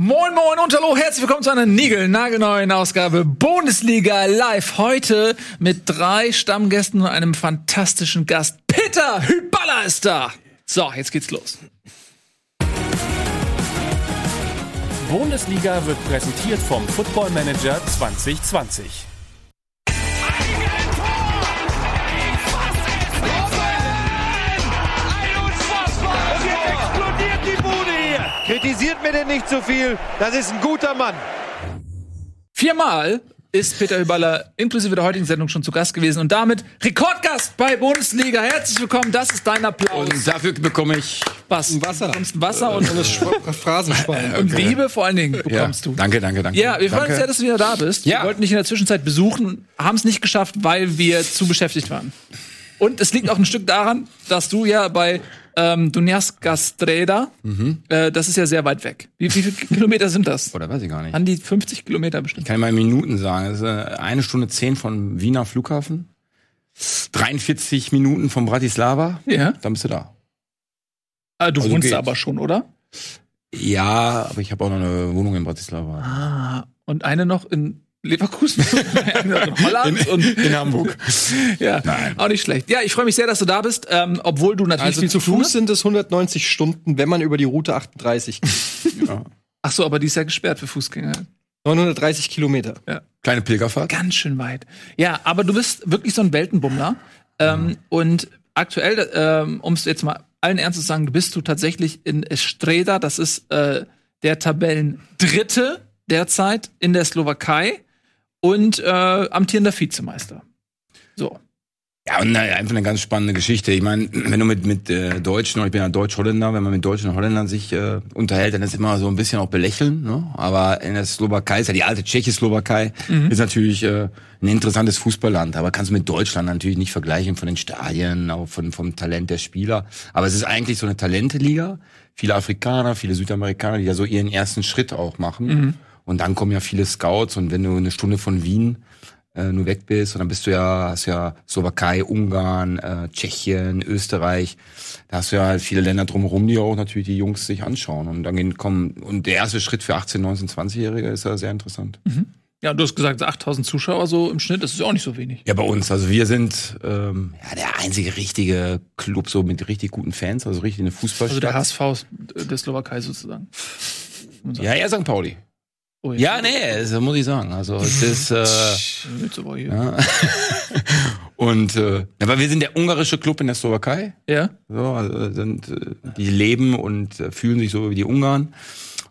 Moin Moin und hallo, herzlich willkommen zu einer niegelnagelneuen Ausgabe Bundesliga Live. Heute mit drei Stammgästen und einem fantastischen Gast. Peter Hyballa ist da. So, jetzt geht's los. Bundesliga wird präsentiert vom Football Manager 2020. Kritisiert mir denn nicht so viel. Das ist ein guter Mann. Viermal ist Peter Hyballa inklusive der heutigen Sendung schon zu Gast gewesen und damit Rekordgast bei Bundesliga. Herzlich willkommen, das ist dein Applaus. Und dafür bekomme ich was? Ein Wasser. Du bekommst ein Wasser und, und, Phrasenschwein. und Liebe vor allen Dingen bekommst ja. du. Danke, danke, danke. Ja, wir freuen uns sehr, dass du wieder da bist. Ja. Wir wollten dich in der Zwischenzeit besuchen, haben es nicht geschafft, weil wir zu beschäftigt waren. Und es liegt auch ein Stück daran, dass du ja bei ähm, Dunjaska Streda, Mhm. äh, das ist ja sehr weit weg. Wie, wie viele Kilometer sind das? Oder weiß ich gar nicht. An die 50 Kilometer bestimmt. Kann ich mal in Minuten sagen. Das ist äh, eine Stunde zehn von Wiener Flughafen. 43 Minuten von Bratislava. Ja. Dann bist du da. Ah, du Also wohnst da aber schon, oder? Ja, aber ich habe auch noch eine Wohnung in Bratislava. Ah, und eine noch in Leverkusen, eine noch in Holland und In Hamburg. ja, Nein. auch nicht schlecht. Ja, ich freue mich sehr, dass du da bist, ähm, obwohl du natürlich Also viel zu Fuß sind es 190 Stunden, wenn man über die Route 38 geht. Ach so, aber die ist ja gesperrt für Fußgänger. 930 Kilometer. Kleine Pilgerfahrt. Ganz schön weit. Ja, aber du bist wirklich so ein Weltenbummler. Ähm, und aktuell, ähm, um es jetzt mal allen Ernstes zu sagen, bist du tatsächlich in Estreda, das ist äh, der Tabellendritte derzeit in der Slowakei und äh, amtierender Vizemeister. So. Ja, und einfach eine ganz spannende Geschichte. Ich meine, wenn du mit, mit äh, Deutschen, ich bin ja Deutsch-Holländer, wenn man mit Deutschen und Holländern sich äh, unterhält, dann ist immer so ein bisschen auch belächeln. Ne? Aber in der Slowakei, ist ja die alte Tschechoslowakei, ist natürlich äh, ein interessantes Fußballland. Aber kannst du mit Deutschland natürlich nicht vergleichen von den Stadien, auch von, vom Talent der Spieler. Aber es ist eigentlich so eine Talenteliga. Viele Afrikaner, viele Südamerikaner, die ja so ihren ersten Schritt auch machen. Und dann kommen ja viele Scouts. Und wenn du eine Stunde von Wien äh, nur weg bist und dann bist du ja, hast ja Slowakei, Ungarn, äh, Tschechien, Österreich, da hast du ja halt viele Länder drumherum, die auch natürlich die Jungs sich anschauen und dann gehen, kommen, und der erste Schritt für 18, 19, 20-Jährige ist ja sehr interessant. Ja, du hast gesagt, 8000 Zuschauer so im Schnitt, das ist ja auch nicht so wenig. Ja, bei uns, also wir sind ähm, ja der einzige richtige Club so mit richtig guten Fans, also richtig eine Also Fußballstadt. der HSV der Slowakei sozusagen. ja, eher St. Pauli. Oh, Ja, nee, das muss ich sagen. Also es ist äh, Jetzt aber hier. ja. und äh, aber wir sind der ungarische Club in der Slowakei. Ja. So, also sind, äh, die leben und äh, fühlen sich so wie die Ungarn.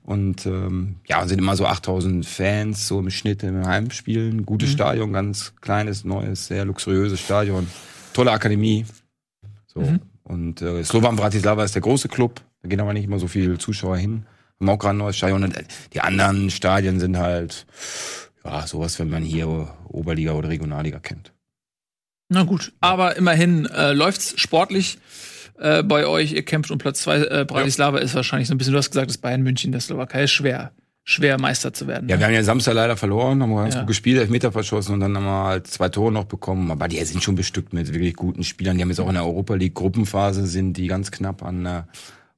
Und ähm, ja, sind immer so 8000 Fans, so im Schnitt im Heimspielen. Gutes Stadion, ganz kleines, neues, sehr luxuriöses Stadion. Tolle Akademie. So. Und äh, Slovan Bratislava ist der große Club. Da gehen aber nicht immer so viele Zuschauer hin. Haben auch gerade ein neues Stadion. Und die anderen Stadien sind halt, ja, sowas, wenn man hier Oberliga oder Regionalliga kennt. Na gut, aber immerhin äh, läuft's sportlich äh, bei euch. Ihr kämpft um Platz zwei. Äh, Bratislava ist wahrscheinlich so ein bisschen, du hast gesagt, das Bayern München der Slowakei ist schwer, schwer Meister zu werden. Ja, wir haben ja Samstag leider verloren, haben ganz Ja. gut gespielt, Elfmeter verschossen und dann haben wir halt zwei Tore noch bekommen. Aber die sind schon bestückt mit wirklich guten Spielern. Die haben jetzt auch in der Europa League Gruppenphase, sind die ganz knapp an äh,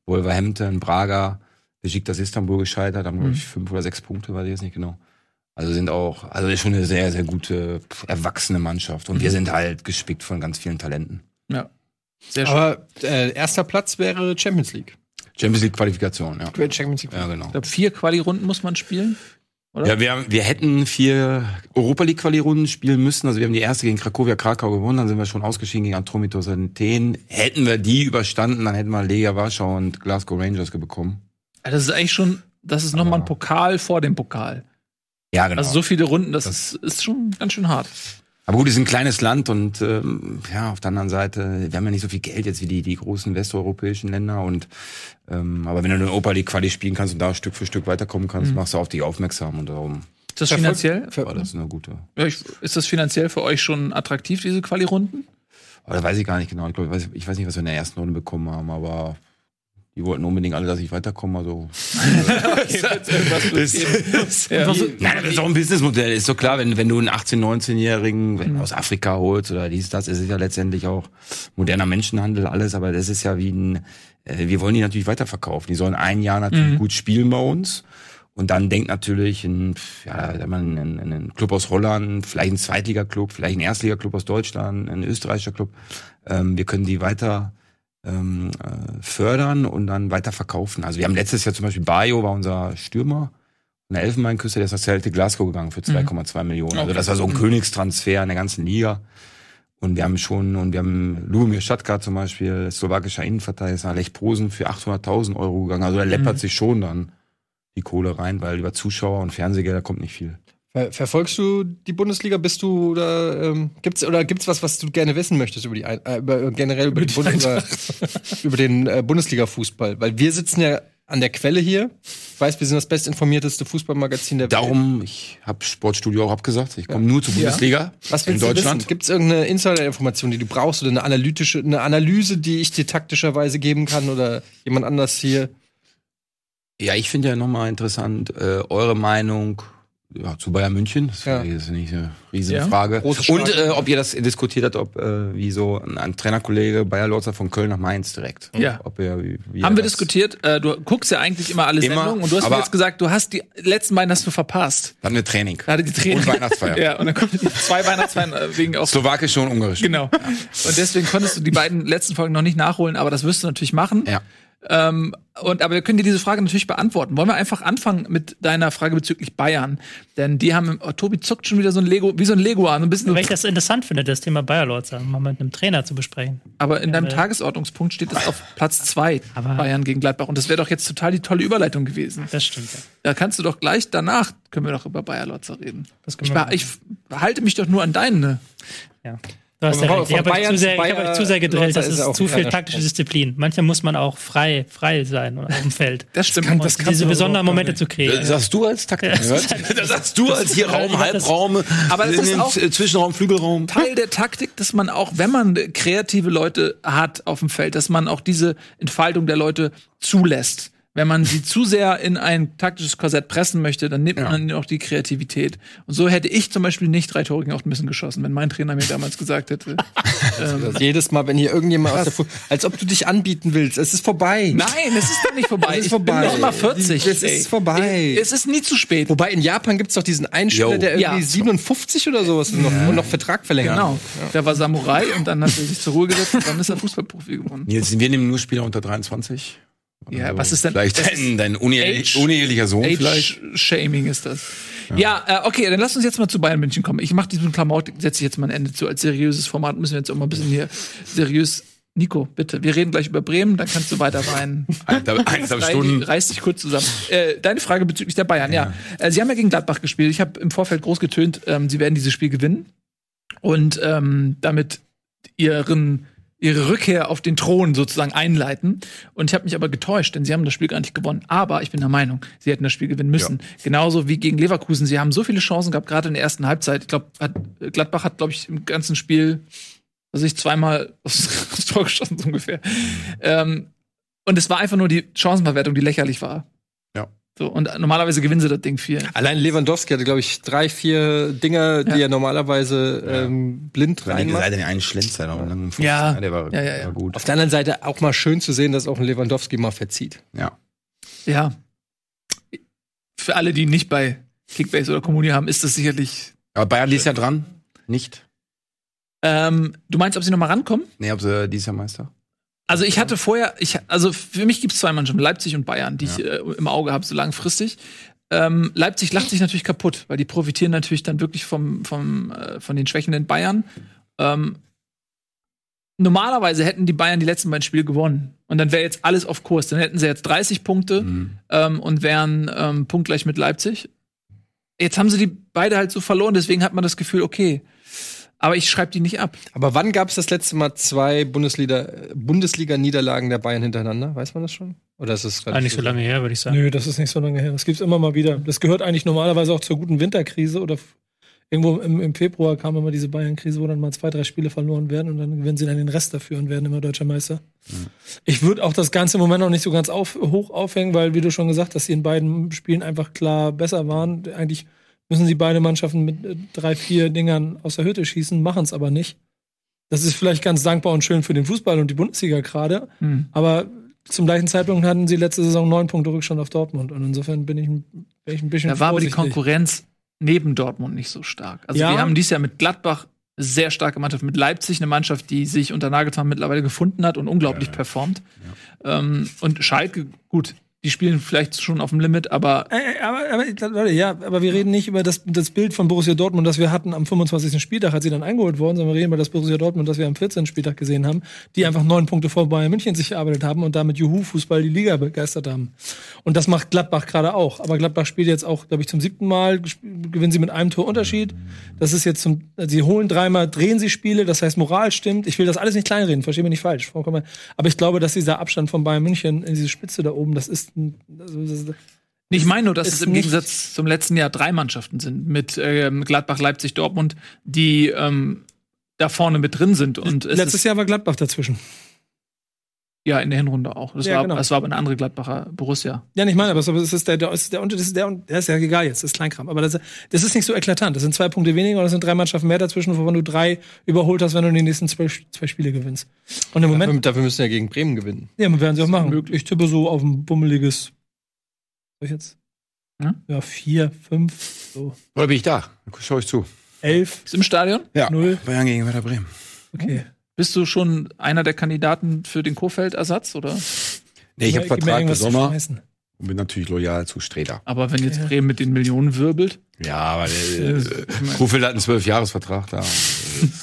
Wolverhampton, Braga, Besiktas Istanbul gescheitert, haben glaube ich fünf oder sechs Punkte, weiß ich jetzt nicht genau. Also sind auch, also ist schon eine sehr, sehr gute, erwachsene Mannschaft. Und wir sind halt gespickt von ganz vielen Talenten. ja. Sehr schön. Aber äh, erster Platz wäre Champions League. Champions League Qualifikation, ja. Champions League. Ja, genau. ich glaube, vier Quali-Runden muss man spielen. Oder? Ja, wir, wir hätten vier Europa League Quali-Runden spielen müssen. Also wir haben die erste gegen Krakowia Krakau gewonnen, dann sind wir schon ausgeschieden gegen Atromitos Athen. Hätten wir die überstanden, dann hätten wir Lega Warschau und Glasgow Rangers bekommen. Das ist eigentlich schon, das ist nochmal ein Pokal vor dem Pokal. Ja, genau. Also so viele Runden, das, Das- ist, ist schon ganz schön hart. Aber gut, wir sind ein kleines Land und ähm, ja, auf der anderen Seite, wir haben ja nicht so viel Geld jetzt wie die, die großen westeuropäischen Länder. Und ähm, aber wenn du eine Europa League Quali spielen kannst und da Stück für Stück weiterkommen kannst, machst du auf die aufmerksam und darum Ist das finanziell? war das eine gute. Ja, ich, ist das finanziell für euch schon attraktiv, diese Quali-Runden? Aber da weiß ich gar nicht genau. Ich, glaub, ich, weiß, ich weiß nicht, was wir in der ersten Runde bekommen haben, aber die wollten unbedingt alle, dass ich weiterkomme. Also Ja. Nein, das ist auch ein Businessmodell. Ist doch klar, wenn, wenn du einen 18-, 19-Jährigen aus Afrika holst oder dies, das, es ist ja letztendlich auch moderner Menschenhandel, alles, aber das ist ja wie ein, äh, wir wollen die natürlich weiterverkaufen. Die sollen ein Jahr natürlich gut spielen bei uns. Und dann denkt natürlich ein, ja, mal, ein, ein Club aus Holland, vielleicht ein Zweitliga-Club, vielleicht ein Erstliga-Club aus Deutschland, ein österreichischer Club. Ähm, wir können die weiter ähm, äh, fördern und dann weiter verkaufen. Also wir haben letztes Jahr zum Beispiel Bayo war unser Stürmer, eine Elfenbeinküste, der ist nach Celtic Glasgow gegangen für 2,2 Millionen. Also Okay. das war so ein Königstransfer in der ganzen Liga. Und wir haben schon, und wir haben Lubomir Schatka zum Beispiel, slowakischer Innenverteidiger, ist nach Lech Posen für 800.000 Euro gegangen. Also da läppert sich schon dann die Kohle rein, weil über Zuschauer und Fernsehgelder kommt nicht viel. Ver verfolgst du die Bundesliga? Bist du oder ähm, gibt's oder gibt's was, was du gerne wissen möchtest über die Ein äh, über, generell über, die Bund über, über den äh, Bundesliga-Fußball? Weil wir sitzen ja an der Quelle hier. Ich weiß, wir sind das bestinformierteste Fußballmagazin der Welt. Darum, ich habe Sportstudio auch abgesagt. Ich komme nur zur Bundesliga Was in willst du Deutschland. Gibt es irgendeine Insider-Information, die du brauchst oder eine analytische, eine Analyse, die ich dir taktischerweise geben kann oder jemand anders hier? Ja, ich finde ja nochmal interessant, äh, eure Meinung ja, zu Bayern München. Das Ja. ist nicht eine Riesenfrage. Große Und äh, ob ihr das diskutiert habt, ob äh, wie so ein, ein Trainerkollege Bayer Lorzer von Köln nach Mainz direkt. Ja. Ob ihr, wie, wie Haben wir diskutiert. Äh, du guckst ja eigentlich immer alle Immer, Sendungen und du hast mir jetzt gesagt, du hast die letzten beiden hast du verpasst. Dann eine Training. Gerade die Trainer. Und Weihnachtsfeier. ja, und dann kommen die zwei Weihnachtsfeiern äh, wegen auch Slowakisch und Ungarisch. Genau. Und deswegen konntest du die beiden letzten Folgen noch nicht nachholen, aber das wirst du natürlich machen. Ja. Ähm, und aber wir können dir diese Frage natürlich beantworten. Wollen wir einfach anfangen mit deiner Frage bezüglich Bayern? Denn die haben, oh, Tobi zuckt schon wieder so ein Lego, wie so ein Lego an, ein bisschen. Weil ich das interessant finde, das Thema Bayerlords mal mit einem Trainer zu besprechen. aber in deinem äh, Tagesordnungspunkt steht es auf Platz zwei Aber- Bayern gegen Gladbach. Und das wäre doch jetzt total die tolle Überleitung gewesen. Das stimmt, ja. Da kannst du doch gleich danach können wir doch über Bayer Lotzer reden. Das Ich, ich halte mich doch nur an deine. ja. Du hast ja recht. Ich habe euch zu sehr, ich hab euch zu sehr gedrillt. Das ist ist zu viel taktische Sprung. Disziplin. Manchmal muss man auch frei, frei sein auf dem Feld. Das stimmt. Und das diese besonderen Momente nicht. zu kreieren. Das sagst du als Taktik. Ja, das halt- das sagst du als hier Raum, Halbraum, Aber das in ist dem auch- Zwischenraum, Flügelraum. Teil der Taktik, dass man auch, wenn man kreative Leute hat auf dem Feld, dass man auch diese Entfaltung der Leute zulässt. Wenn man sie zu sehr in ein taktisches Korsett pressen möchte, dann nimmt man ihnen auch die Kreativität. Und so hätte ich zum Beispiel nicht drei Tore gegen Ochtmissen geschossen, wenn mein Trainer mir damals gesagt hätte. ähm, Jedes Mal, wenn hier irgendjemand aus der Fu als ob du dich anbieten willst. Es ist vorbei. Nein, es ist doch nicht vorbei. Es ist Ich vorbei. bin noch mal 40. Es ist vorbei. Es ist nie zu spät. Wobei in Japan gibt's doch diesen Einspieler, Jo. der irgendwie Ja. 57 oder sowas noch, und noch Vertrag verlängert. Genau. Der war Samurai und dann hat er sich zur Ruhe gesetzt und dann ist er Fußballprofi geworden. Jetzt wir nehmen nur Spieler unter 23. Ja, Also was ist denn Vielleicht dein, dein unehelich- Age- unehelicher Sohn vielleicht. Age-Shaming ist das. Ja, äh, okay, dann lass uns jetzt mal zu Bayern München kommen. Ich mache diesem Klamauk, setze ich jetzt mal ein Ende zu. Als seriöses Format müssen wir jetzt auch mal ein bisschen hier seriös. Nico, bitte, wir reden gleich über Bremen, dann kannst du weiter rein. Eineinhalb Stunden. Reiß dich kurz zusammen. Äh, deine Frage bezüglich der Bayern, ja. Äh, sie haben ja gegen Gladbach gespielt. Ich habe im Vorfeld groß getönt, ähm, sie werden dieses Spiel gewinnen und ähm, damit ihren ihre Rückkehr auf den Thron sozusagen einleiten. Und ich habe mich aber getäuscht, denn sie haben das Spiel gar nicht gewonnen. Aber ich bin der Meinung, sie hätten das Spiel gewinnen müssen. Genauso wie gegen Leverkusen. Sie haben so viele Chancen gehabt, gerade in der ersten Halbzeit. Ich glaube, Gladbach hat, glaube ich, im ganzen Spiel also ich zweimal aufs, Tor geschossen, so ungefähr. Ähm, und es war einfach nur die Chancenverwertung, die lächerlich war. Ja. So, und normalerweise gewinnen sie das Ding viel. Allein Lewandowski hatte, glaube ich, drei, vier Dinger, die Ja. er normalerweise ähm, blind die reinmacht. Seite den einen Schlenzer da lang Pfosten. Ja. der war, Ja, ja, ja. war gut. Auf der anderen Seite auch mal schön zu sehen, dass auch ein Lewandowski mal verzieht. Ja. Ja. Für alle, die nicht bei Kickbase oder Kommuni haben, ist das sicherlich. Aber Bayern ist ja dran. Nicht? Ähm, du meinst, ob sie noch mal rankommen? Nee, ob sie dieses Jahr Meister? Also ich hatte vorher, ich, also für mich gibt es zwei Mannschaften, Leipzig und Bayern, die ich äh, im Auge habe, so langfristig. Ähm, Leipzig lacht sich natürlich kaputt, weil die profitieren natürlich dann wirklich vom, vom, äh, von den schwächenden Bayern. Ähm, normalerweise hätten die Bayern die letzten beiden Spiele gewonnen. Und dann wäre jetzt alles auf Kurs. Dann hätten sie jetzt 30 Punkte ähm, und wären ähm, punktgleich mit Leipzig. Jetzt haben sie die beide halt so verloren, deswegen hat man das Gefühl, okay. Aber ich schreibe die nicht ab. Aber wann gab es das letzte Mal zwei Bundesliga- Bundesliga-Niederlagen der Bayern hintereinander? Weiß man das schon? Oder ist es Gar nicht so lange her, würde ich sagen. Nö, das ist nicht so lange her. Das gibt's immer mal wieder. Das gehört eigentlich normalerweise auch zur guten Winterkrise oder irgendwo im, im Februar kam immer diese Bayern-Krise, wo dann mal zwei, drei Spiele verloren werden und dann gewinnen sie dann den Rest dafür und werden immer deutscher Meister. Ich würde auch das Ganze im Moment noch nicht so ganz auf, hoch aufhängen, weil, wie du schon gesagt hast, sie in beiden Spielen einfach klar besser waren. Eigentlich müssen sie beide Mannschaften mit äh, drei, vier Dingern aus der Hütte schießen, machen es aber nicht. Das ist vielleicht ganz dankbar und schön für den Fußball und die Bundesliga gerade. Hm. Aber zum gleichen Zeitpunkt hatten sie letzte Saison neun Punkte Rückstand auf Dortmund. Und insofern bin ich, bin ich ein bisschen Da war aber die. Konkurrenz neben Dortmund nicht so stark. Also Ja. wir haben dieses Jahr mit Gladbach eine sehr starke Mannschaft, mit Leipzig eine Mannschaft, die sich unter Nagelsmann mittlerweile gefunden hat und unglaublich performt. Ähm, und Schalke, gut, die spielen vielleicht schon auf dem Limit, aber Äh, aber, aber, Leute, ja, aber wir reden nicht über das, das Bild von Borussia Dortmund, das wir hatten am 25. Spieltag, als sie dann eingeholt wurden, sondern wir reden über das Borussia Dortmund, das wir am 14. Spieltag gesehen haben, die einfach neun Punkte vor Bayern München sich erarbeitet haben und damit Juhu-Fußball die Liga begeistert haben. Und das macht Gladbach gerade auch. Aber Gladbach spielt jetzt auch, glaube ich, zum siebten Mal, gewinnen sie mit einem Tor Unterschied. Das ist jetzt zum, sie holen dreimal, drehen sie Spiele, das heißt, Moral stimmt. Ich will das alles nicht kleinreden, verstehe mich nicht falsch. Aber ich glaube, dass dieser Abstand von Bayern München in diese Spitze da oben, das ist, also ist ich meine nur, dass es im Gegensatz zum letzten Jahr drei Mannschaften sind mit ähm, Gladbach, Leipzig, Dortmund, die ähm, da vorne mit drin sind. Und es Letztes Jahr war Gladbach dazwischen. Ja in der Hinrunde auch. Das Ja, war, genau. das war aber eine andere Gladbacher Borussia. Ja, nicht meine, aber es ist der, der, ist der, das ist der, das ist ja egal jetzt, das ist Kleinkram. Aber das, das ist nicht so eklatant. Das sind zwei Punkte weniger und es sind drei Mannschaften mehr dazwischen, wovon du drei überholt hast, wenn du die nächsten zwei, zwei Spiele gewinnst. Und im Moment, Dafür, dafür müssen wir ja gegen Bremen gewinnen. ja, werden sie auch machen. Ich tippe so auf ein bummeliges, soll ich jetzt? Ja? Ja, vier, fünf, so Oder bin ich da? Schau ich zu. elf, Ist im Stadion? Ja. Null. Bayern gegen Werder Bremen. okay. Bist du schon einer der Kandidaten für den Kofeld-Ersatz, oder? Nee, ich habe Vertrag zu Sommer und bin natürlich loyal zu Streda. Aber wenn jetzt Bremen mit den Millionen wirbelt, Ja, aber äh, äh, Kofeld hat einen Zwölfjahresvertrag da.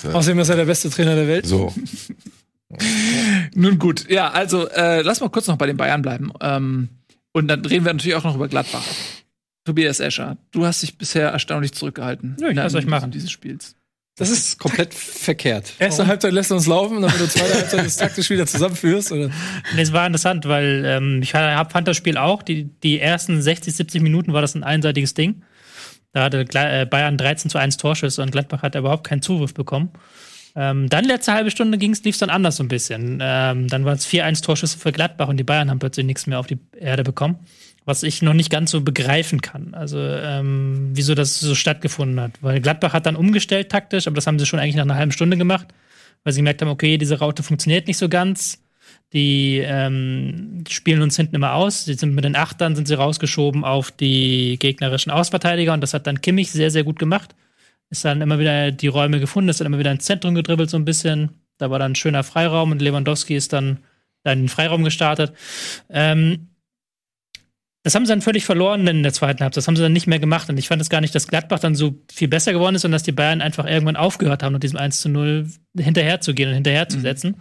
Äh, Außerdem ist er der beste Trainer der Welt. so. Nun gut, ja, also äh, lass mal kurz noch bei den Bayern bleiben. Ähm, und dann reden wir natürlich auch noch über Gladbach. Tobias Escher, du hast dich bisher erstaunlich zurückgehalten. Ja, ich in der lass euch machen. dieses Spiels. Das ist komplett verkehrt. Erste Halbzeit lässt du uns laufen, damit du zweite Halbzeit das taktisch wieder zusammenführst. Oder? Nee, es war interessant, weil ähm, ich hab, fand das Spiel auch. Die, die ersten 60, 70 Minuten war das ein einseitiges Ding. Da hatte äh, Bayern 13 zu 1 Torschüsse und Gladbach hat überhaupt keinen Zugriff bekommen. Ähm, dann letzte halbe Stunde ging's, lief's dann anders so ein bisschen. Ähm, dann waren es 4-1 Torschüsse für Gladbach und die Bayern haben plötzlich nichts mehr auf die Erde bekommen. Was ich noch nicht ganz so begreifen kann. Also, ähm, wieso das so stattgefunden hat. Weil Gladbach hat dann umgestellt taktisch, aber das haben sie schon eigentlich nach einer halben Stunde gemacht, weil sie gemerkt haben, okay, diese Raute funktioniert nicht so ganz. Die ähm, spielen uns hinten immer aus. Sie sind mit den Achtern sind sie rausgeschoben auf die gegnerischen Ausverteidiger und das hat dann Kimmich sehr, sehr gut gemacht. Ist dann immer wieder die Räume gefunden, ist dann immer wieder ins Zentrum gedribbelt so ein bisschen. Da war dann ein schöner Freiraum und Lewandowski ist dann da in den Freiraum gestartet. Ähm, das haben sie dann völlig verloren in der zweiten Halbzeit. Das haben sie dann nicht mehr gemacht. Und ich fand es gar nicht, dass Gladbach dann so viel besser geworden ist, sondern dass die Bayern einfach irgendwann aufgehört haben, mit diesem 1 zu 0 hinterher zu gehen und hinterher zu setzen.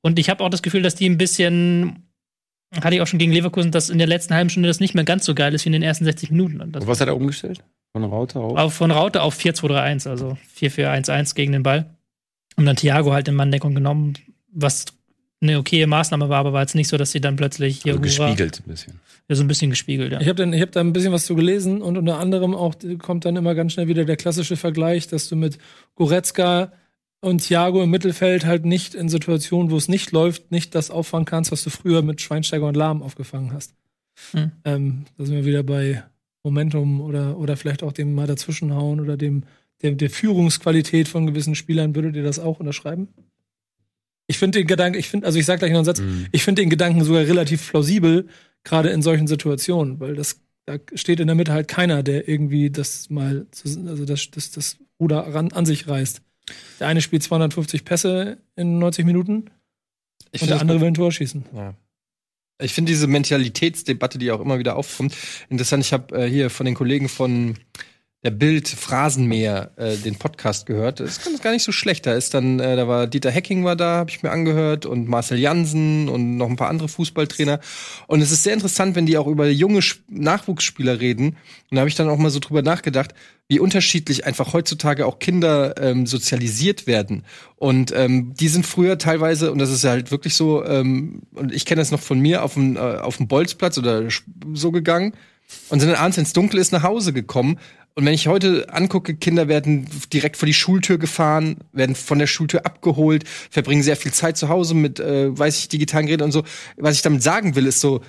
Und ich habe auch das Gefühl, dass die ein bisschen, hatte ich auch schon gegen Leverkusen, dass in der letzten halben Stunde das nicht mehr ganz so geil ist wie in den ersten 60 Minuten. Und Und was hat er umgestellt? Von Raute auf? auf, von Raute auf 4-2-3-1, also 4-4-1-1 gegen den Ball. Und dann Thiago halt in Manndeckung genommen, was eine okaye Maßnahme war, aber war jetzt nicht so, dass sie dann plötzlich hier Also gespiegelt ein bisschen. ja, so ein bisschen gespiegelt, ja. Ich habe dann, ich hab da ein bisschen was zu gelesen und unter anderem auch kommt dann immer ganz schnell wieder der klassische Vergleich, dass du mit Goretzka und Thiago im Mittelfeld halt nicht in Situationen, wo es nicht läuft, nicht das auffangen kannst, was du früher mit Schweinsteiger und Lahm aufgefangen hast. Hm. Ähm, da sind wir wieder bei Momentum oder, oder vielleicht auch dem mal dazwischenhauen oder dem, der, der Führungsqualität von gewissen Spielern. Würdet ihr das auch unterschreiben? Ich finde den Gedanken, ich finde, also ich sage gleich noch einen Satz, Mhm. ich finde den Gedanken sogar relativ plausibel, gerade in solchen Situationen, weil das, da steht in der Mitte halt keiner, der irgendwie das mal, also das, das, das Ruder ran, an sich reißt. Der eine spielt 250 Pässe in 90 Minuten Ich und der andere will ein Tor schießen. Ja. Ich finde diese Mentalitätsdebatte, die auch immer wieder aufkommt, interessant. Ich habe äh, hier von den Kollegen von der Bild Phrasenmäher äh, den Podcast gehört. Das ist gar nicht so schlecht. Da ist dann, äh, da war Dieter Hecking war da, habe ich mir angehört und Marcel Jansen und noch ein paar andere Fußballtrainer. Und es ist sehr interessant, wenn die auch über junge Sp- Nachwuchsspieler reden. Und da habe ich dann auch mal so drüber nachgedacht, wie unterschiedlich einfach heutzutage auch Kinder ähm, sozialisiert werden. Und ähm, die sind früher teilweise, und das ist ja halt wirklich so, ähm, und ich kenne das noch von mir, auf dem, äh, auf dem Bolzplatz oder so gegangen und sind dann abends, wenn es dunkel ist, nach Hause gekommen. Und wenn ich heute angucke, Kinder werden direkt vor die Schultür gefahren, werden von der Schultür abgeholt, verbringen sehr viel Zeit zu Hause mit, äh, weiß ich, digitalen Geräten und so. Was ich damit sagen will, ist so,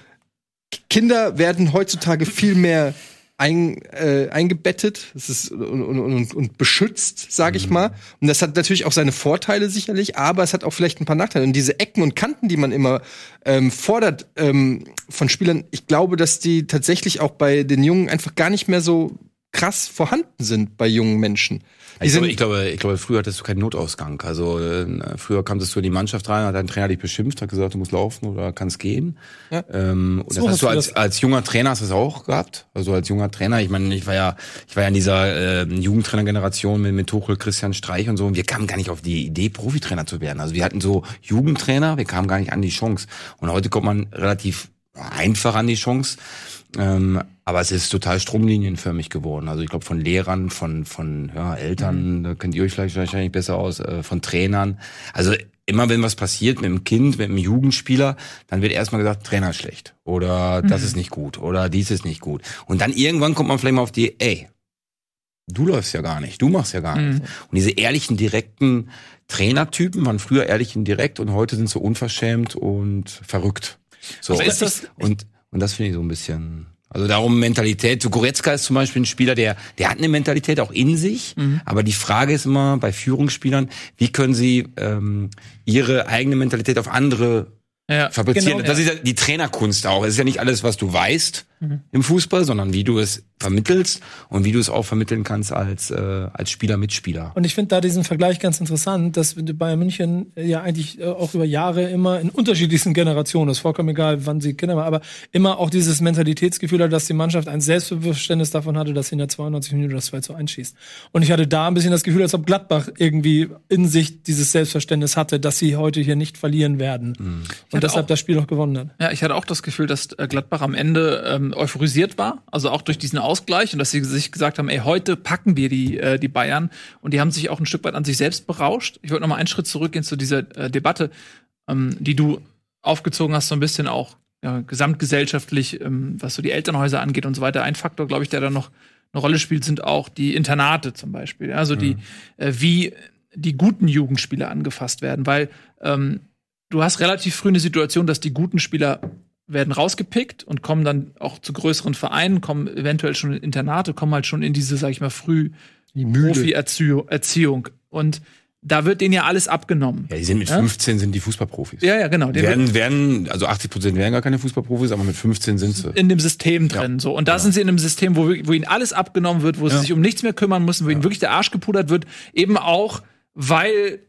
Kinder werden heutzutage viel mehr ein, äh, eingebettet es ist, und, und, und, und beschützt, sage ich mal. Und das hat natürlich auch seine Vorteile sicherlich, aber es hat auch vielleicht ein paar Nachteile. Und diese Ecken und Kanten, die man immer ähm, fordert ähm, von Spielern, ich glaube, dass die tatsächlich auch bei den Jungen einfach gar nicht mehr so krass vorhanden sind bei jungen Menschen. Ich glaube, sind, ich, glaube, ich glaube, früher hattest du keinen Notausgang. Also äh, früher kamst du in die Mannschaft rein, hat dein Trainer dich beschimpft, hat gesagt, du musst laufen oder kannst gehen. Ja. Ähm, und So das hast du als, das- als junger Trainer hast du es auch gehabt. Also als junger Trainer, ich meine, ich war ja, ich war ja in dieser äh, Jugendtrainergeneration mit, mit Tuchel, Christian Streich und so. Und wir kamen gar nicht auf die Idee, Profitrainer zu werden. Also wir hatten so Jugendtrainer, wir kamen gar nicht an die Chance. Und heute kommt man relativ einfach an die Chance. Ähm, aber es ist total stromlinienförmig geworden. Also ich glaube von Lehrern, von von ja, Eltern, da kennt ihr euch vielleicht wahrscheinlich besser aus, äh, von Trainern. Also immer wenn was passiert mit dem Kind, mit dem Jugendspieler, dann wird erstmal gesagt, Trainer ist schlecht oder das ist nicht gut oder dies ist nicht gut. Und dann irgendwann kommt man vielleicht mal auf die, ey, du läufst ja gar nicht, du machst ja gar Mhm. nichts. Und diese ehrlichen, direkten Trainertypen waren früher ehrlich und direkt und heute sind sie unverschämt und verrückt. So. Aber ist das- und, und das finde ich so ein bisschen. Also darum Mentalität. So Goretzka ist zum Beispiel ein Spieler, der, der hat eine Mentalität auch in sich. Mhm. Aber die Frage ist immer bei Führungsspielern, wie können sie ähm, ihre eigene Mentalität auf andere Ja. fabrizieren? Genau, das ist ja die Trainerkunst auch. Es ist ja nicht alles, was du weißt Mhm. im Fußball, sondern wie du es vermittelst und wie du es auch vermitteln kannst als, äh, als Spieler, Mitspieler. Und ich finde da diesen Vergleich ganz interessant, dass Bayern München äh, ja eigentlich äh, auch über Jahre immer in unterschiedlichsten Generationen, ist vollkommen egal, wann sie Kinder waren, aber immer auch dieses Mentalitätsgefühl hat, dass die Mannschaft ein Selbstverständnis davon hatte, dass sie in der 92 Minuten das 2 zu 1 schießt. Und ich hatte da ein bisschen das Gefühl, als ob Gladbach irgendwie in sich dieses Selbstverständnis hatte, dass sie heute hier nicht verlieren werden. Mhm. Und deshalb auch- das Spiel noch gewonnen hat. Ja, ich hatte auch das Gefühl, dass äh, Gladbach am Ende ähm, euphorisiert war, also auch durch diesen Ausgleich und dass sie sich gesagt haben, ey, heute packen wir die, äh, die Bayern und die haben sich auch ein Stück weit an sich selbst berauscht. Ich wollte noch mal einen Schritt zurückgehen zu dieser äh, Debatte, ähm, die du aufgezogen hast, so ein bisschen auch ja, gesamtgesellschaftlich, ähm, was so die Elternhäuser angeht und so weiter. Ein Faktor, glaube ich, der da noch eine Rolle spielt, sind auch die Internate zum Beispiel. Also die, äh, wie die guten Jugendspieler angefasst werden, weil ähm, du hast relativ früh eine Situation, dass die guten Spieler werden rausgepickt und kommen dann auch zu größeren Vereinen, kommen eventuell schon in Internate, kommen halt schon in diese, sag ich mal, früh Profi-Erziehung. Erziehung. Und da wird denen ja alles abgenommen. Ja, die sind mit Ja? 15 sind die Fußballprofis. Ja, ja, genau. Werden, werden, also 80 Prozent wären gar keine Fußballprofis, aber mit 15 sind sie. in dem System drin. So. Und da sind sie in einem System, wo, wo ihnen alles abgenommen wird, wo sie sich um nichts mehr kümmern müssen, wo ihnen wirklich der Arsch gepudert wird, eben auch, weil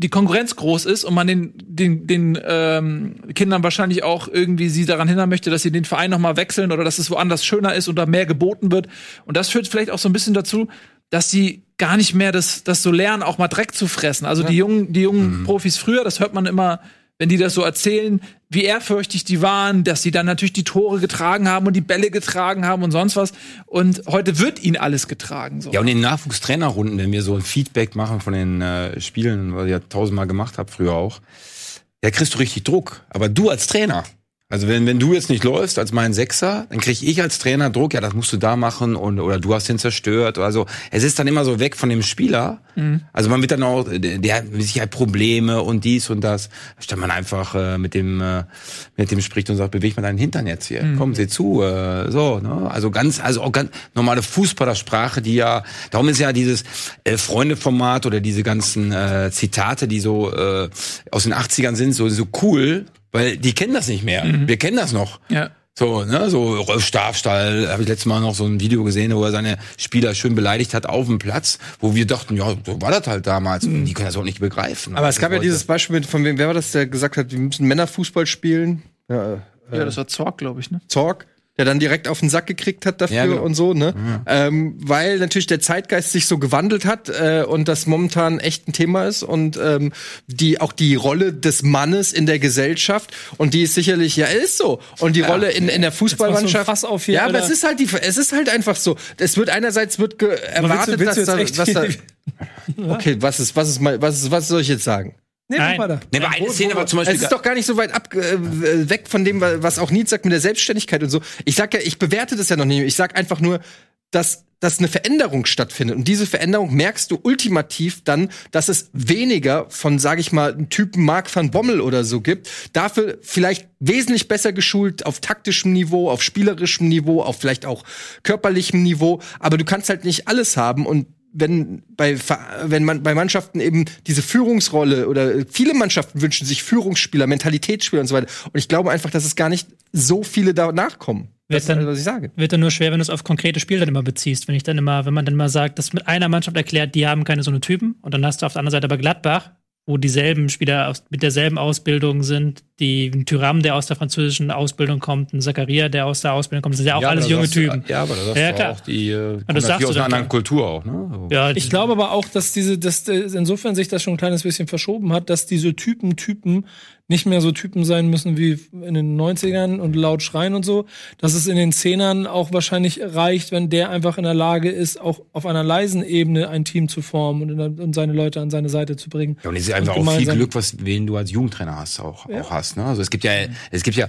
die Konkurrenz groß ist und man den, den, den ähm, Kindern wahrscheinlich auch irgendwie sie daran hindern möchte, dass sie den Verein noch mal wechseln oder dass es woanders schöner ist oder mehr geboten wird. Und das führt vielleicht auch so ein bisschen dazu, dass sie gar nicht mehr das, das so lernen, auch mal Dreck zu fressen. Also die jungen, die jungen Profis früher, das hört man immer, wenn die das so erzählen, wie ehrfürchtig die waren, dass sie dann natürlich die Tore getragen haben und die Bälle getragen haben und sonst was. Und heute wird ihnen alles getragen. So. Ja, und in den Nachwuchstrainerrunden, wenn wir so ein Feedback machen von den äh, Spielen, was ich ja tausendmal gemacht habe, früher auch, da kriegst du richtig Druck. Aber du als Trainer, also wenn, wenn du jetzt nicht läufst als mein Sechser, dann krieg ich als Trainer Druck, ja, das musst du da machen und oder du hast den zerstört. Also es ist dann immer so weg von dem Spieler. Also man wird dann auch, der, hat mit Sicherheit Probleme und dies und das. Statt man einfach äh, mit dem äh, mit dem spricht und sagt, beweg mal deinen Hintern jetzt hier. Komm, seh zu. Äh, so, ne? Also ganz, also auch ganz normale Fußballersprache, die ja, darum ist ja dieses äh, Freunde-Format oder diese ganzen äh, Zitate, die so äh, aus den 80ern sind, so, so cool, weil die kennen das nicht mehr. Wir kennen das noch. Ja. So, ne, so Rolf Stafstall, habe ich letztes Mal noch so ein Video gesehen, wo er seine Spieler schön beleidigt hat auf dem Platz, wo wir dachten, ja, so war das halt damals. Und die können das auch nicht begreifen. Aber es gab ja Das dieses Beispiel mit, von wem, wer war das, der gesagt hat, wir müssen Männerfußball spielen? Ja, äh, Ja, das war Zorg, glaube ich, ne? Zorg, der dann direkt auf den Sack gekriegt hat dafür Ja, genau. und so, ne? Ähm, weil natürlich der Zeitgeist sich so gewandelt hat äh, und das momentan echt ein Thema ist und ähm, die auch die Rolle des Mannes in der Gesellschaft und die ist sicherlich ja ist so und die Rolle in, in der Fußballmannschaft. Auf hier, ja, aber es ist halt die, es ist halt einfach so. Es wird einerseits wird erwartet, willst du dass jetzt da, echt was da, okay, was ist was ist mal was ist, was soll ich jetzt sagen? Nee, Nein. weiter. Nee, aber eine Szene war zum Beispiel. Es ist doch gar nicht so weit ab, äh, weg von dem, was auch Nils sagt mit der Selbstständigkeit und so. Ich sag ja, ich bewerte das ja noch nicht. Ich sag einfach nur, dass dass eine Veränderung stattfindet. Und diese Veränderung merkst du ultimativ dann, dass es weniger von, sage ich mal, einem Typen Mark van Bommel oder so gibt. Dafür vielleicht wesentlich besser geschult auf taktischem Niveau, auf spielerischem Niveau, auf vielleicht auch körperlichem Niveau. Aber du kannst halt nicht alles haben. Und wenn bei wenn man bei Mannschaften eben diese Führungsrolle oder viele Mannschaften wünschen sich Führungsspieler, Mentalitätsspieler und so weiter. Und ich glaube einfach, dass es gar nicht so viele da nachkommen. Das ist dann- alles, was ich sage. Wird dann nur schwer, wenn du es auf konkrete Spiele dann immer beziehst. Wenn ich dann immer, wenn man dann mal sagt, dass mit einer Mannschaft erklärt, die haben keine so eine Typen, und dann hast du auf der anderen Seite aber Gladbach, wo dieselben Spieler aus, mit derselben Ausbildung sind, die ein Tyram, der aus der französischen Ausbildung kommt, ein Zakaria, der aus der Ausbildung kommt, das sind ja auch Ja, alles junge sagst du- Typen. Ja, aber da sagst Ja, du klar. auch, die äh, das sagst natürlich du aus einer anderen. Kultur auch. Ne? So. Ja, Ich glaube aber auch, dass diese, dass äh, insofern sich das schon ein kleines bisschen verschoben hat, dass diese Typen, Typen nicht mehr so Typen sein müssen wie in den 90ern und laut schreien und so, dass es in den Zehnern auch wahrscheinlich reicht, wenn der einfach in der Lage ist, auch auf einer leisen Ebene ein Team zu formen und, und seine Leute an seine Seite zu bringen. Ja, und es ist einfach auch viel Glück, was wen du als Jugendtrainer hast, auch, Ja. auch hast. Ne? Also es gibt ja, es gibt ja,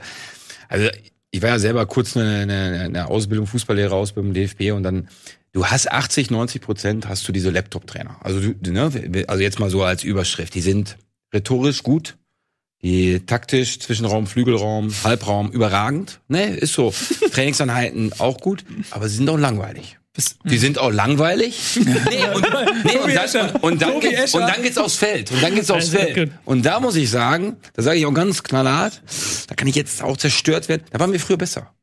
also ich war ja selber kurz eine, eine, eine Ausbildung, Fußballlehrer-Ausbildung im DFB und dann Du hast 80, 90 Prozent hast du diese Laptop-Trainer. Also, du, ne, also jetzt mal so als Überschrift. Die sind rhetorisch gut, die taktisch Zwischenraum, Flügelraum, Halbraum überragend. Ne, ist so. Trainingseinheiten auch gut, aber sie sind auch langweilig. Die sind auch langweilig. Nee, und, nee, und, dann, und, dann geht's, und dann geht's aufs Feld. Und dann geht's aufs Feld. Und da muss ich sagen, da sage ich auch ganz knallhart, da kann ich jetzt auch zerstört werden. Da waren wir früher besser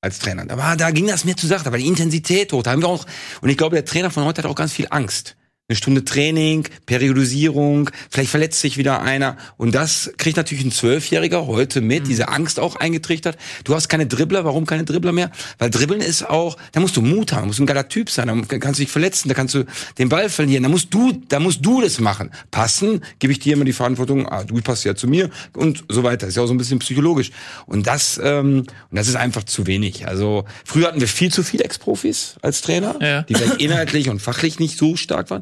als Trainer. Da, war, da ging das mir zu Sache, da war die Intensität hoch. Da haben wir auch, und ich glaube, der Trainer von heute hat auch ganz viel Angst. Eine Stunde Training, Periodisierung, vielleicht verletzt sich wieder einer. Und das kriegt natürlich ein Zwölfjähriger heute mit, diese Angst auch eingetrichtert. Du hast keine Dribbler, warum keine Dribbler mehr? Weil Dribbeln ist auch, da musst du Mut haben, da musst du ein geiler Typ sein, da kannst du dich verletzen, da kannst du den Ball verlieren, da musst du, da musst du das machen. Passen, gebe ich dir immer die Verantwortung, ah, du passt ja zu mir und so weiter. Ist ja auch so ein bisschen psychologisch. Und das, ähm, und das ist einfach zu wenig. Also früher hatten wir viel zu viele Ex-Profis als Trainer, Ja. die vielleicht inhaltlich und fachlich nicht so stark waren.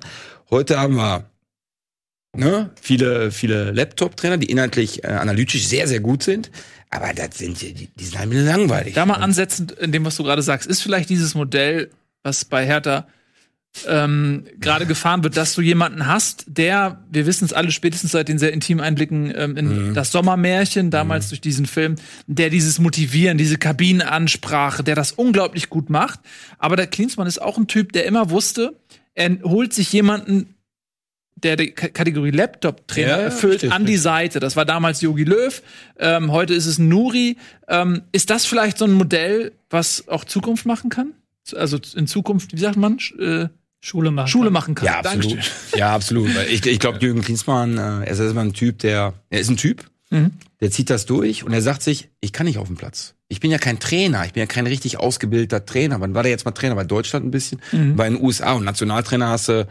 Heute haben wir ne, viele, viele Laptop-Trainer, die inhaltlich äh, analytisch sehr, sehr gut sind. Aber das sind die, die sind halt langweilig. Da mal ansetzend in dem, was du gerade sagst, ist vielleicht dieses Modell, was bei Hertha ähm, gerade gefahren wird, dass du jemanden hast, der, wir wissen es alle spätestens seit den sehr intimen Einblicken ähm, in das Sommermärchen, damals durch diesen Film, der dieses Motivieren, diese Kabinenansprache, der das unglaublich gut macht. Aber der Klinsmann ist auch ein Typ, der immer wusste, er holt sich jemanden, der die K Kategorie Laptop-Trainer Ja, erfüllt, an die Seite. Das war damals Yogi Löw, ähm, heute ist es Nuri. Ähm, ist das vielleicht so ein Modell, was auch Zukunft machen kann? Also in Zukunft, wie sagt man, äh, Schule machen. Schule machen kann. Ja, absolut. Dankeschön. Ja, absolut. Ich, ich glaube, Jürgen Klinsmann, äh, er ist erstmal ein Typ, der, er ist ein Typ, Mhm. Der zieht das durch und er sagt sich, ich kann nicht auf dem Platz. Ich bin ja kein Trainer, ich bin ja kein richtig ausgebildeter Trainer. Wann war der jetzt mal Trainer? Bei Deutschland ein bisschen, bei den USA und Nationaltrainer hast du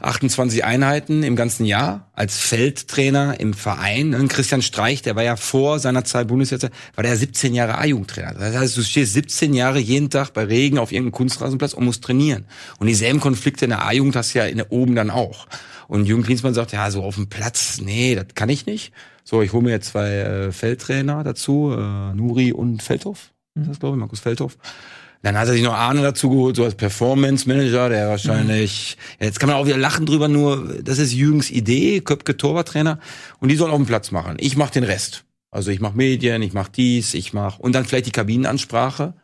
28 Einheiten im ganzen Jahr. Als Feldtrainer im Verein, ne? Christian Streich, der war ja vor seiner Zeit Bundesliga, war der 17 Jahre A-Jugendtrainer. Das heißt, du stehst 17 Jahre jeden Tag bei Regen auf irgendeinem Kunstrasenplatz und musst trainieren. Und dieselben Konflikte in der A-Jugend hast du ja in der oben dann auch. Und Jürgen Klinsmann sagt, ja, so auf dem Platz, nee, das kann ich nicht. So, ich hole mir jetzt zwei äh, Feldtrainer dazu, äh, Nuri und Feldhoff. Ist das, glaube ich, Markus Feldhoff. Dann hat er sich noch Arne dazu geholt, so als Performance Manager, der wahrscheinlich, ja, jetzt kann man auch wieder lachen drüber, nur das ist Jürgens Idee, Köpke Torwarttrainer und die sollen auf den Platz machen. Ich mache den Rest. Also ich mache Medien, ich mache dies, ich mache und dann vielleicht die Kabinenansprache.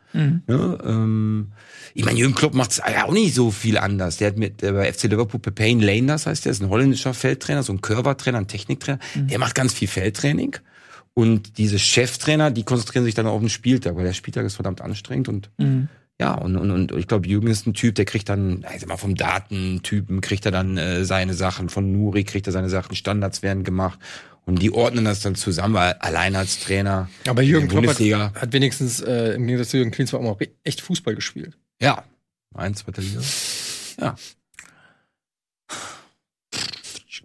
Ja, ähm, ich meine, Jürgen Klopp macht ja auch nicht so viel anders. Der hat mit äh, bei FC Liverpool Pepijn Leenders heißt der, ist ein holländischer Feldtrainer, so ein Curver-Trainer, ein Techniktrainer. Der macht ganz viel Feldtraining. Und diese Cheftrainer, die konzentrieren sich dann auf den Spieltag, weil der Spieltag ist verdammt anstrengend und ja, und, und, und ich glaube, Jürgen ist ein Typ, der kriegt dann, ich sag mal, vom Datentypen kriegt er dann äh, seine Sachen, von Nuri kriegt er seine Sachen, Standards werden gemacht und die ordnen das dann zusammen, weil allein als Trainer Aber Jürgen Klopp hat, Bundesliga, hat wenigstens äh, im Gegensatz zu Jürgen Klinsmann auch echt Fußball gespielt. ja, eins, zweite Liga. Ja.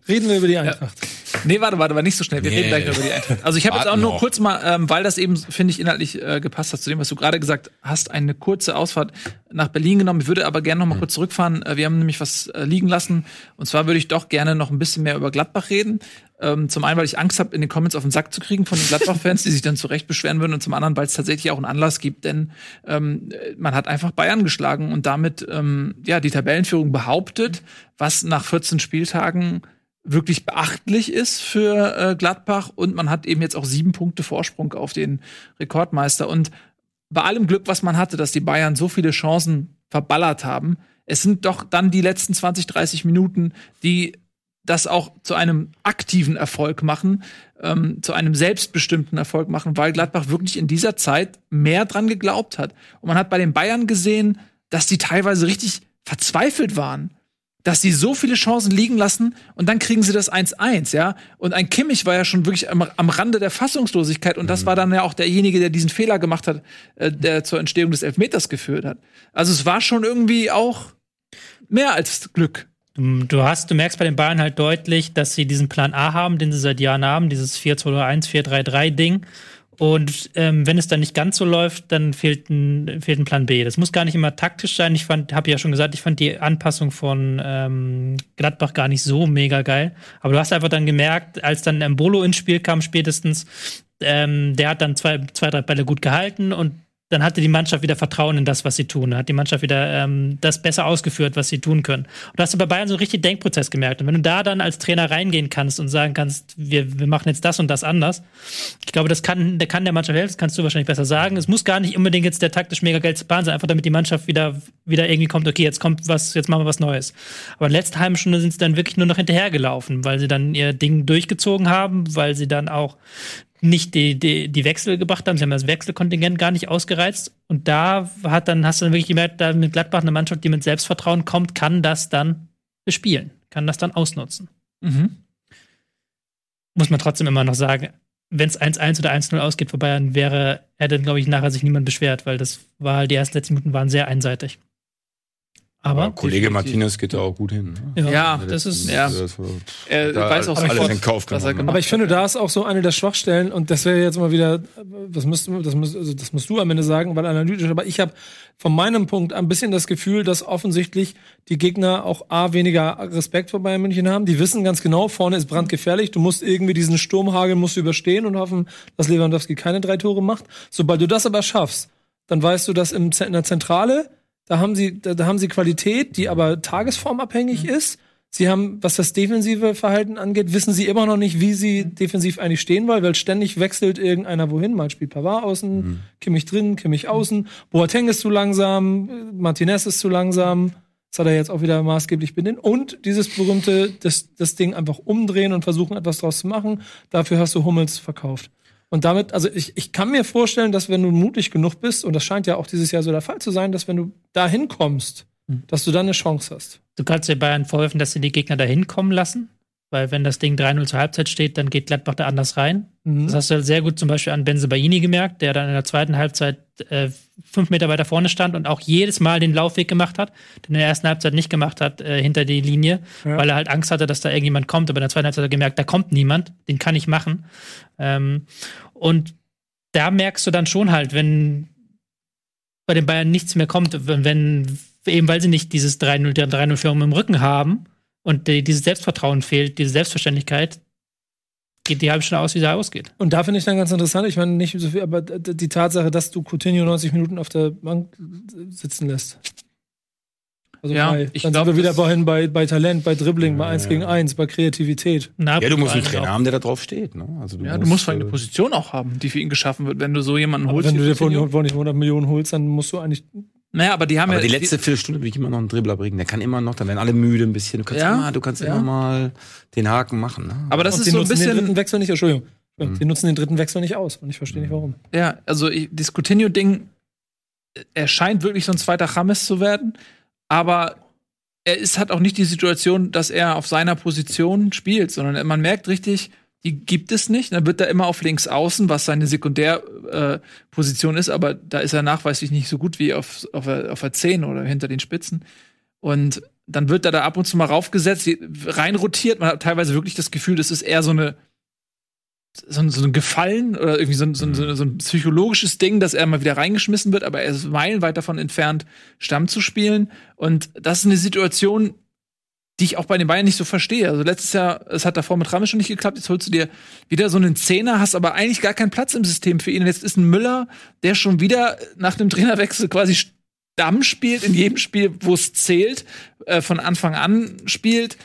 Reden wir über die Eintracht. Nee, warte, warte, warte, nicht so schnell. Wir Nee. reden gleich über die Eintracht. Also ich habe jetzt auch nur noch. kurz mal, ähm, weil das eben, finde ich, inhaltlich äh, gepasst hat zu dem, was du gerade gesagt hast, eine kurze Ausfahrt nach Berlin genommen. Ich würde aber gerne noch mal kurz zurückfahren. Äh, wir haben nämlich was äh, liegen lassen. Und zwar würde ich doch gerne noch ein bisschen mehr über Gladbach reden. Ähm, zum einen, weil ich Angst habe, in den Comments auf den Sack zu kriegen von den Gladbach-Fans, die sich dann zu Recht beschweren würden. Und zum anderen, weil es tatsächlich auch einen Anlass gibt, denn ähm, äh, man hat einfach Bayern geschlagen und damit ähm, ja die Tabellenführung behauptet, was nach 14 Spieltagen wirklich beachtlich ist für äh, Gladbach. Und man hat eben jetzt auch sieben Punkte Vorsprung auf den Rekordmeister. Und bei allem Glück, was man hatte, dass die Bayern so viele Chancen verballert haben, es sind doch dann die letzten 20, 30 Minuten, die das auch zu einem aktiven Erfolg machen, ähm, zu einem selbstbestimmten Erfolg machen, weil Gladbach wirklich in dieser Zeit mehr dran geglaubt hat. Und man hat bei den Bayern gesehen, dass die teilweise richtig verzweifelt waren dass sie so viele Chancen liegen lassen und dann kriegen sie das 1-1, ja. Und ein Kimmich war ja schon wirklich am, am Rande der Fassungslosigkeit und das war dann ja auch derjenige, der diesen Fehler gemacht hat, äh, der zur Entstehung des Elfmeters geführt hat. Also es war schon irgendwie auch mehr als Glück. Du, du hast, du merkst bei den Bayern halt deutlich, dass sie diesen Plan A haben, den sie seit Jahren haben, dieses 4-2-1, 4-3-3-Ding. Und ähm, wenn es dann nicht ganz so läuft, dann fehlt ein, fehlt ein Plan B. Das muss gar nicht immer taktisch sein. Ich fand, habe ja schon gesagt, ich fand die Anpassung von ähm, Gladbach gar nicht so mega geil. Aber du hast einfach dann gemerkt, als dann Embolo ins Spiel kam, spätestens, ähm, der hat dann zwei, zwei, drei Bälle gut gehalten und dann hatte die Mannschaft wieder Vertrauen in das, was sie tun. Dann hat die Mannschaft wieder ähm, das besser ausgeführt, was sie tun können. Und da hast du bei Bayern so einen richtigen Denkprozess gemerkt. Und wenn du da dann als Trainer reingehen kannst und sagen kannst, wir, wir machen jetzt das und das anders, ich glaube, das kann, der kann der Mannschaft helfen, das kannst du wahrscheinlich besser sagen. Es muss gar nicht unbedingt jetzt der taktisch mega geilste Plan sein, einfach damit die Mannschaft wieder, wieder irgendwie kommt, okay, jetzt kommt was, jetzt machen wir was Neues. Aber in der letzten halben Stunde sind sie dann wirklich nur noch hinterhergelaufen, weil sie dann ihr Ding durchgezogen haben, weil sie dann auch nicht die, die, die Wechsel gebracht haben. Sie haben das Wechselkontingent gar nicht ausgereizt. Und da hat dann, hast du dann wirklich gemerkt, da mit Gladbach eine Mannschaft, die mit Selbstvertrauen kommt, kann das dann bespielen, kann das dann ausnutzen. Mhm. Muss man trotzdem immer noch sagen, wenn es 1-1 oder 1-0 ausgeht für Bayern, wäre, hätte, glaube ich, nachher sich niemand beschwert, weil das war halt, die ersten letzten Minuten waren sehr einseitig. Aber, Aber Kollege Martinez geht da auch gut hin. Ne? Ja, das ist, ja. Das, Er da weiß auch alles in Kauf was er genommen. gemacht Aber ich finde, da ist auch so eine der Schwachstellen und das wäre jetzt mal wieder, das musst, du- das, musst, also das musst du am Ende sagen, weil analytisch, aber ich habe von meinem Punkt ein bisschen das Gefühl, dass offensichtlich die Gegner auch A, weniger Respekt vor Bayern München haben. Die wissen ganz genau, vorne ist brandgefährlich, du musst irgendwie diesen Sturmhagel musst du überstehen und hoffen, dass Lewandowski keine drei Tore macht. Sobald du das aber schaffst, dann weißt du, dass in der Zentrale, da haben sie, da, da haben sie Qualität, die aber tagesformabhängig ist. Sie haben, was das defensive Verhalten angeht, wissen sie immer noch nicht, wie sie defensiv eigentlich stehen wollen, weil ständig wechselt irgendeiner wohin. Mal spielt Pavard außen, Kimmich drin, Kimmich außen. Boateng ist zu langsam, Martinez ist zu langsam. Das hat er jetzt auch wieder maßgeblich bedient. Und dieses berühmte, das, das Ding einfach umdrehen und versuchen, etwas draus zu machen. Dafür hast du Hummels verkauft. Und damit, also ich, ich kann mir vorstellen, dass wenn du mutig genug bist, und das scheint ja auch dieses Jahr so der Fall zu sein, dass wenn du da hinkommst, dass du dann eine Chance hast. Du kannst dir Bayern vorwerfen, dass sie die Gegner dahin kommen lassen, weil wenn das Ding 3-0 zur Halbzeit steht, dann geht Gladbach da anders rein. Mhm. Das hast du halt sehr gut zum Beispiel an Benzebaini gemerkt, der dann in der zweiten Halbzeit äh, fünf Meter weiter vorne stand und auch jedes Mal den Laufweg gemacht hat, den er in der ersten Halbzeit nicht gemacht hat äh, hinter die Linie, Ja. weil er halt Angst hatte, dass da irgendjemand kommt. Aber in der zweiten Halbzeit hat er gemerkt, da kommt niemand, den kann ich machen. Ähm, und da merkst du dann schon halt, wenn bei den Bayern nichts mehr kommt, wenn, eben weil sie nicht dieses 3-0, der 3-0-Führung im Rücken haben und die, dieses Selbstvertrauen fehlt, diese Selbstverständlichkeit, geht die halbe Stunde aus, wie sie ausgeht. Und da finde ich dann ganz interessant, ich meine nicht so viel, aber die Tatsache, dass du Coutinho 90 Minuten auf der Bank sitzen lässt. Also Ja, bei, ich dann glaub, sind wir wieder vorhin bei, bei Talent, bei Dribbling, bei 1 gegen 1, bei Kreativität. Na, Ja, du musst einen Trainer auch. haben, der da drauf steht. Ne? Also du Ja, du musst vor allem äh, eine Position auch haben, die für ihn geschaffen wird, wenn du so jemanden Aber holst. wenn du dir von nicht 100 Millionen holst, dann musst du eigentlich. Naja, aber die haben Aber ja die letzte Viertelstunde will ich immer noch einen Dribbler bringen. Der kann immer noch, dann werden alle müde ein bisschen. Du kannst, Ja, immer, du kannst ja. immer mal den Haken machen. Ne? aber das und ist so ein nutzen den dritten bisschen, Wechsel nicht, Entschuldigung. Mhm. Die nutzen den dritten Wechsel nicht aus und ich verstehe nicht warum. ja, also ich, das Coutinho-Ding, er scheint wirklich so ein zweiter Chames zu werden, aber er ist hat auch nicht die Situation, dass er auf seiner Position spielt, sondern man merkt richtig, die gibt es nicht. Dann wird er immer auf links außen, was seine Sekundärposition äh, ist, aber da ist er nachweislich nicht so gut wie auf, auf, auf der 10 oder hinter den Spitzen. Und dann wird er da ab und zu mal raufgesetzt, reinrotiert. Man hat teilweise wirklich das Gefühl, das ist eher so eine so, ein- so ein Gefallen oder irgendwie so ein, so, ein, so ein- so ein psychologisches Ding, dass er mal wieder reingeschmissen wird, aber er ist meilenweit davon entfernt, Stamm zu spielen. Und das ist eine Situation, die ich auch bei den Bayern nicht so verstehe. Also letztes Jahr, es hat davor mit Rames schon nicht geklappt, jetzt holst du dir wieder so einen Zehner, hast aber eigentlich gar keinen Platz im System für ihn. Und jetzt ist ein Müller, der schon wieder nach dem Trainerwechsel quasi Stamm spielt, in jedem Spiel, wo es zählt, äh, von Anfang an spielt.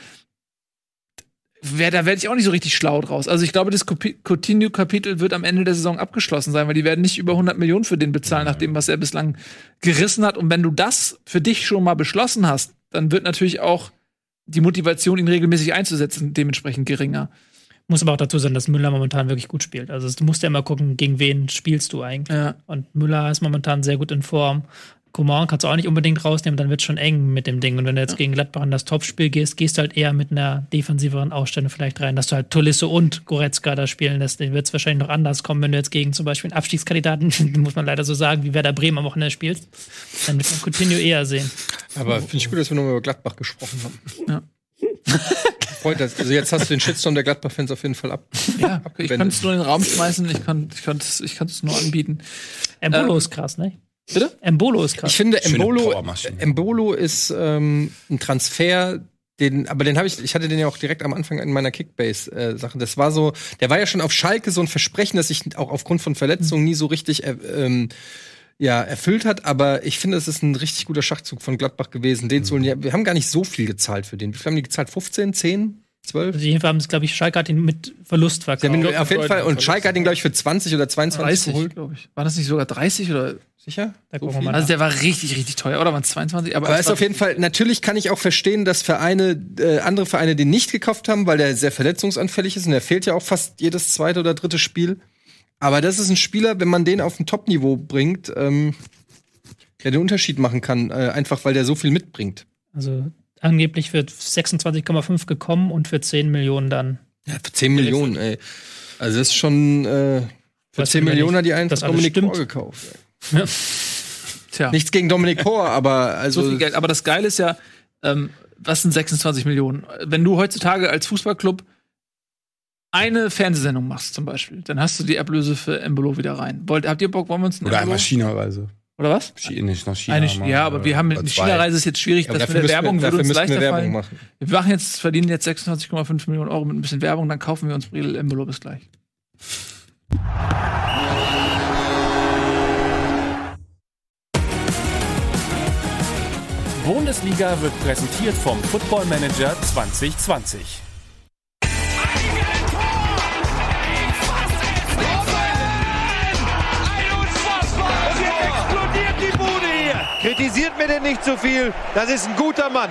Wär, da werde ich auch nicht so richtig schlau draus. Also ich glaube, das Coutinho-Kapitel wird am Ende der Saison abgeschlossen sein, weil die werden nicht über 100 Millionen für den bezahlen, nach dem, was er bislang gerissen hat. Und wenn du das für dich schon mal beschlossen hast, dann wird natürlich auch die Motivation, ihn regelmäßig einzusetzen, dementsprechend geringer. Muss aber auch dazu sein, dass Müller momentan wirklich gut spielt. Also du musst ja immer gucken, gegen wen spielst du eigentlich. Ja. Und Müller ist momentan sehr gut in Form. Coman kannst du auch nicht unbedingt rausnehmen, dann wird schon eng mit dem Ding. Und wenn du jetzt gegen Gladbach in das Topspiel gehst, gehst du halt eher mit einer defensiveren Ausstellung vielleicht rein, dass du halt Tolisso und Goretzka da spielen lässt. Den wird es wahrscheinlich noch anders kommen, wenn du jetzt gegen zum Beispiel einen Abstiegskandidaten, muss man leider so sagen, wie Werder Bremen am Wochenende spielst. Dann wird man Coutinho eher sehen. Aber finde ich gut, dass wir nochmal über Gladbach gesprochen haben. Ja. Freut das. Also jetzt hast du den Shitstorm der Gladbach-Fans auf jeden Fall ab. Ja, ich kann es nur in den Raum schmeißen, ich kann ich kann es ich kann's nur anbieten. Embolo Ähm, ist krass, ne? Bitte? Embolo ist krass. Ich finde, Embolo. Embolo ist ähm, ein Transfer, den, aber den habe ich, ich hatte den ja auch direkt am Anfang in meiner Kickbase-Sache. das war so, der war ja schon auf Schalke so ein Versprechen, das sich auch aufgrund von Verletzungen nie so richtig äh, ähm, ja, erfüllt hat, aber ich finde, es ist ein richtig guter Schachzug von Gladbach gewesen, den zu holen. Ja, wir haben gar nicht so viel gezahlt für den. Wie viel haben die gezahlt? 15, 10, 12? Also jeden Fall haben es, glaube ich, Schalke hat ihn mit Verlust Sie haben verkauft. ihn auf jeden Fall, und Schalke hat ihn, glaube ich, für 20 oder 22 30, geholt. glaube ich. War das nicht sogar 30 oder? Sicher? Da So gucken wir viel? mal Also der war richtig, richtig teuer. Oder waren es 22? Aber, Aber es ist auf jeden Fall, natürlich kann ich auch verstehen, dass Vereine, äh, andere Vereine den nicht gekauft haben, weil der sehr verletzungsanfällig ist und der fehlt ja auch fast jedes zweite oder dritte Spiel. Aber das ist ein Spieler, wenn man den auf ein Top-Niveau bringt, ähm, der den Unterschied machen kann, äh, einfach weil der so viel mitbringt. Also angeblich wird 26,5 gekommen und für 10 Millionen dann. Ja, für 10 Millionen, ey. Also das ist schon, äh, für Weiß 10 man ja Millionen hat die alles Dominik stimmt. Kor gekauft. Ey. Tja, Nichts gegen Dominik Kor, aber also. so viel Geld. Aber das Geile ist ja, ähm, was sind 26 Millionen? Wenn du heutzutage als Fußballclub eine Fernsehsendung machst zum Beispiel, dann hast du die Ablöse für Embolo wieder rein. Wollt, habt ihr Bock, wollen wir uns einen Oder einmal China-Reise. Oder was? Nicht nach China. Eine, mal, ja, aber wir haben mit. China-Reise ist jetzt schwierig, aber das dafür mit der Werbung wir, würde uns wir leichter Werbung fallen. machen. Wir machen jetzt, verdienen jetzt 26,5 Millionen Euro mit ein bisschen Werbung, dann kaufen wir uns Bredel Embolo bis gleich. Bundesliga wird präsentiert vom Football Manager 2020. Kritisiert mir denn nicht zu viel. Das ist ein guter Mann.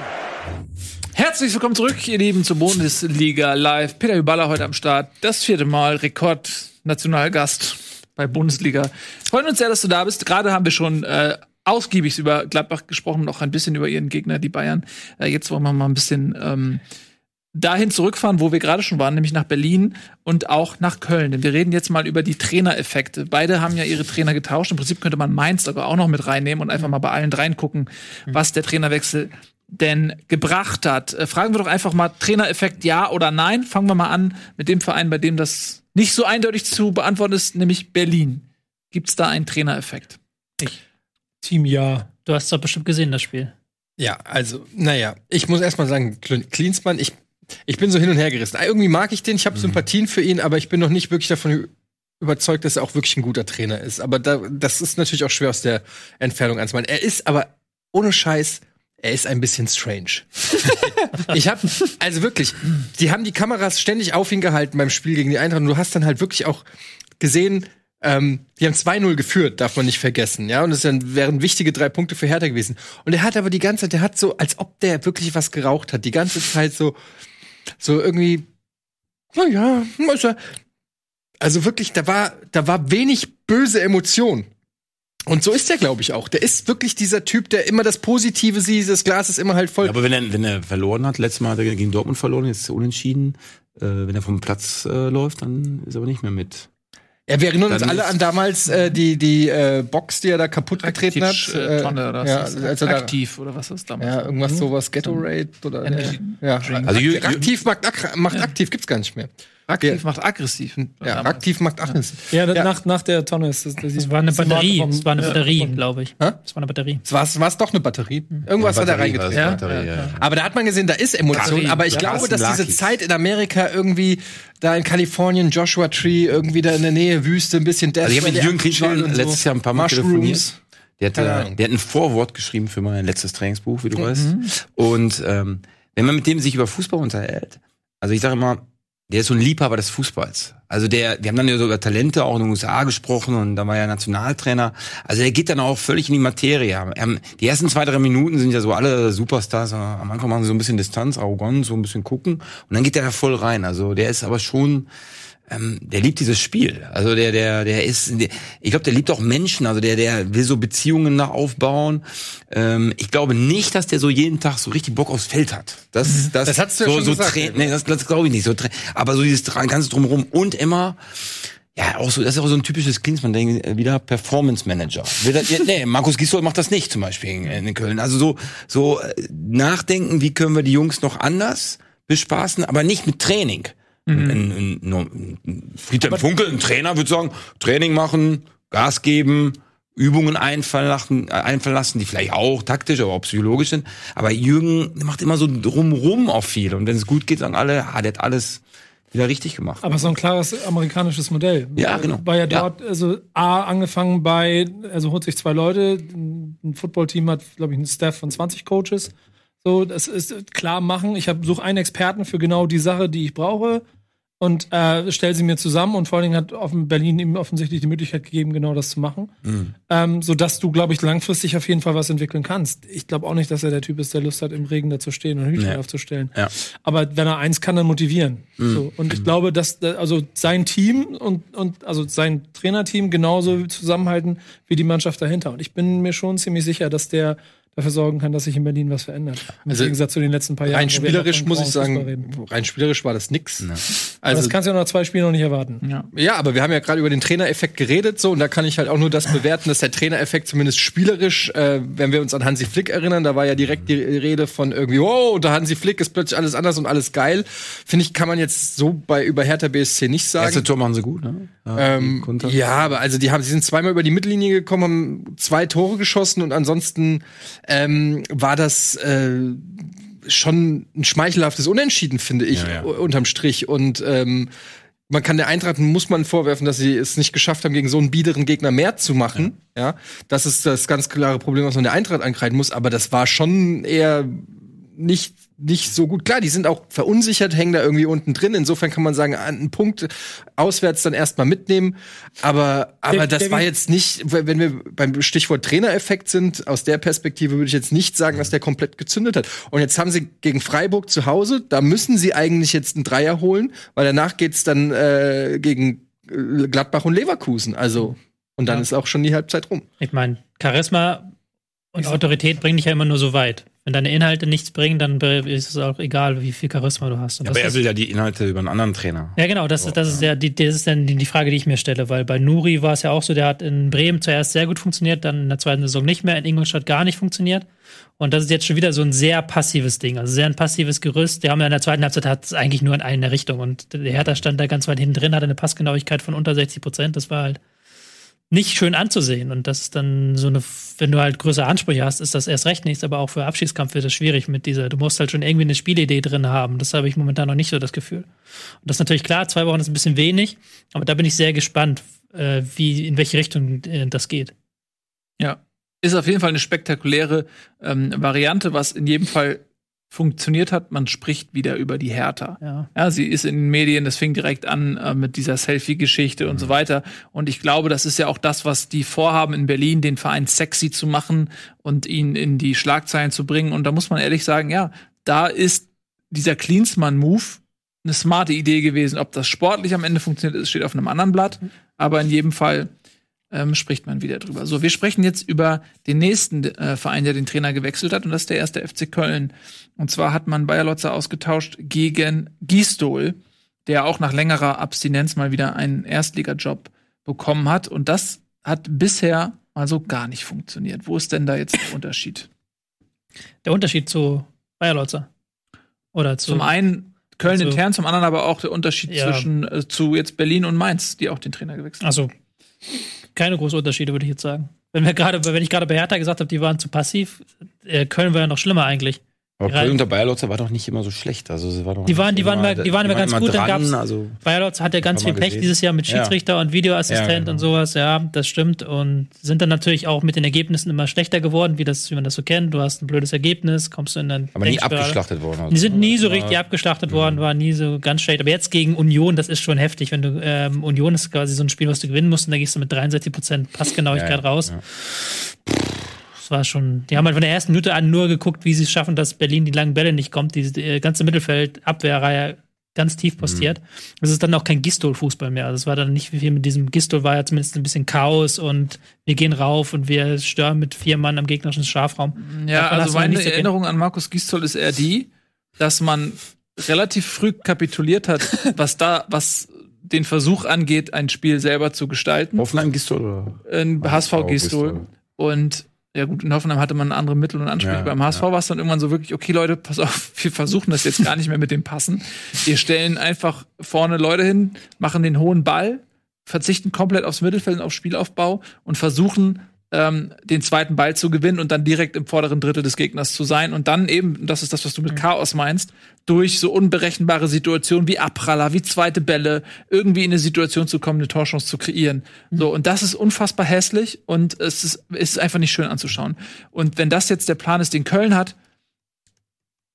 Herzlich willkommen zurück, ihr Lieben, zur Bundesliga Live. Peter Hüballer heute am Start. Das vierte Mal Rekord-Nationalgast bei Bundesliga. Freuen uns sehr, dass du da bist. Gerade haben wir schon äh, ausgiebig über Gladbach gesprochen, noch ein bisschen über ihren Gegner, die Bayern. Äh, jetzt wollen wir mal ein bisschen ähm, dahin zurückfahren, wo wir gerade schon waren, nämlich nach Berlin und auch nach Köln. Denn wir reden jetzt mal über die Trainereffekte. Beide haben ja ihre Trainer getauscht. Im Prinzip könnte man Mainz sogar auch noch mit reinnehmen und einfach mal bei allen dreien gucken, was der Trainerwechsel denn gebracht hat. Äh, fragen wir doch einfach mal Trainereffekt ja oder nein. Fangen wir mal an mit dem Verein, bei dem das nicht so eindeutig zu beantworten ist, nämlich Berlin. Gibt es da einen Trainereffekt? Team ja. Du hast doch bestimmt gesehen, das Spiel. Ja, also, naja, ich muss erstmal sagen, Kl- Klinsmann, ich, ich bin so hin und her gerissen. Ah, Irgendwie mag ich den, ich habe Sympathien für ihn, aber ich bin noch nicht wirklich davon überzeugt, dass er auch wirklich ein guter Trainer ist. Aber da, das ist natürlich auch schwer aus der Entfernung anzumachen. Er ist aber ohne Scheiß, er ist ein bisschen strange. ich habe also wirklich, die haben die Kameras ständig auf ihn gehalten beim Spiel gegen die Eintracht und du hast dann halt wirklich auch gesehen, ähm, die haben 2-0 geführt, darf man nicht vergessen, ja, und es dann wären wichtige drei Punkte für Hertha gewesen. Und er hat aber die ganze Zeit, der hat so, als ob der wirklich was geraucht hat, die ganze Zeit so, so irgendwie, na ja, ist er- also wirklich, da war, da war wenig böse Emotion. Und so ist er, glaube ich, auch. Der ist wirklich dieser Typ, der immer das Positive sieht, das Glas ist immer halt voll. Ja, aber wenn er, wenn er verloren hat, letztes Mal hat er gegen Dortmund verloren, jetzt ist er unentschieden. Äh, wenn er vom Platz äh, läuft, dann ist er aber nicht mehr mit. Ja, wir erinnern uns alle an damals äh, die, die äh, Box, die er da kaputt getreten hat. Aktiv, äh, Tonne oder was ja, ist das? als er da, aktiv oder was ist damals? ja, irgendwas sowas, Ghetto Raid oder ja. Drink. Also, aktiv macht, macht aktiv gibt's gar nicht mehr. Aktiv macht aggressiv. Ja, aktiv macht aggressiv. Ja, Ja. Nach, nach der Tonne ist das. Das war eine Batterie. Das war eine Batterie, glaube ich. Hä? Das war eine Batterie. Es war es doch eine Batterie. Irgendwas hat er Batterie war reingetreten. das, Batterie, ja. Aber da hat man gesehen, da ist Emotion. Batterie. Aber ich Ja, glaube, dass diese. Zeit in Amerika irgendwie da in Kalifornien, Joshua Tree, irgendwie da in der Nähe, Wüste, ein bisschen Death Also ich habe mit Jürgen und letztes. Jahr ein paar Mal telefoniert. Der hat, äh, der hat ein Vorwort geschrieben für mein letztes Trainingsbuch, wie du Mhm. weißt. Und ähm, wenn man mit dem sich über Fußball unterhält, also ich sage immer, der ist so ein Liebhaber des Fußballs. Also der, wir haben dann ja so über Talente auch in den USA gesprochen und da war er Nationaltrainer. Also der geht dann auch völlig in die Materie. Ähm, Die ersten zwei, drei Minuten sind ja so alle Superstars. äh, Am Anfang machen sie so ein bisschen Distanz, arrogant, so ein bisschen gucken. Und dann geht der da voll rein. Also der ist aber schon, ähm, der liebt dieses Spiel. Also der, der, der ist, der, ich glaube, der liebt auch Menschen. Also der, der will so Beziehungen nach aufbauen. Ähm, ich glaube nicht, dass der so jeden Tag so richtig Bock aufs Feld hat. Das, das, Das hast du ja so, schon so gesagt. Nee, das, das glaube ich nicht. So, aber so dieses ganze drumherum und immer. Ja, auch so, das ist auch so ein typisches Klinsmann-Ding, äh, wieder Performance Manager. Will das- ja, nee, Markus Gisdol macht das nicht, zum Beispiel in, Köln. Also so, so äh, nachdenken, wie können wir die Jungs noch anders bespaßen, aber nicht mit Training. Mhm. Ein, ein, ein, Friedhelm Funkel, ein Trainer, würde sagen, Training machen, Gas geben, Übungen einfallen lassen, einfallen lassen, die vielleicht auch taktisch, aber auch psychologisch sind. Aber Jürgen macht immer so drumrum auf viel. Und wenn es gut geht, sagen alle, ah, der hat alles wieder richtig gemacht. Aber so ein klares amerikanisches Modell. Ja, genau. War ja Ja. dort, also A, angefangen bei, also holt sich zwei Leute, ein Footballteam hat, glaube ich, einen Staff von 20 Coaches. So, das ist klar machen. Ich suche einen Experten für genau die Sache, die ich brauche und äh, stelle sie mir zusammen und vor allen Dingen hat offen Berlin ihm offensichtlich die Möglichkeit gegeben, genau das zu machen. Ähm, so dass du, glaube ich, langfristig auf jeden Fall was entwickeln kannst. Ich glaube auch nicht, dass er der Typ ist, der Lust hat, im Regen da zu stehen und Hütchen Nee. aufzustellen. Ja. Aber wenn er eins kann, dann motivieren. So. Und ich glaube, dass äh, also sein Team und, und also sein Trainerteam genauso zusammenhalten wie die Mannschaft dahinter. Und ich bin mir schon ziemlich sicher, dass der dafür sorgen kann, dass sich in Berlin was verändert. Im Also, Gegensatz zu den letzten paar Jahren. Rein spielerisch muss ich sagen, rein spielerisch war das nix. Aber Also das kannst du ja nach zwei Spielen noch nicht erwarten. Ja. Ja, aber wir haben ja gerade über den Trainereffekt geredet, so und da kann ich halt auch nur das bewerten, dass der Trainereffekt zumindest spielerisch, äh, wenn wir uns an Hansi Flick erinnern, da war ja direkt die Rede von irgendwie, oh, unter Hansi Flick ist plötzlich alles anders und alles geil. Finde ich, kann man jetzt so bei über Hertha BSC nicht sagen. Erste Tor machen sie gut, ne? Ähm, Konter. ja, aber also die haben, sie sind zweimal über die Mittellinie gekommen, haben zwei Tore geschossen und ansonsten ähm, war das äh, schon ein schmeichelhaftes Unentschieden, finde ich, Ja, ja. unterm Strich. Und ähm, man kann der Eintracht muss man vorwerfen, dass sie es nicht geschafft haben, gegen so einen biederen Gegner mehr zu machen. Ja, das ist das ganz klare Problem, was man der Eintracht ankreiden muss. Aber das war schon eher nicht nicht so gut. Klar, die sind auch verunsichert, hängen da irgendwie unten drin. Insofern kann man sagen, einen Punkt auswärts dann erstmal mitnehmen. Aber, aber Der- das der- war jetzt nicht, wenn wir beim Stichwort Trainereffekt sind, aus der Perspektive würde ich jetzt nicht sagen, dass der komplett gezündet hat. Und jetzt haben sie gegen Freiburg zu Hause, da müssen sie eigentlich jetzt einen Dreier holen, weil danach geht's dann äh, gegen äh, Gladbach und Leverkusen. Also, und dann Ja. ist auch schon die Halbzeit rum. Ich meine, Charisma und Autorität bringen dich ja immer nur so weit. Wenn deine Inhalte nichts bringen, dann ist es auch egal, wie viel Charisma du hast. Ja, aber er will ja die Inhalte über einen anderen Trainer. Ja, genau, das, ist, das ist ja die, das ist dann die Frage, die ich mir stelle, weil bei Nuri war es ja auch so, der hat in Bremen zuerst sehr gut funktioniert, dann in der zweiten Saison nicht mehr, in Ingolstadt gar nicht funktioniert. Und das ist jetzt schon wieder so ein sehr passives Ding, also sehr ein passives Gerüst. Die haben ja in der zweiten Halbzeit hat es eigentlich nur in eine Richtung und der Hertha stand da ganz weit hinten drin, hatte eine Passgenauigkeit von unter 60 Prozent. Das war halt nicht schön anzusehen. Und das ist dann so eine, wenn du halt größere Ansprüche hast, ist das erst recht nichts, aber auch für Abschiedskampf wird das schwierig mit dieser, du musst halt schon irgendwie eine Spielidee drin haben. Das habe ich momentan noch nicht so das Gefühl. Und das ist natürlich klar, zwei Wochen ist ein bisschen wenig, aber da bin ich sehr gespannt, äh, wie, in welche Richtung äh, das geht. Ja. Ist auf jeden Fall eine spektakuläre ähm, Variante, was in jedem Fall funktioniert hat. Man spricht wieder über die Hertha. Ja. Ja, sie ist in den Medien, das fing direkt an äh, mit dieser Selfie-Geschichte und so weiter. Und ich glaube, das ist ja auch das, was die vorhaben in Berlin, den Verein sexy zu machen und ihn in die Schlagzeilen zu bringen. Und da muss man ehrlich sagen, ja, da ist dieser Klinsmann-Move eine smarte Idee gewesen. Ob das sportlich am Ende funktioniert, ist, steht auf einem anderen Blatt. Aber in jedem Fall ähm, spricht man wieder drüber. So, wir sprechen jetzt über den nächsten äh, Verein, der den Trainer gewechselt hat, und das ist der erste FC Köln. Und zwar hat man Bayer Lotzer ausgetauscht gegen Gisdol, der auch nach längerer Abstinenz mal wieder einen Erstligajob bekommen hat. Und das hat bisher also gar nicht funktioniert. Wo ist denn da jetzt der Unterschied? Der Unterschied zu Bayer Lotzer. Oder zu. Zum einen Köln Also- intern, zum anderen aber auch der Unterschied Ja. zwischen äh, zu jetzt Berlin und Mainz, die auch den Trainer gewechselt haben. Also keine großen Unterschiede, würde ich jetzt sagen. Wenn wir gerade, wenn ich gerade bei Hertha gesagt habe, die waren zu passiv, äh, Köln war ja noch schlimmer eigentlich. Aber Köln unter Bayer Lotzer war doch nicht immer so schlecht. Also, es war doch Die waren- die immer- waren mal- die waren immer ganz gut, dann dran, gab's- also, Bayer Lotz hat ja ganz viel Pech gesehen. dieses Jahr mit Ja. Schiedsrichter und Videoassistent Ja, genau. und sowas, ja, das stimmt. Und sind dann natürlich auch mit den Ergebnissen immer schlechter geworden, wie, das, wie man das so kennt. Du hast ein blödes Ergebnis, kommst du in dann. aber nie abgeschlachtet worden. Also. Die sind nie so Ja. richtig abgeschlachtet worden, war nie so ganz schlecht. Aber jetzt gegen Union, das ist schon heftig. Wenn du, ähm, Union ist quasi so ein Spiel, was du gewinnen musst, und da gehst du mit 63% Passgenauigkeit Ja, ja, raus. Das war schon, die haben halt von der ersten Minute an nur geguckt, wie sie es schaffen, dass Berlin die langen Bälle nicht kommt. Die, die ganze Mittelfeldabwehrreihe ganz tief postiert. Das ist dann auch kein Gistol-Fußball mehr. Also es war dann nicht wie viel mit diesem Gistol war ja zumindest ein bisschen Chaos und wir gehen rauf und wir stören mit vier Mann am gegnerischen Strafraum. Ja, also meine nichts erkennen. Erinnerung an Markus Gisdol ist eher die, dass man relativ früh kapituliert hat, was da, was den Versuch angeht, ein Spiel selber zu gestalten. Hoffenheim Gistol oder? In HSV Gistol. Gistol. Und ja gut, in Hoffenheim hatte man andere Mittel und Ansprüche. Ja, Beim HSV war es dann irgendwann so wirklich, okay Leute, pass auf, wir versuchen das jetzt gar nicht mehr mit dem Passen. Wir stellen einfach vorne Leute hin, machen den hohen Ball, verzichten komplett aufs Mittelfeld und auf Spielaufbau und versuchen ähm, den zweiten Ball zu gewinnen und dann direkt im vorderen Drittel des Gegners zu sein und dann eben, das ist das, was du mit Chaos meinst, durch so unberechenbare Situationen wie Abpraller, wie zweite Bälle, irgendwie in eine Situation zu kommen, eine Torchance zu kreieren. So, und das ist unfassbar hässlich und es ist, ist einfach nicht schön anzuschauen. Und wenn das jetzt der Plan ist, den Köln hat,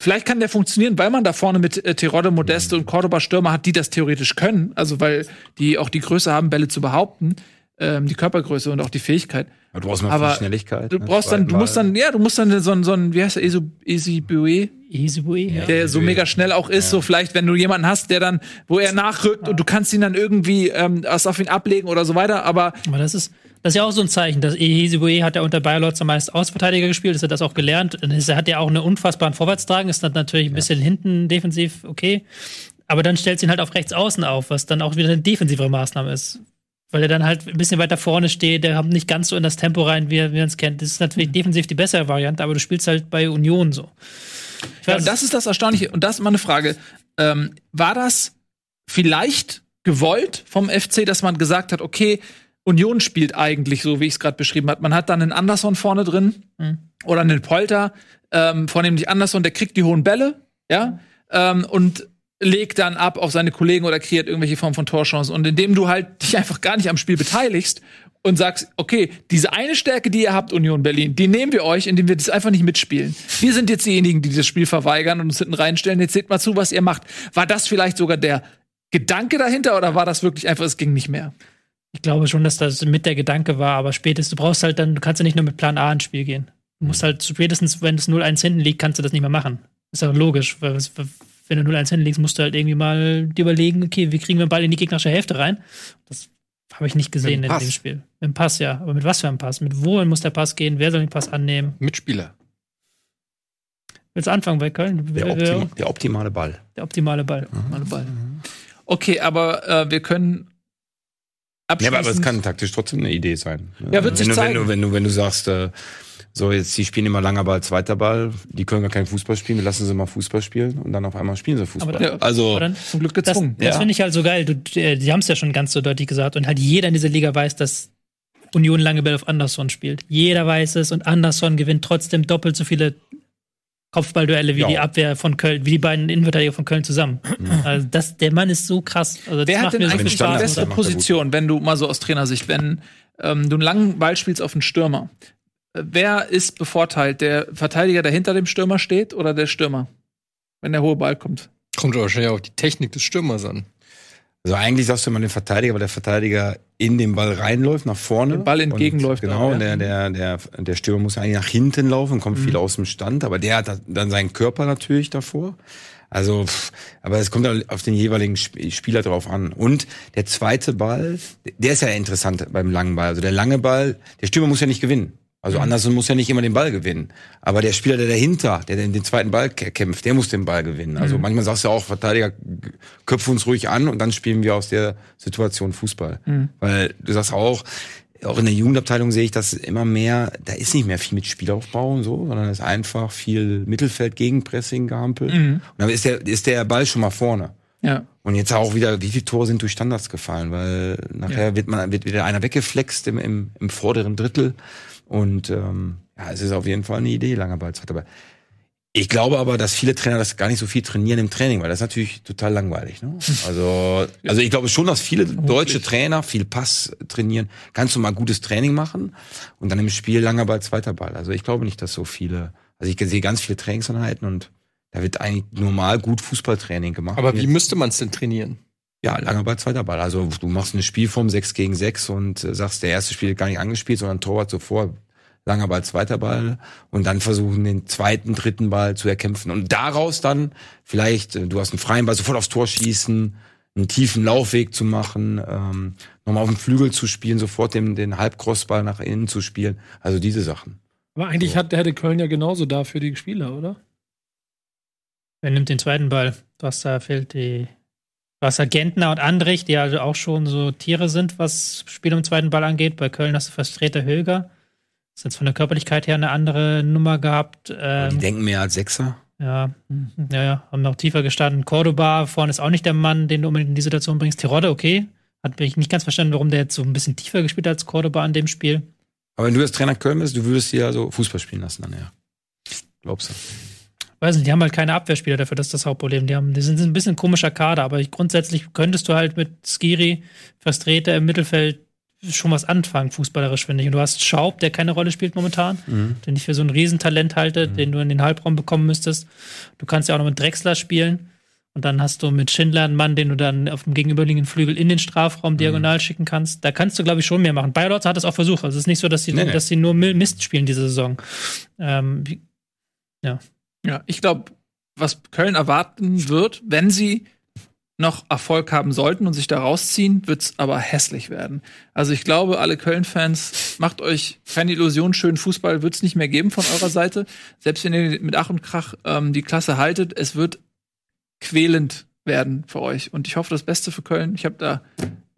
Vielleicht kann der funktionieren, weil man da vorne mit äh, Terodde, Modeste und Cordoba Stürmer hat, die das theoretisch können. Also weil die auch die Größe haben, Bälle zu behaupten, ähm, die Körpergröße und auch die Fähigkeit. Du brauchst mal Aber viel Schnelligkeit. Du ne? brauchst dann, du musst dann, ja, du musst dann so ein, so ein wie heißt der, Esibue, Isibue, ja. der so mega schnell auch ist, so vielleicht, wenn du jemanden hast, der dann, wo er nachrückt und du kannst ihn dann irgendwie ähm, was auf ihn ablegen oder so weiter, aber Aber das ist, das ist ja auch so ein Zeichen. Das Ehesibue hat ja unter Bayer Lotzer meist Außenverteidiger gespielt, ist er das auch gelernt. Und Er hat ja auch eine unfassbaren Vorwärtstragen, ist dann natürlich ein bisschen hinten defensiv okay. Aber dann stellt sie ihn halt auf rechts außen auf, was dann auch wieder eine defensivere Maßnahme ist. Weil er dann halt ein bisschen weiter vorne steht, der kommt nicht ganz so in das Tempo rein, wie, wie man es kennt. Das ist natürlich defensiv die bessere Variante, aber du spielst halt bei Union so. Ja, und das ist das Erstaunliche. Und das ist mal eine Frage. Ähm, war das vielleicht gewollt vom FC, dass man gesagt hat, okay, Union spielt eigentlich so, wie ich es gerade beschrieben habe. Man hat dann einen Anderson vorne drin Mhm. oder einen Polter, ähm, vornehmlich Anderson, der kriegt die hohen Bälle, ja, ähm, und legt dann ab auf seine Kollegen oder kreiert irgendwelche Form von Torchancen. Und indem du halt dich einfach gar nicht am Spiel beteiligst und sagst, okay, diese eine Stärke, die ihr habt, Union Berlin, die nehmen wir euch, indem wir das einfach nicht mitspielen. Wir sind jetzt diejenigen, die das Spiel verweigern und uns hinten reinstellen. Jetzt seht mal zu, was ihr macht. War das vielleicht sogar der Gedanke dahinter oder war das wirklich einfach, es ging nicht mehr? Ich glaube schon, dass das mit der Gedanke war, aber spätestens, du brauchst halt dann, du kannst ja nicht nur mit Plan A ins Spiel gehen. Du musst halt spätestens, wenn es 0-1 hinten liegt, kannst du das nicht mehr machen. Ist ja logisch, weil wenn du 0-1 hinten liegst, musst du halt irgendwie mal dir überlegen, okay, wie kriegen wir den Ball in die gegnerische Hälfte rein? Das habe ich nicht gesehen in dem Spiel. Mit dem Pass, ja. Aber mit was für einem Pass? Mit wohin muss der Pass gehen? Wer soll den Pass annehmen? Mitspieler. Willst du anfangen bei Köln? Der, optima, der optimale Ball. der optimale Ball. Mal Ball. Okay, aber äh, wir können Ja, aber es kann taktisch trotzdem eine Idee sein. Ja, wird sich wenn, du, wenn, zeigen. du, wenn, du, wenn du sagst, äh, so jetzt die spielen immer langer Ball, zweiter Ball, die können gar keinen Fußball spielen, wir lassen sie mal Fußball spielen und dann auf einmal spielen sie Fußball. Aber da- also Aber dann, zum Glück Das, gezwungen. das Ja. finde ich halt so geil. Du, äh, die haben es ja schon ganz so deutlich gesagt. Und halt jeder in dieser Liga weiß, dass Union lange Bälle auf Anderson spielt. Jeder weiß es und Anderson gewinnt trotzdem doppelt so viele Kopfballduelle wie Ja. die Abwehr von Köln, wie die beiden Innenverteidiger von Köln zusammen. Also das, der Mann ist so krass. Also das Wer hat macht denn so eigentlich die bessere er. Position, wenn du mal so aus Trainersicht, wenn ähm, du einen langen Ball spielst auf einen Stürmer? Wer ist bevorteilt? Der Verteidiger, der hinter dem Stürmer steht oder der Stürmer? Wenn der hohe Ball kommt. Kommt wahrscheinlich auf die Technik des Stürmers an. Also eigentlich sagst du immer den Verteidiger, weil der Verteidiger in den Ball reinläuft, nach vorne. Dem Ball entgegenläuft Und, genau, auch, und ja. der, der, der, der Stürmer muss eigentlich nach hinten laufen, kommt viel aus dem Stand, aber der hat da- dann seinen Körper natürlich davor. Also, pff, aber es kommt halt auf den jeweiligen Sp- Spieler drauf an. Und der zweite Ball, der ist ja interessant beim langen Ball. Also der lange Ball, der Stürmer muss ja nicht gewinnen. Also Anderson muss ja nicht immer den Ball gewinnen. Aber der Spieler, der dahinter, der den, den zweiten Ball kä- kämpft, der muss den Ball gewinnen. Also manchmal sagst du ja auch, Verteidiger, köpfe uns ruhig an und dann spielen wir aus der Situation Fußball. Weil du sagst auch, auch in der Jugendabteilung sehe ich das immer mehr, da ist nicht mehr viel mit Spielaufbau und so, sondern es ist einfach viel Mittelfeld Gegenpressing gehampelt. Und dann ist der, ist der Ball schon mal vorne. Ja. Und jetzt auch wieder, wie viele Tore sind durch Standards gefallen? Weil nachher wird man wird wieder einer weggeflext im, im, im vorderen Drittel. Und ähm, ja, es ist auf jeden Fall eine Idee, langer Ballzeit. Aber ich glaube aber, dass viele Trainer das gar nicht so viel trainieren im Training, weil das ist natürlich total langweilig. Ne? Also, also ich glaube schon, dass viele deutsche Trainer viel Pass trainieren. Kannst du mal gutes Training machen und dann im Spiel langer Ball, zweiter Ball. Also ich glaube nicht, dass so viele. Also ich sehe ganz viele Trainingseinheiten und da wird eigentlich normal gut Fußballtraining gemacht. Aber wie müsste man es denn trainieren? Ja, langer Ball, zweiter Ball. Also du machst eine Spielform 6 gegen 6 und äh, sagst, der erste Spiel gar nicht angespielt, sondern Torwart sofort. Langer Ball, zweiter Ball und dann versuchen, den zweiten, dritten Ball zu erkämpfen. Und daraus dann vielleicht, äh, du hast einen freien Ball, sofort aufs Tor schießen, einen tiefen Laufweg zu machen, ähm, nochmal auf dem Flügel zu spielen, sofort den, den Halbcrossball nach innen zu spielen. Also diese Sachen. Aber eigentlich hat, hätte Köln ja genauso dafür die Spieler, oder? Wer nimmt den zweiten Ball? Was da fehlt die. Was Gentner und Andrich, die also auch schon so Tiere sind, was Spiel um den zweiten Ball angeht. Bei Köln hast du Vertreter Höger. Ist jetzt von der Körperlichkeit her eine andere Nummer gehabt. die Ähm, denken mehr als Sechser. ja, ja, ja, haben noch tiefer gestanden. Cordoba vorne ist auch nicht der Mann, den du unbedingt in die Situation bringst. Tirode, okay. Hat mich nicht ganz verstanden, warum der jetzt so ein bisschen tiefer gespielt hat als Cordoba an dem Spiel. Aber wenn du jetzt Trainer Köln bist, du würdest die ja so Fußball spielen lassen dann, ja. Glaubst du? Weiß nicht, die haben halt keine Abwehrspieler dafür, das ist das Hauptproblem. Die, haben, die sind ein bisschen ein komischer Kader, aber ich, grundsätzlich könntest du halt mit Skiri, Vertreter im Mittelfeld schon was anfangen, fußballerisch, finde ich. Und du hast Schaub, der keine Rolle spielt momentan, den ich für so ein Riesentalent halte, den du in den Halbraum bekommen müsstest. Du kannst ja auch noch mit Drexler spielen. Und dann hast du mit Schindler einen Mann, den du dann auf dem gegenüberliegenden Flügel in den Strafraum diagonal schicken kannst. Da kannst du, glaube ich, schon mehr machen. Bayer hat es auch versucht. Also es ist nicht so, dass sie, Nee, nee. dass sie nur Mist spielen diese Saison. Ähm, wie- Ja, ich glaube, was Köln erwarten wird, wenn sie noch Erfolg haben sollten und sich da rausziehen, wird's aber hässlich werden. Also ich glaube, alle Köln-Fans, macht euch keine Illusion, schönen Fußball wird's nicht mehr geben von eurer Seite. Selbst wenn ihr mit Ach und Krach ähm, die Klasse haltet, es wird quälend werden für euch. Und ich hoffe das Beste für Köln. Ich habe da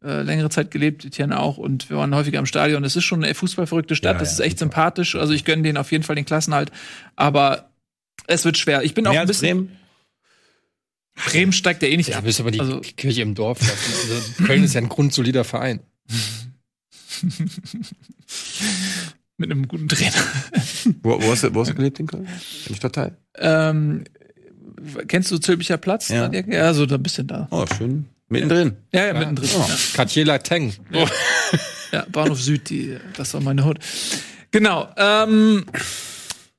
äh, längere Zeit gelebt, Etienne auch, und wir waren häufiger im Stadion. Es ist schon eine fußballverrückte Stadt, Ja, das ja, ist echt super. sympathisch. Also ich gönne denen auf jeden Fall den Klassenhalt. Aber es wird schwer. Ich bin auch Mehr ein als bisschen. Bremen? Bremen steigt ja eh nicht Ja, ab. bist aber die Also- Kirche im Dorf. Also, Köln ist ja ein grundsolider Verein. Mit einem guten Trainer. Wo, wo, hast du, wo hast du gelebt in Köln? Im Stadtteil? ähm, kennst du Zülpicher Platz? Ja. ja, so da ein bisschen da. Oh, schön. Mittendrin. Ja, ja, mittendrin. Oh. Ja. Cartier Lateng. Ja, Bahnhof Süd, die, das war meine Hut. Genau. Ähm,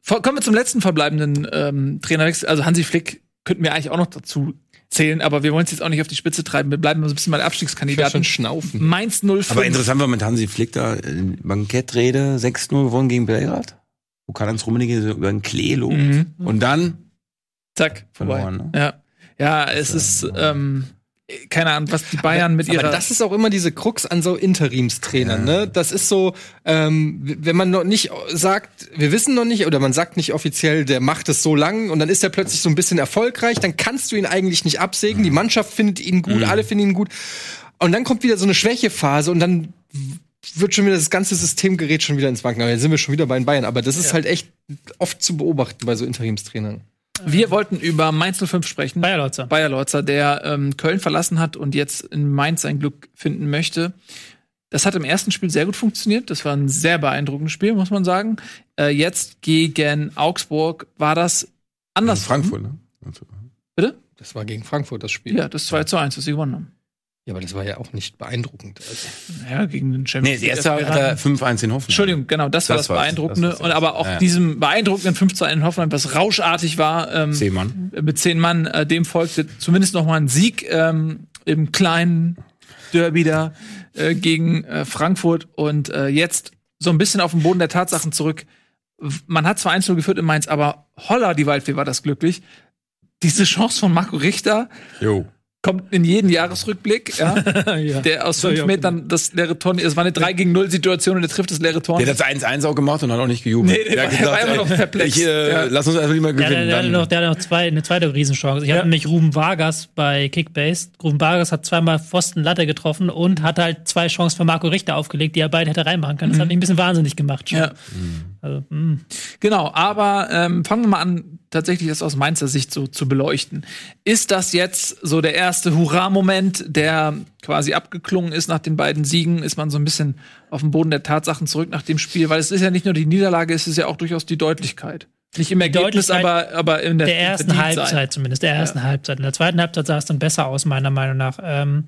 kommen wir zum letzten verbleibenden ähm, Trainerwechsel. Also Hansi Flick könnten wir eigentlich auch noch dazu zählen, aber wir wollen es jetzt auch nicht auf die Spitze treiben. Wir bleiben so ein bisschen bei den Ich Abstiegskandidaten. schon schnaufen. Mainz 05. Aber interessant war mit Hansi Flick da, äh, Bankettrede, 6-0 gewonnen gegen Belgrad. Wo Karl-Heinz Rummenigge so über den Klee lobt. Mhm. Und dann, Zack. Verloren, ne? Ja. Ja, es ist, ähm, keine Ahnung, was die Bayern mit ihrer. Aber das ist auch immer diese Krux an so Interimstrainern, ne? Das ist so, ähm, wenn man noch nicht sagt, wir wissen noch nicht, oder man sagt nicht offiziell, der macht es so lang und dann ist er plötzlich so ein bisschen erfolgreich, dann kannst du ihn eigentlich nicht absägen. Die Mannschaft findet ihn gut, alle finden ihn gut. Und dann kommt wieder so eine Schwächephase und dann wird schon wieder das ganze System gerät schon wieder ins Wanken. Aber jetzt sind wir schon wieder bei den Bayern. Aber das ist halt echt oft zu beobachten bei so Interimstrainern. Wir wollten über Mainz 05 sprechen. Bayer Lotzer. Bayer Lorzer, der ähm, Köln verlassen hat und jetzt in Mainz sein Glück finden möchte. Das hat im ersten Spiel sehr gut funktioniert. Das war ein sehr beeindruckendes Spiel, muss man sagen. Äh, jetzt gegen Augsburg war das anders. Frankfurt, ne? Bitte? Das war gegen Frankfurt das Spiel. Ja, das 2 zu 1, das sie gewonnen haben. Ja, aber das war ja auch nicht beeindruckend. Also, Ja, gegen den Nee, Champions das erste hat er 5-1 in Hoffenheim. Entschuldigung, genau, das war das, Das war's. Beeindruckende. Das und aber auch Ja, ja. diesem beeindruckenden 5 zu 1 in Hoffenheim, was rauschartig war, ähm, Seemann. mit zehn Mann, äh, dem folgte zumindest noch mal ein Sieg ähm, im kleinen Derby da äh, gegen äh, Frankfurt und äh, jetzt so ein bisschen auf den Boden der Tatsachen zurück. Man hat zwar 1 geführt in Mainz, aber holla, die Waldfee war das glücklich. Diese Chance von Marco Richter, Jo. Kommt in jeden Jahresrückblick, ja, ja. der aus fünf Metern das leere Tor, es war eine 3 gegen 0 Situation und der trifft das leere Tor. Der hat das 1-1 auch gemacht und hat auch nicht gejubelt. Nee, der hat war- er war immer noch perplex. Ich, äh, Ja. Lass uns einfach lieber Der, gewinnen. der, der, hatte dann. noch, der hatte noch zwei, eine zweite Riesenchance. Ich hatte nämlich Ruben Vargas bei Kickbase. Ruben Vargas hat zweimal Pfosten Latte getroffen und hat halt zwei Chancen für Marco Richter aufgelegt, die er beide hätte reinmachen können. Das hat mich ein bisschen wahnsinnig gemacht. Schon. Ja. Also, mh. Genau, aber ähm, fangen wir mal an, tatsächlich das aus Mainzer Sicht so zu beleuchten. Ist das jetzt so der erste Hurra-Moment, der quasi abgeklungen ist nach den beiden Siegen? Ist man so ein bisschen auf dem Boden der Tatsachen zurück nach dem Spiel? Weil es ist ja nicht nur die Niederlage, es ist ja auch durchaus die Deutlichkeit. Nicht im Ergebnis, aber, aber in der, der ersten. Halbzeit zumindest, der ersten Halbzeit. In der zweiten Halbzeit sah es dann besser aus, meiner Meinung nach. Ähm,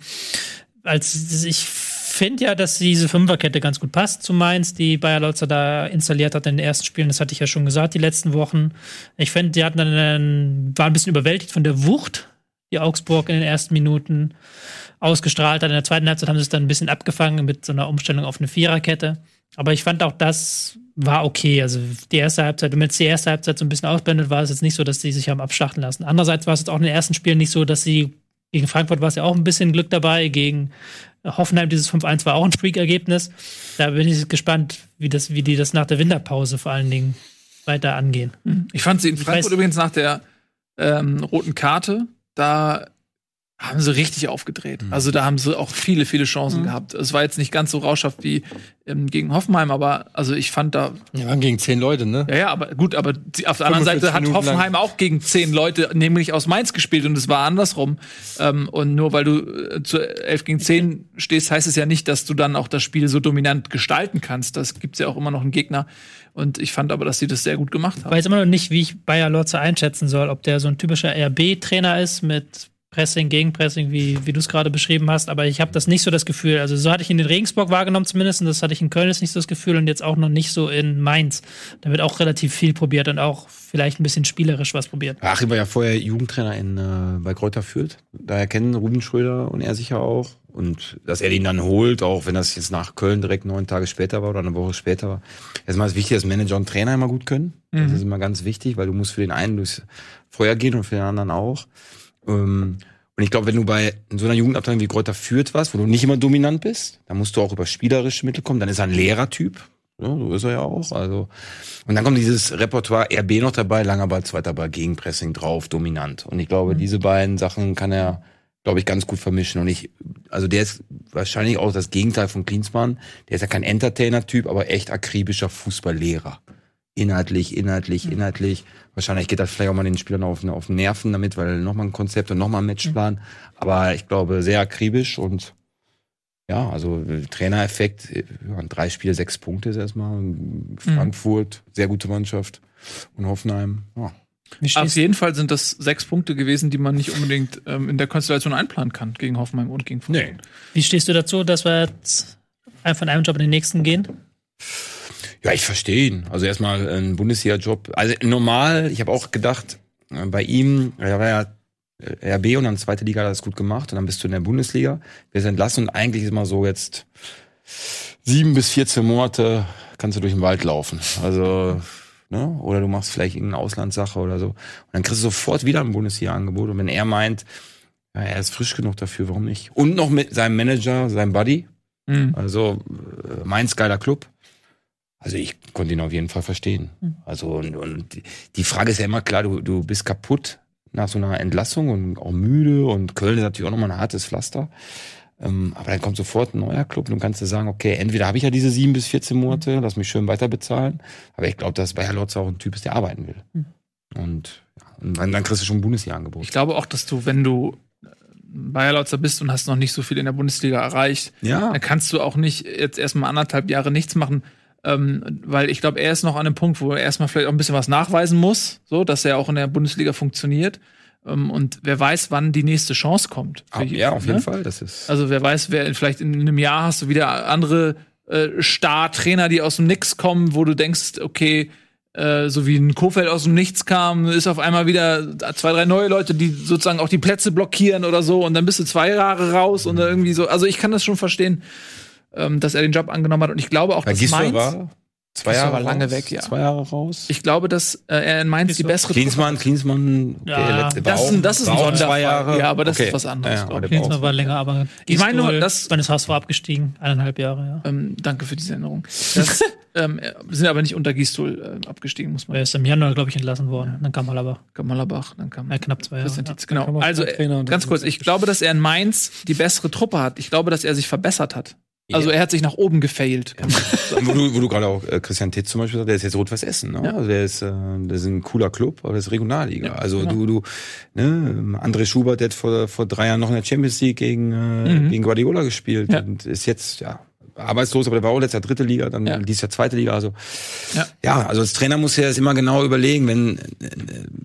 als ich finde ja, dass diese Fünferkette ganz gut passt zu Mainz, die Bayer Lotzer da installiert hat in den ersten Spielen. Das hatte ich ja schon gesagt, die letzten Wochen. Ich finde, die hatten dann, waren ein bisschen überwältigt von der Wucht, die Augsburg in den ersten Minuten ausgestrahlt hat. In der zweiten Halbzeit haben sie es dann ein bisschen abgefangen mit so einer Umstellung auf eine Viererkette. Aber ich fand auch das war okay. Also die erste Halbzeit, wenn man jetzt die erste Halbzeit so ein bisschen ausblendet, war es jetzt nicht so, dass die sich haben abschlachten lassen. Andererseits war es jetzt auch in den ersten Spielen nicht so, dass sie gegen Frankfurt war es ja auch ein bisschen Glück dabei. Gegen Hoffenheim dieses 5-1 war auch ein Freak-Ergebnis. Da bin ich gespannt, wie, das, wie die das nach der Winterpause vor allen Dingen weiter angehen. Ich fand sie in Frankfurt übrigens nach der ähm, roten Karte, da haben sie richtig aufgedreht. Also da haben sie auch viele, viele Chancen gehabt. Es war jetzt nicht ganz so rauschhaft wie ähm, gegen Hoffenheim, aber also ich fand da, Wir waren gegen zehn Leute, ne? ja, ja, aber gut, aber die, auf der anderen 45 Seite hat Minuten Hoffenheim auch gegen zehn Leute, nämlich aus Mainz gespielt und es war andersrum. Ähm, und nur weil du äh, zu 11 gegen 10 stehst, heißt es ja nicht, dass du dann auch das Spiel so dominant gestalten kannst. Das gibt's ja auch immer noch einen Gegner. Und ich fand aber, dass sie das sehr gut gemacht Ich haben. weiß immer noch nicht, wie ich Bayer Lotze einschätzen soll, ob der so ein typischer RB-Trainer ist mit Pressing, Gegenpressing, wie, wie du es gerade beschrieben hast, aber ich habe das nicht so das Gefühl. Also so hatte ich ihn in Regensburg wahrgenommen zumindest und das hatte ich in Köln jetzt nicht so das Gefühl und jetzt auch noch nicht so in Mainz. Da wird auch relativ viel probiert und auch vielleicht ein bisschen spielerisch was probiert. Achim war ja vorher Jugendtrainer in, äh, bei Kräuter Fürth. Daher kennen Ruben Schröder und er sicher auch. Und dass er ihn dann holt, auch wenn das jetzt nach Köln direkt neun Tage später war oder eine Woche später war. Erstmal ist wichtig, dass Manager und Trainer immer gut können. Das ist immer ganz wichtig, weil du musst für den einen durchs Feuer gehen und für den anderen auch. Ähm, und ich glaube, wenn du bei in so einer Jugendabteilung wie Kräuter Fürth warst, wo du nicht immer dominant bist, dann musst du auch über spielerische Mittel kommen. Dann ist er ein Lehrertyp. Ja, so ist er ja auch. Also, und dann kommt dieses Repertoire RB noch dabei, langer Ball, zweiter Ball, Gegenpressing drauf, dominant. Und ich glaube, diese beiden Sachen kann er, glaube ich, ganz gut vermischen. Und ich, also der ist wahrscheinlich auch das Gegenteil von Klinsmann. Der ist ja kein Entertainer-Typ, aber echt akribischer Fußballlehrer. Inhaltlich, inhaltlich, inhaltlich. Wahrscheinlich geht das vielleicht auch mal den Spielern auf, auf den Nerven damit, weil nochmal ein Konzept und nochmal ein Matchplan. Aber ich glaube, sehr akribisch und ja, also Trainereffekt, ja, drei Spiele, sechs Punkte ist erstmal. Frankfurt, sehr gute Mannschaft. Und Hoffenheim, ja. Auf jeden Fall sind das sechs Punkte gewesen, die man nicht unbedingt ähm, in der Konstellation einplanen kann gegen Hoffenheim und gegen Frankfurt. wie stehst du dazu, dass wir jetzt von einem Job in den nächsten gehen? Ja, ich verstehe ihn. Also erstmal ein Bundesliga-Job. Also normal, ich habe auch gedacht, äh, bei ihm, er war ja äh, RB und dann zweite Liga hat er das gut gemacht und dann bist du in der Bundesliga, wirst entlassen und eigentlich ist mal so jetzt sieben bis 14 Monate kannst du durch den Wald laufen. Also, ne? Oder du machst vielleicht irgendeine Auslandssache oder so. Und dann kriegst du sofort wieder ein Bundesliga-Angebot. Und wenn er meint, ja, er ist frisch genug dafür, warum nicht? Und noch mit seinem Manager, seinem Buddy, Mhm. also äh, Mainz geiler Club. Also ich konnte ihn auf jeden Fall verstehen. Also und, und die Frage ist ja immer klar, du, du bist kaputt nach so einer Entlassung und auch müde und Köln ist natürlich auch nochmal ein hartes Pflaster. Ähm, aber dann kommt sofort ein neuer Club und du kannst dir sagen, okay, entweder habe ich ja diese sieben bis 14 Monate, lass mich schön weiter bezahlen. Aber ich glaube, dass Bayer Lotz auch ein Typ ist, der arbeiten will. Und, ja, und dann, dann kriegst du schon ein Bundesliga-Angebot. Ich glaube auch, dass du, wenn du Bayer Lautzer bist und hast noch nicht so viel in der Bundesliga erreicht, Ja. dann kannst du auch nicht jetzt erstmal anderthalb Jahre nichts machen. Ähm, weil ich glaube, er ist noch an einem Punkt, wo er erstmal vielleicht auch ein bisschen was nachweisen muss, so dass er auch in der Bundesliga funktioniert. Ähm, und wer weiß, wann die nächste Chance kommt. Ah, ja, auf jeden ne? Fall. Das ist. Also wer weiß, wer vielleicht in einem Jahr hast du wieder andere äh, Star-Trainer, die aus dem Nix kommen, wo du denkst, okay, äh, so wie ein Kofeld aus dem Nichts kam, ist auf einmal wieder zwei, drei neue Leute, die sozusagen auch die Plätze blockieren oder so und dann bist du zwei Jahre raus und dann irgendwie so. Also ich kann das schon verstehen, ähm, dass er den Job angenommen hat und ich glaube auch, dass Gisdol Mainz war zwei Jahre aber lange raus? weg, ja. Zwei Jahre raus. Ich glaube, dass äh, er in Mainz die bessere Klinsmann, Klinsmann, Ja, der letzte Das war ist ein, auch- das ist war ein Sonderfall. Ja, aber das Okay. ist was anderes. Ja, ja, Klinsmann war länger, aber Ich meine nur, das- ist HSV abgestiegen? Eineinhalb Jahre, ja. Ähm, danke für diese Erinnerung. Das, ähm, wir sind aber nicht unter Gistol äh, abgestiegen, muss man Er ist im Januar, glaube ich, entlassen worden. Dann kam Malaba. Malabach, dann kam Ja, knapp zwei Jahre. Ja. Tietz. Genau. kam Also und ganz kurz, ich glaube, dass er in Mainz die bessere Truppe hat. Ich glaube, dass er sich verbessert hat. Also Ja. er hat sich nach oben gefailt. Und wo du, wo du gerade auch äh, Christian Titz zum Beispiel sagst, der ist jetzt Rot-Weiß Essen. Ne? Ja. Also der ist, äh, das ist ein cooler Club, aber das ist Regionalliga. Ja, also genau. du, du, ne, André Schubert, der hat vor, vor drei Jahren noch in der Champions League gegen, äh, Mhm. gegen Guardiola gespielt Ja. und ist jetzt, ja, arbeitslos, aber der war auch letztes Jahr dritte Liga, dann Ja. dies Jahr zweite Liga. Also Ja. ja, also als Trainer muss er das immer genau überlegen, wenn äh,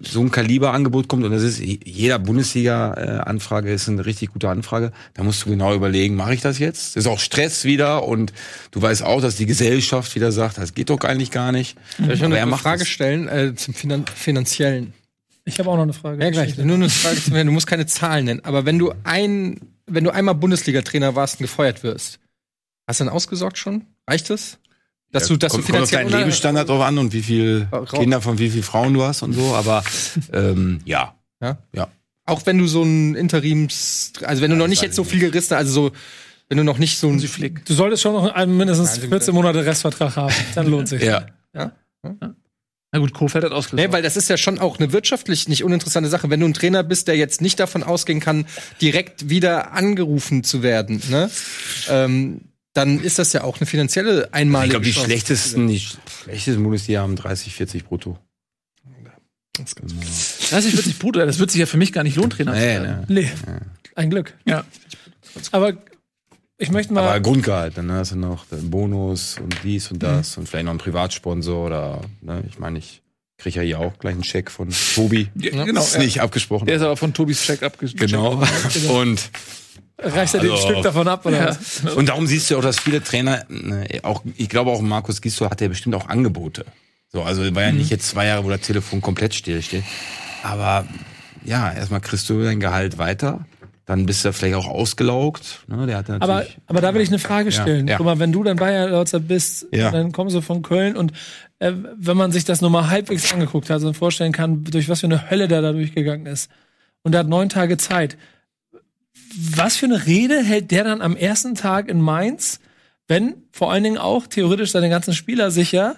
so ein Kaliberangebot kommt und das ist jeder Bundesliga-Anfrage ist eine richtig gute Anfrage, da musst du genau überlegen, mache ich das jetzt? Das ist auch Stress wieder und du weißt auch, dass die Gesellschaft wieder sagt, das geht doch eigentlich gar nicht. Soll ich noch eine Frage es. stellen äh, zum Finan finanziellen? Ich habe auch noch eine Frage. Ja, gleich. Nur eine Frage zum Du musst keine Zahlen nennen. Aber wenn du ein, wenn du einmal Bundesliga-Trainer warst und gefeuert wirst, hast du dann ausgesorgt schon? Reicht das? Dass du, dass kommt, du kommt auf deinen Lebensstandard drauf an und wie viel Raus. Kinder von wie viel Frauen du hast und so, aber ähm, ja. Auch wenn du so ein Interims, also wenn du noch nicht jetzt so viel gerissen, also so, wenn du noch nicht so ein Du solltest schon noch einen mindestens Wahnsinn, 14 Monate Restvertrag haben. Dann lohnt sich. Ja. Na gut, Kofeld hat ausgesucht. Nee, weil das ist ja schon auch eine wirtschaftlich nicht uninteressante Sache. Wenn du ein Trainer bist, der jetzt nicht davon ausgehen kann, direkt wieder angerufen zu werden, ne? Ähm, dann ist das ja auch eine finanzielle Ich einmalige glaube, die Chance. schlechtesten, die schlechtesten Bundesliga haben 30, 40 brutto. 30, 40 Bruder, das wird sich ja für mich gar nicht lohnen, Trainer Nee, nee. Nee, ein Glück. Ja. Aber ich möchte mal. Aber Grundgehalt, dann hast du noch den Bonus und dies und das und vielleicht noch einen Privatsponsor oder, ne, ich meine, ich kriege ja hier auch gleich einen Scheck von Tobi. Ja, genau, Ist ja. nicht abgesprochen. Der ist aber von Tobis Check abgeschickt. Genau. Und, reißt er dir ein Also- Stück davon ab, oder Ja. was? und darum siehst du auch, dass viele Trainer, äh, auch, ich glaube auch Markus Gisdol hat ja bestimmt auch Angebote. So, also war ja nicht jetzt zwei Jahre, wo das Telefon komplett still steht. Aber ja, erstmal kriegst du dein Gehalt weiter. Dann bist du vielleicht auch ausgelaugt. Ne? Der hat Aber, natürlich. aber da will ich eine Frage stellen. ja. Guck mal, wenn du dann Bayer-Lautzer bist, Ja. dann kommst du von Köln und äh, wenn man sich das nochmal halbwegs angeguckt hat und vorstellen kann, durch was für eine Hölle der da durchgegangen ist und der hat neun Tage Zeit, was für eine Rede hält der dann am ersten Tag in Mainz, wenn vor allen Dingen auch theoretisch seine ganzen Spieler sicher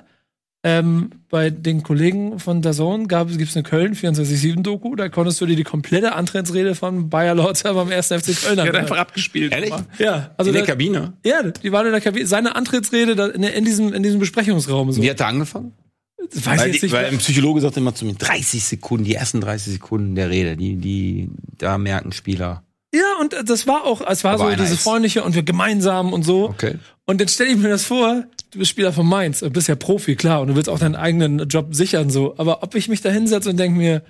ähm, bei den Kollegen von der Zone gab es eine Köln 24/7-Doku, da konntest du dir die komplette Antrittsrede von Bayer Lauter beim 1. FC Köln Der hat einfach abgespielt. Ehrlich? Ja, also in der da- Kabine. ja, die waren in der Kabine. Seine Antrittsrede da in, in, diesem, in diesem Besprechungsraum. So. Wie hat er angefangen? Weiß Weil, ich jetzt die, nicht. weil ein Psychologe sagt immer zu mir, 30 Sekunden, die ersten 30 Sekunden der Rede, die, die, da merken Spieler. Ja, und das war auch, es war Aber so einer diese ist- freundliche und wir gemeinsam und so. Okay. Und jetzt stelle ich mir das vor, du bist Spieler von Mainz und bist ja Profi, klar, und du willst auch deinen eigenen Job sichern, so. Aber ob ich mich da hinsetze und denke mir,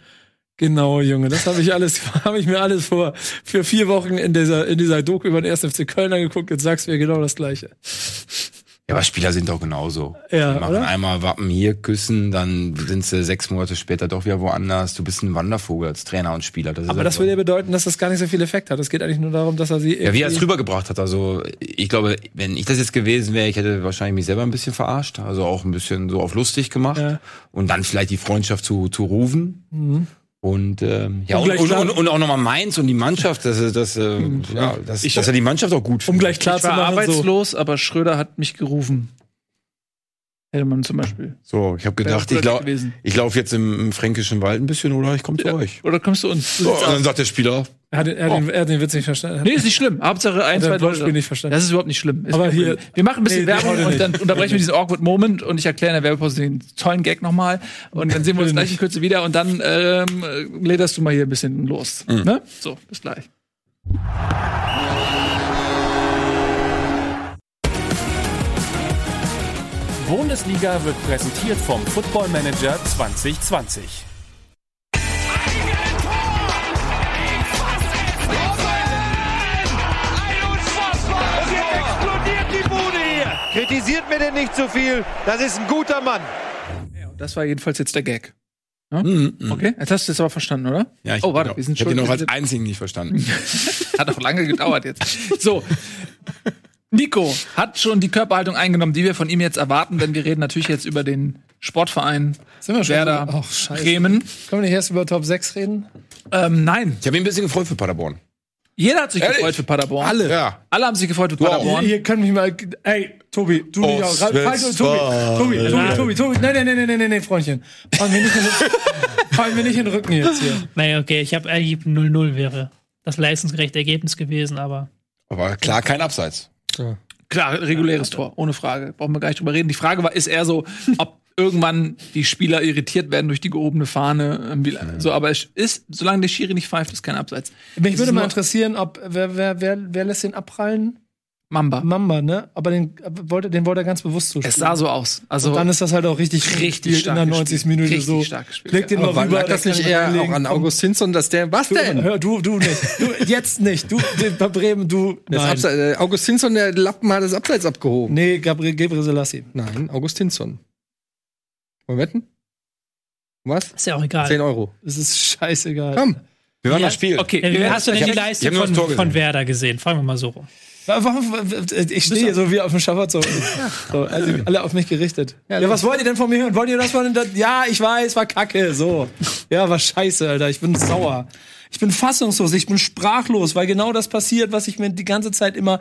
genau, Junge, das habe ich alles, habe ich mir alles vor für vier Wochen in dieser, in dieser Doku über den 1. FC Köln angeguckt, jetzt sagst du mir genau das Gleiche. Ja, aber Spieler sind doch genauso. Ja, die machen oder? einmal Wappen hier, küssen, dann sind sie sechs Monate später doch wieder woanders. Du bist ein Wandervogel als Trainer und Spieler. Das Aber halt das würde ja bedeuten, dass das gar nicht so viel Effekt hat. Es geht eigentlich nur darum, dass er sie. Ja, wie er es rübergebracht hat. Also ich glaube, wenn ich das jetzt gewesen wäre, ich hätte wahrscheinlich mich selber ein bisschen verarscht, also auch ein bisschen so auf lustig gemacht Ja. und dann vielleicht die Freundschaft zu, zu rufen. Und ähm, ja Um und, und, und, und auch nochmal Mainz und die Mannschaft, dass das, das, äh, ja, dass, dass er die Mannschaft auch gut Um findet. gleich klar Ich zu war machen, so. arbeitslos, aber Schröder hat mich gerufen. Hätte man zum Beispiel. So, ich habe gedacht, ich, lau ich laufe jetzt im, im fränkischen Wald ein bisschen oder ich komme zu euch. Oder kommst du uns? So, und dann sagt der Spieler, Er hat, den- er, hat den, er hat den Witz nicht verstanden. Nee, ist nicht schlimm. Hauptsache ein, zwei er Leute. nicht verstanden. Das ist überhaupt nicht schlimm. Ist Aber hier- wir machen ein bisschen Nee, Werbung und dann unterbrechen wir diesen awkward Moment und ich erkläre in der Werbepause den tollen Gag nochmal und dann sehen wir uns gleich in Kürze wieder und dann ähm, äh, lederst du mal hier ein bisschen los. Ne? So, bis gleich. Bundesliga wird präsentiert vom Football Manager 2020. Kritisiert mir denn nicht zu viel. Das ist ein guter Mann. Das war jedenfalls jetzt der Gag. Ja? Mhm, mhm. Okay, jetzt hast du es aber verstanden, oder? ja, ich, oh, warte, genau. wir sind ich habe schon. noch als einzigen nicht verstanden. Hat auch lange gedauert jetzt. So. Nico hat schon die Körperhaltung eingenommen, die wir von ihm jetzt erwarten, denn wir reden natürlich jetzt über den Sportverein Sind wir schon Werder so- Ach, scheiße. Bremen. Können wir nicht erst über Top 6 reden? Ähm, nein, Ich habe mich ein bisschen gefreut für Paderborn. jeder hat sich Ehrlich? gefreut für Paderborn. Alle. Ja. Alle haben sich gefreut für. Paderborn. Ihr könnt mich mal. Ey, Tobi, du nicht auch. Falk, Ostwestfalen. Tobi, Tobi, Tobi, Tobi, Tobi. Nein, nein, nein, nein, nein, nein, nein, Freundchen. Fallen wir nicht in den, fallen wir nicht in den Rücken jetzt hier. Naja, okay, ich habe eigentlich 0-0 wäre das leistungsgerechte Ergebnis gewesen, aber Aber klar, kein Abseits. Klar, reguläres Tor, ohne Frage. Brauchen wir gar nicht drüber reden. Die Frage war, ist eher so, ob irgendwann die Spieler irritiert werden durch die gehobene Fahne. ähm, wie- So, aber es ist, solange der Schiri nicht pfeift, ist kein Abseits. Mich würde mal interessieren, ob wer, wer, wer, wer lässt den abprallen? Mamba. Mamba, ne? Aber den wollte, den wollte er ganz bewusst zuspielen. Es sah so aus. Also Und dann ist das halt auch richtig, Richtig in der 90. gespielt. Minute Richtig so. stark gespielt, Leg den ja. mal Aber rüber. lag das nicht eher auch an Komm, August Hinsson, dass der. Was Du, denn? hör, du, du nicht. Du, jetzt nicht. Du, den- bei Bremen, du. Nein. Abseits, äh, August Hinsson, der Lappen hat das Abseits abgehoben. Nee, Gabriel Gebre Selassie. Nein, August Hinsson. Wollen wir wetten? Was? ist ja auch egal. 10 Euro. Es ist scheißegal. Komm. Wir waren Ja, das Spiel. okay, Wie hast du denn die Leistung von, von. Werder gesehen? Fragen wir mal so rum. Warum, ich stehe hier so wie auf dem so. so also alle auf mich gerichtet. Ja, was wollt ihr denn von mir hören? Wollt ihr das von Ja, ich weiß, war kacke. So. Ja, war scheiße, Alter. Ich bin sauer. Ich bin fassungslos, ich bin sprachlos, weil genau das passiert, was ich mir die ganze Zeit immer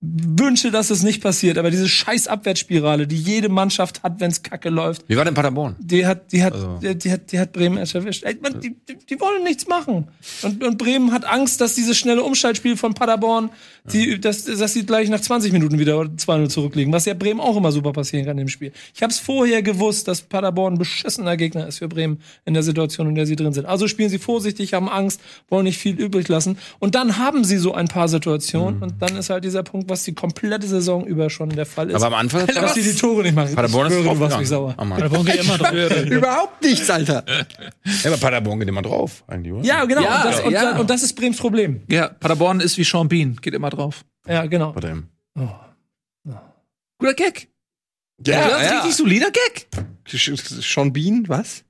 wünsche, dass es nicht passiert. Aber diese scheiß Abwärtsspirale, die jede Mannschaft hat, wenn es kacke läuft, Wie war denn Paderborn? die hat, die hat, Also- die, die hat, die hat Bremen erst erwischt. Ey, man, die, die, die wollen nichts machen. Und, und Bremen hat Angst, dass dieses schnelle Umschaltspiel von Paderborn, die, dass, dass sie gleich nach 20 Minuten wieder 2-0 zurückliegen, was ja Bremen auch immer super passieren kann im Spiel. Ich habe es vorher gewusst, dass Paderborn ein beschissener Gegner ist für Bremen in der Situation, in der sie drin sind. Also spielen sie vorsichtig, haben Angst, wollen nicht viel übrig lassen. Und dann haben sie so ein paar Situationen und dann ist halt dieser Punkt, was die komplette Saison über schon der Fall ist. Aber am Anfang. dass sie die Tore nicht machen. Paderborn ist schwöre, du warst draufgegangen. mich sauer. Oh. Paderborn geht immer drauf. Überhaupt nichts, Alter. Ja, aber Paderborn geht immer drauf, eigentlich, oder? Ja, genau. Ja, und, das, und, ja. und das ist Brems Problem. ja, Paderborn ist wie Sean Bean, geht immer drauf. Ja, genau. Bei dem. Guter Gag. Ja, das ist richtig solider Gag. Sean Bean, was?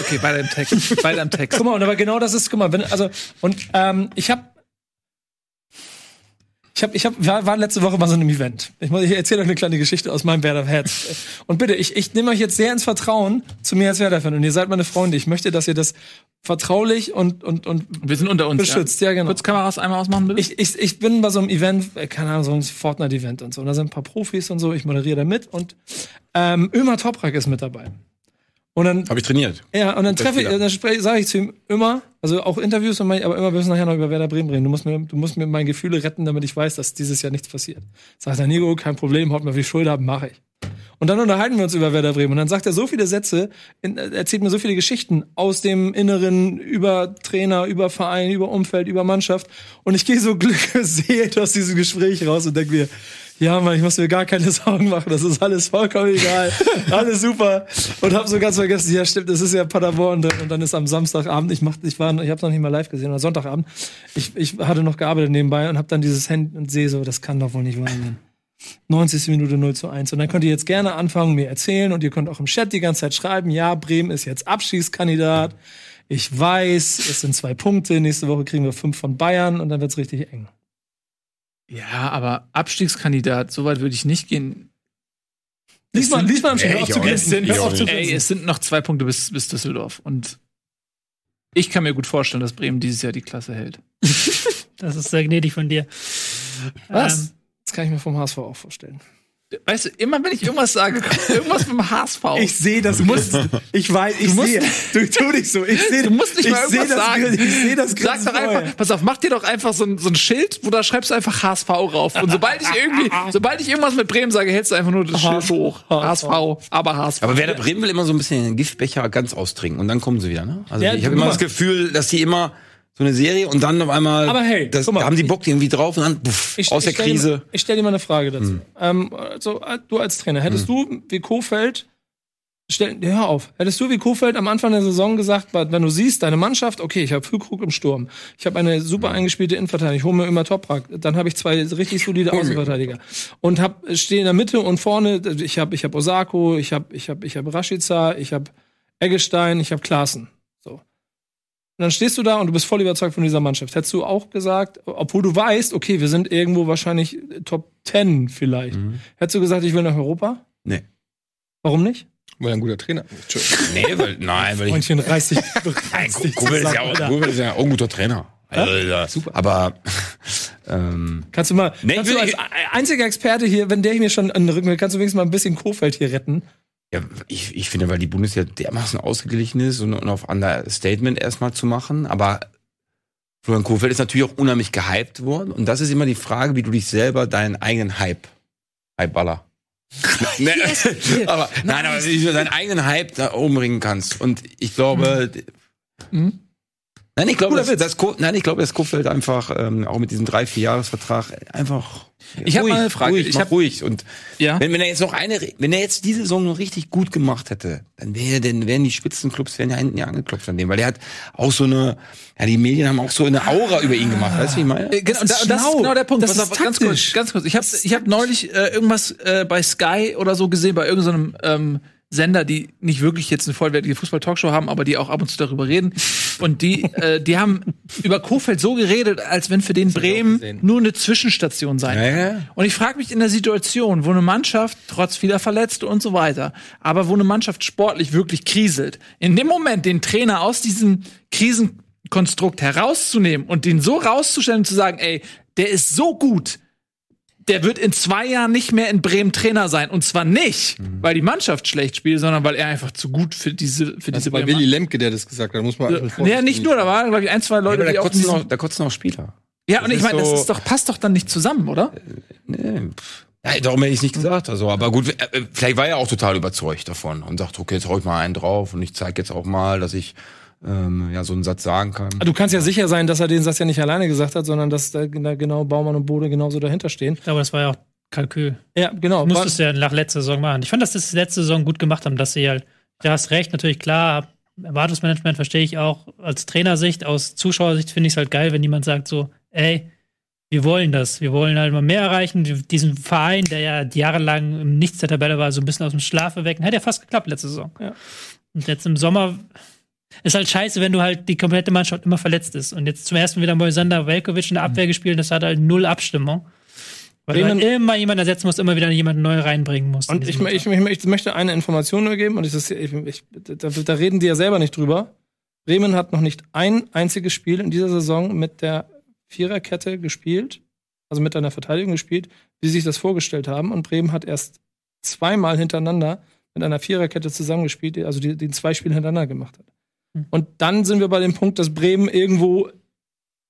Okay, bei deinem Text. bei deinem Text. Guck mal, und aber genau das ist, guck mal, wenn, also, und ähm, ich habe ich hab, ich hab, war, war letzte Woche mal so in einem Event. Ich, muss- ich erzähle euch eine kleine Geschichte aus meinem Werder Herz. Und bitte, ich, ich nehme euch jetzt sehr ins Vertrauen zu mir als Werder-Fan. Und ihr seid meine Freunde. Ich möchte, dass ihr das vertraulich und, und, und Wir sind unter uns. beschützt. Ja, Ja. genau. Kurz Kameras einmal ausmachen, bitte. Ich, ich, ich bin bei so einem Event, äh, keine Ahnung, so ein Fortnite-Event und so. Und da sind ein paar Profis und so. Ich moderiere da mit. Und ähm, Ömer Toprak ist mit dabei. Und dann Habe ich trainiert. Ja, und dann treffe ich, dann sage ich zu ihm immer, also auch Interviews, aber immer wir müssen nachher noch über Werder Bremen reden. Du musst mir, du musst mir meine Gefühle retten, damit ich weiß, dass dieses Jahr nichts passiert. Sagt er, Nico, kein Problem, haut mir auf die Schulter mache ich. Und dann unterhalten wir uns über Werder Bremen. Und dann sagt er so viele Sätze, äh, erzählt mir so viele Geschichten aus dem Inneren, über Trainer, über Verein, über Umfeld, über Mannschaft. Und ich gehe so glückseelt aus diesem Gespräch raus und denke mir, ja, Mann, ich muss mir gar keine Sorgen machen, das ist alles vollkommen egal. alles super. Und habe so ganz vergessen, ja stimmt, das ist ja Paderborn drin. Und dann ist am Samstagabend, ich mach, ich war, ich habe noch nicht mal live gesehen, oder Sonntagabend, ich, ich hatte noch gearbeitet nebenbei und habe dann dieses Handy und sehe so, das kann doch wohl nicht wahr sein. 90. Minute 0 zu 1. Und dann könnt ihr jetzt gerne anfangen, mir erzählen und ihr könnt auch im Chat die ganze Zeit schreiben, ja, Bremen ist jetzt Abschießkandidat. Ich weiß, es sind zwei Punkte. Nächste Woche kriegen wir fünf von Bayern und dann wird's richtig eng. Ja, aber Abstiegskandidat, so weit würde ich nicht gehen. Lies mal, lies mal im Chat, Ey, hör auf ich zu auch nicht. grinsen. Ich Hör auch auf zu nicht. Ey, es sind noch zwei Punkte bis, bis Düsseldorf. Und ich kann mir gut vorstellen, dass Bremen dieses Jahr die Klasse hält. Das ist sehr gnädig von dir. Was? Ähm, Das kann ich mir vom HSV auch vorstellen. Weißt du, immer wenn ich irgendwas sage, irgendwas mit dem HSV. Ich sehe das. Du musst, ich weiß, ich sehe. Du tu nicht so. Ich sehe. Du musst nicht ich mal seh irgendwas das, sagen. Ich sehe das Sag doch einfach, vorher. pass auf, mach dir doch einfach so ein, so ein Schild, wo da schreibst du einfach HSV rauf. Und sobald ich irgendwie, sobald ich irgendwas mit Bremen sage, hältst du einfach nur das Schild hoch. HSV, aber HSV. Aber Werder Bremen will immer so ein bisschen den Giftbecher ganz austrinken und dann kommen sie wieder, ne? Also Ja, ich habe immer das Gefühl, dass die immer so eine Serie und dann auf einmal Aber hey, das, mal. da haben die Bock irgendwie drauf und dann puff, Ich- aus ich der dir Krise. mal- Ich stelle dir mal eine Frage dazu. Ähm, also, du als Trainer, hättest du wie Kofeld, stell, hör auf, hättest du wie Kofeld am Anfang der Saison gesagt, wenn du siehst, deine Mannschaft, okay, ich habe Füllkrug im Sturm, ich habe eine super eingespielte Innenverteidigung, ich hole mir immer Toprak, dann habe ich zwei richtig solide Außenverteidiger und hab stehe in der Mitte und vorne, ich habe ich hab Osako, ich habe ich habe ich habe Rashica, ich habe Eggestein, ich habe Klaassen. So. dann stehst du da und du bist voll überzeugt von dieser Mannschaft. Hättest du auch gesagt, obwohl du weißt, okay, wir sind irgendwo wahrscheinlich Top 10 vielleicht. Hättest du gesagt, ich will nach Europa? Nee. Warum nicht? Weil er ein guter Trainer ist. Nee, weil, nein, weil ich. Freundchen, reiß dich, Nein, reiß dich Kobel ist ja auch, ist ja auch ein guter Trainer. Also, ja, super. Aber, ähm, Kannst du mal, Nee, kannst ich du als einziger Experte hier, wenn der mir schon an den Rücken will, kannst du wenigstens mal ein bisschen Kofeld hier retten? Ja, ich, ich finde, weil die Bundesliga dermaßen ausgeglichen ist und, und auf Understatement erstmal zu machen, aber Florian Kohfeldt ist natürlich auch unheimlich gehypt worden und das ist immer die Frage, wie du dich selber deinen eigenen Hype, Hypeballer. nee, aber, nein, aber wie du deinen eigenen Hype da umbringen kannst. Und ich glaube, Mhm. Nein, ich glaube, Cooler dass, nein, ich glaube, dass Kofeld einfach ähm, auch mit diesem drei, vier Jahresvertrag einfach Ich ruhig, mal eine Frage. Ruhig, Ich mach hab- ruhig und Ja. wenn, wenn er jetzt noch eine, wenn er jetzt diese Saison noch richtig gut gemacht hätte, dann wäre, dann wären die Spitzenclubs wären ja hinten ja angeklopft an dem, weil der hat auch so eine, ja, die Medien haben auch so eine Aura über ihn gemacht, weißt du, wie ich meine? Äh, Genau, ist das, ist das ist genau der Punkt. Das Pass ist auf, ganz kurz, ganz kurz. Ich habe ich hab neulich äh, irgendwas äh, bei Sky oder so gesehen, bei irgendeinem ähm, Sender, die nicht wirklich jetzt eine vollwertige Fußball-Talkshow haben, aber die auch ab und zu darüber reden. Und die, äh, die haben über Kofeld so geredet, als wenn für den Bremen nur eine Zwischenstation sein Ja, kann. ja. Und ich frage mich in der Situation, wo eine Mannschaft, trotz vieler Verletzte und so weiter, aber wo eine Mannschaft sportlich wirklich kriselt, in dem Moment den Trainer aus diesem Krisenkonstrukt herauszunehmen und den so rauszustellen und zu sagen, ey, der ist so gut, der wird in zwei Jahren nicht mehr in Bremen Trainer sein. Und zwar nicht, weil die Mannschaft schlecht spielt, sondern weil er einfach zu gut für diese, für Das diese war Bremer- Willy Lemke, der das gesagt hat. Da muss man Ja, nee, nicht nur, da waren, glaube ich, ein, zwei Leute, da die auch kotzen, diesen- auch, da kotzen auch Spieler. Ja, und ich meine, das so- ist doch, passt doch dann nicht zusammen, oder? Nee, pff. Ja, darum hätte ich nicht gesagt. Also, aber gut, äh, äh, vielleicht war er auch total überzeugt davon und sagt, okay, jetzt hau ich mal einen drauf und ich zeige jetzt auch mal, dass ich ähm, ja so einen Satz sagen kann. Du kannst ja sicher sein, dass er den Satz ja nicht alleine gesagt hat, sondern dass da genau Baumann und Bode genauso dahinter stehen. Aber das war ja auch Kalkül. Ja, genau. Du musstest ja nach letzter Saison machen. Ich fand, dass das letzte Saison gut gemacht haben, dass sie halt, du hast recht, natürlich klar, Erwartungsmanagement verstehe ich auch als Trainersicht, aus Zuschauersicht finde ich es halt geil, wenn jemand sagt so, ey, wir wollen das, wir wollen halt mal mehr erreichen, diesen Verein, der ja jahrelang im Nichts der Tabelle war, so ein bisschen aus dem Schlaf wecken, hat ja fast geklappt letzte Saison. Ja. Und jetzt im Sommer ist halt scheiße, wenn du halt die komplette Mannschaft immer verletzt ist. Und jetzt zum ersten wieder Moisander Velkovic in der Abwehr gespielt, das hat halt null Abstimmung. Weil du Bremen- halt immer jemanden ersetzen musst, immer wieder jemanden neu reinbringen musst. Und ich, ich, ich, möchte eine Information nur geben, und ich, das- ich, da, da reden die ja selber nicht drüber. Bremen hat noch nicht ein einziges Spiel in dieser Saison mit der Viererkette gespielt, also mit einer Verteidigung gespielt, wie sie sich das vorgestellt haben. Und Bremen hat erst zweimal hintereinander mit einer Viererkette zusammengespielt, also die, die zwei Spiele hintereinander gemacht hat. Hm. Und dann sind wir bei dem Punkt, dass Bremen irgendwo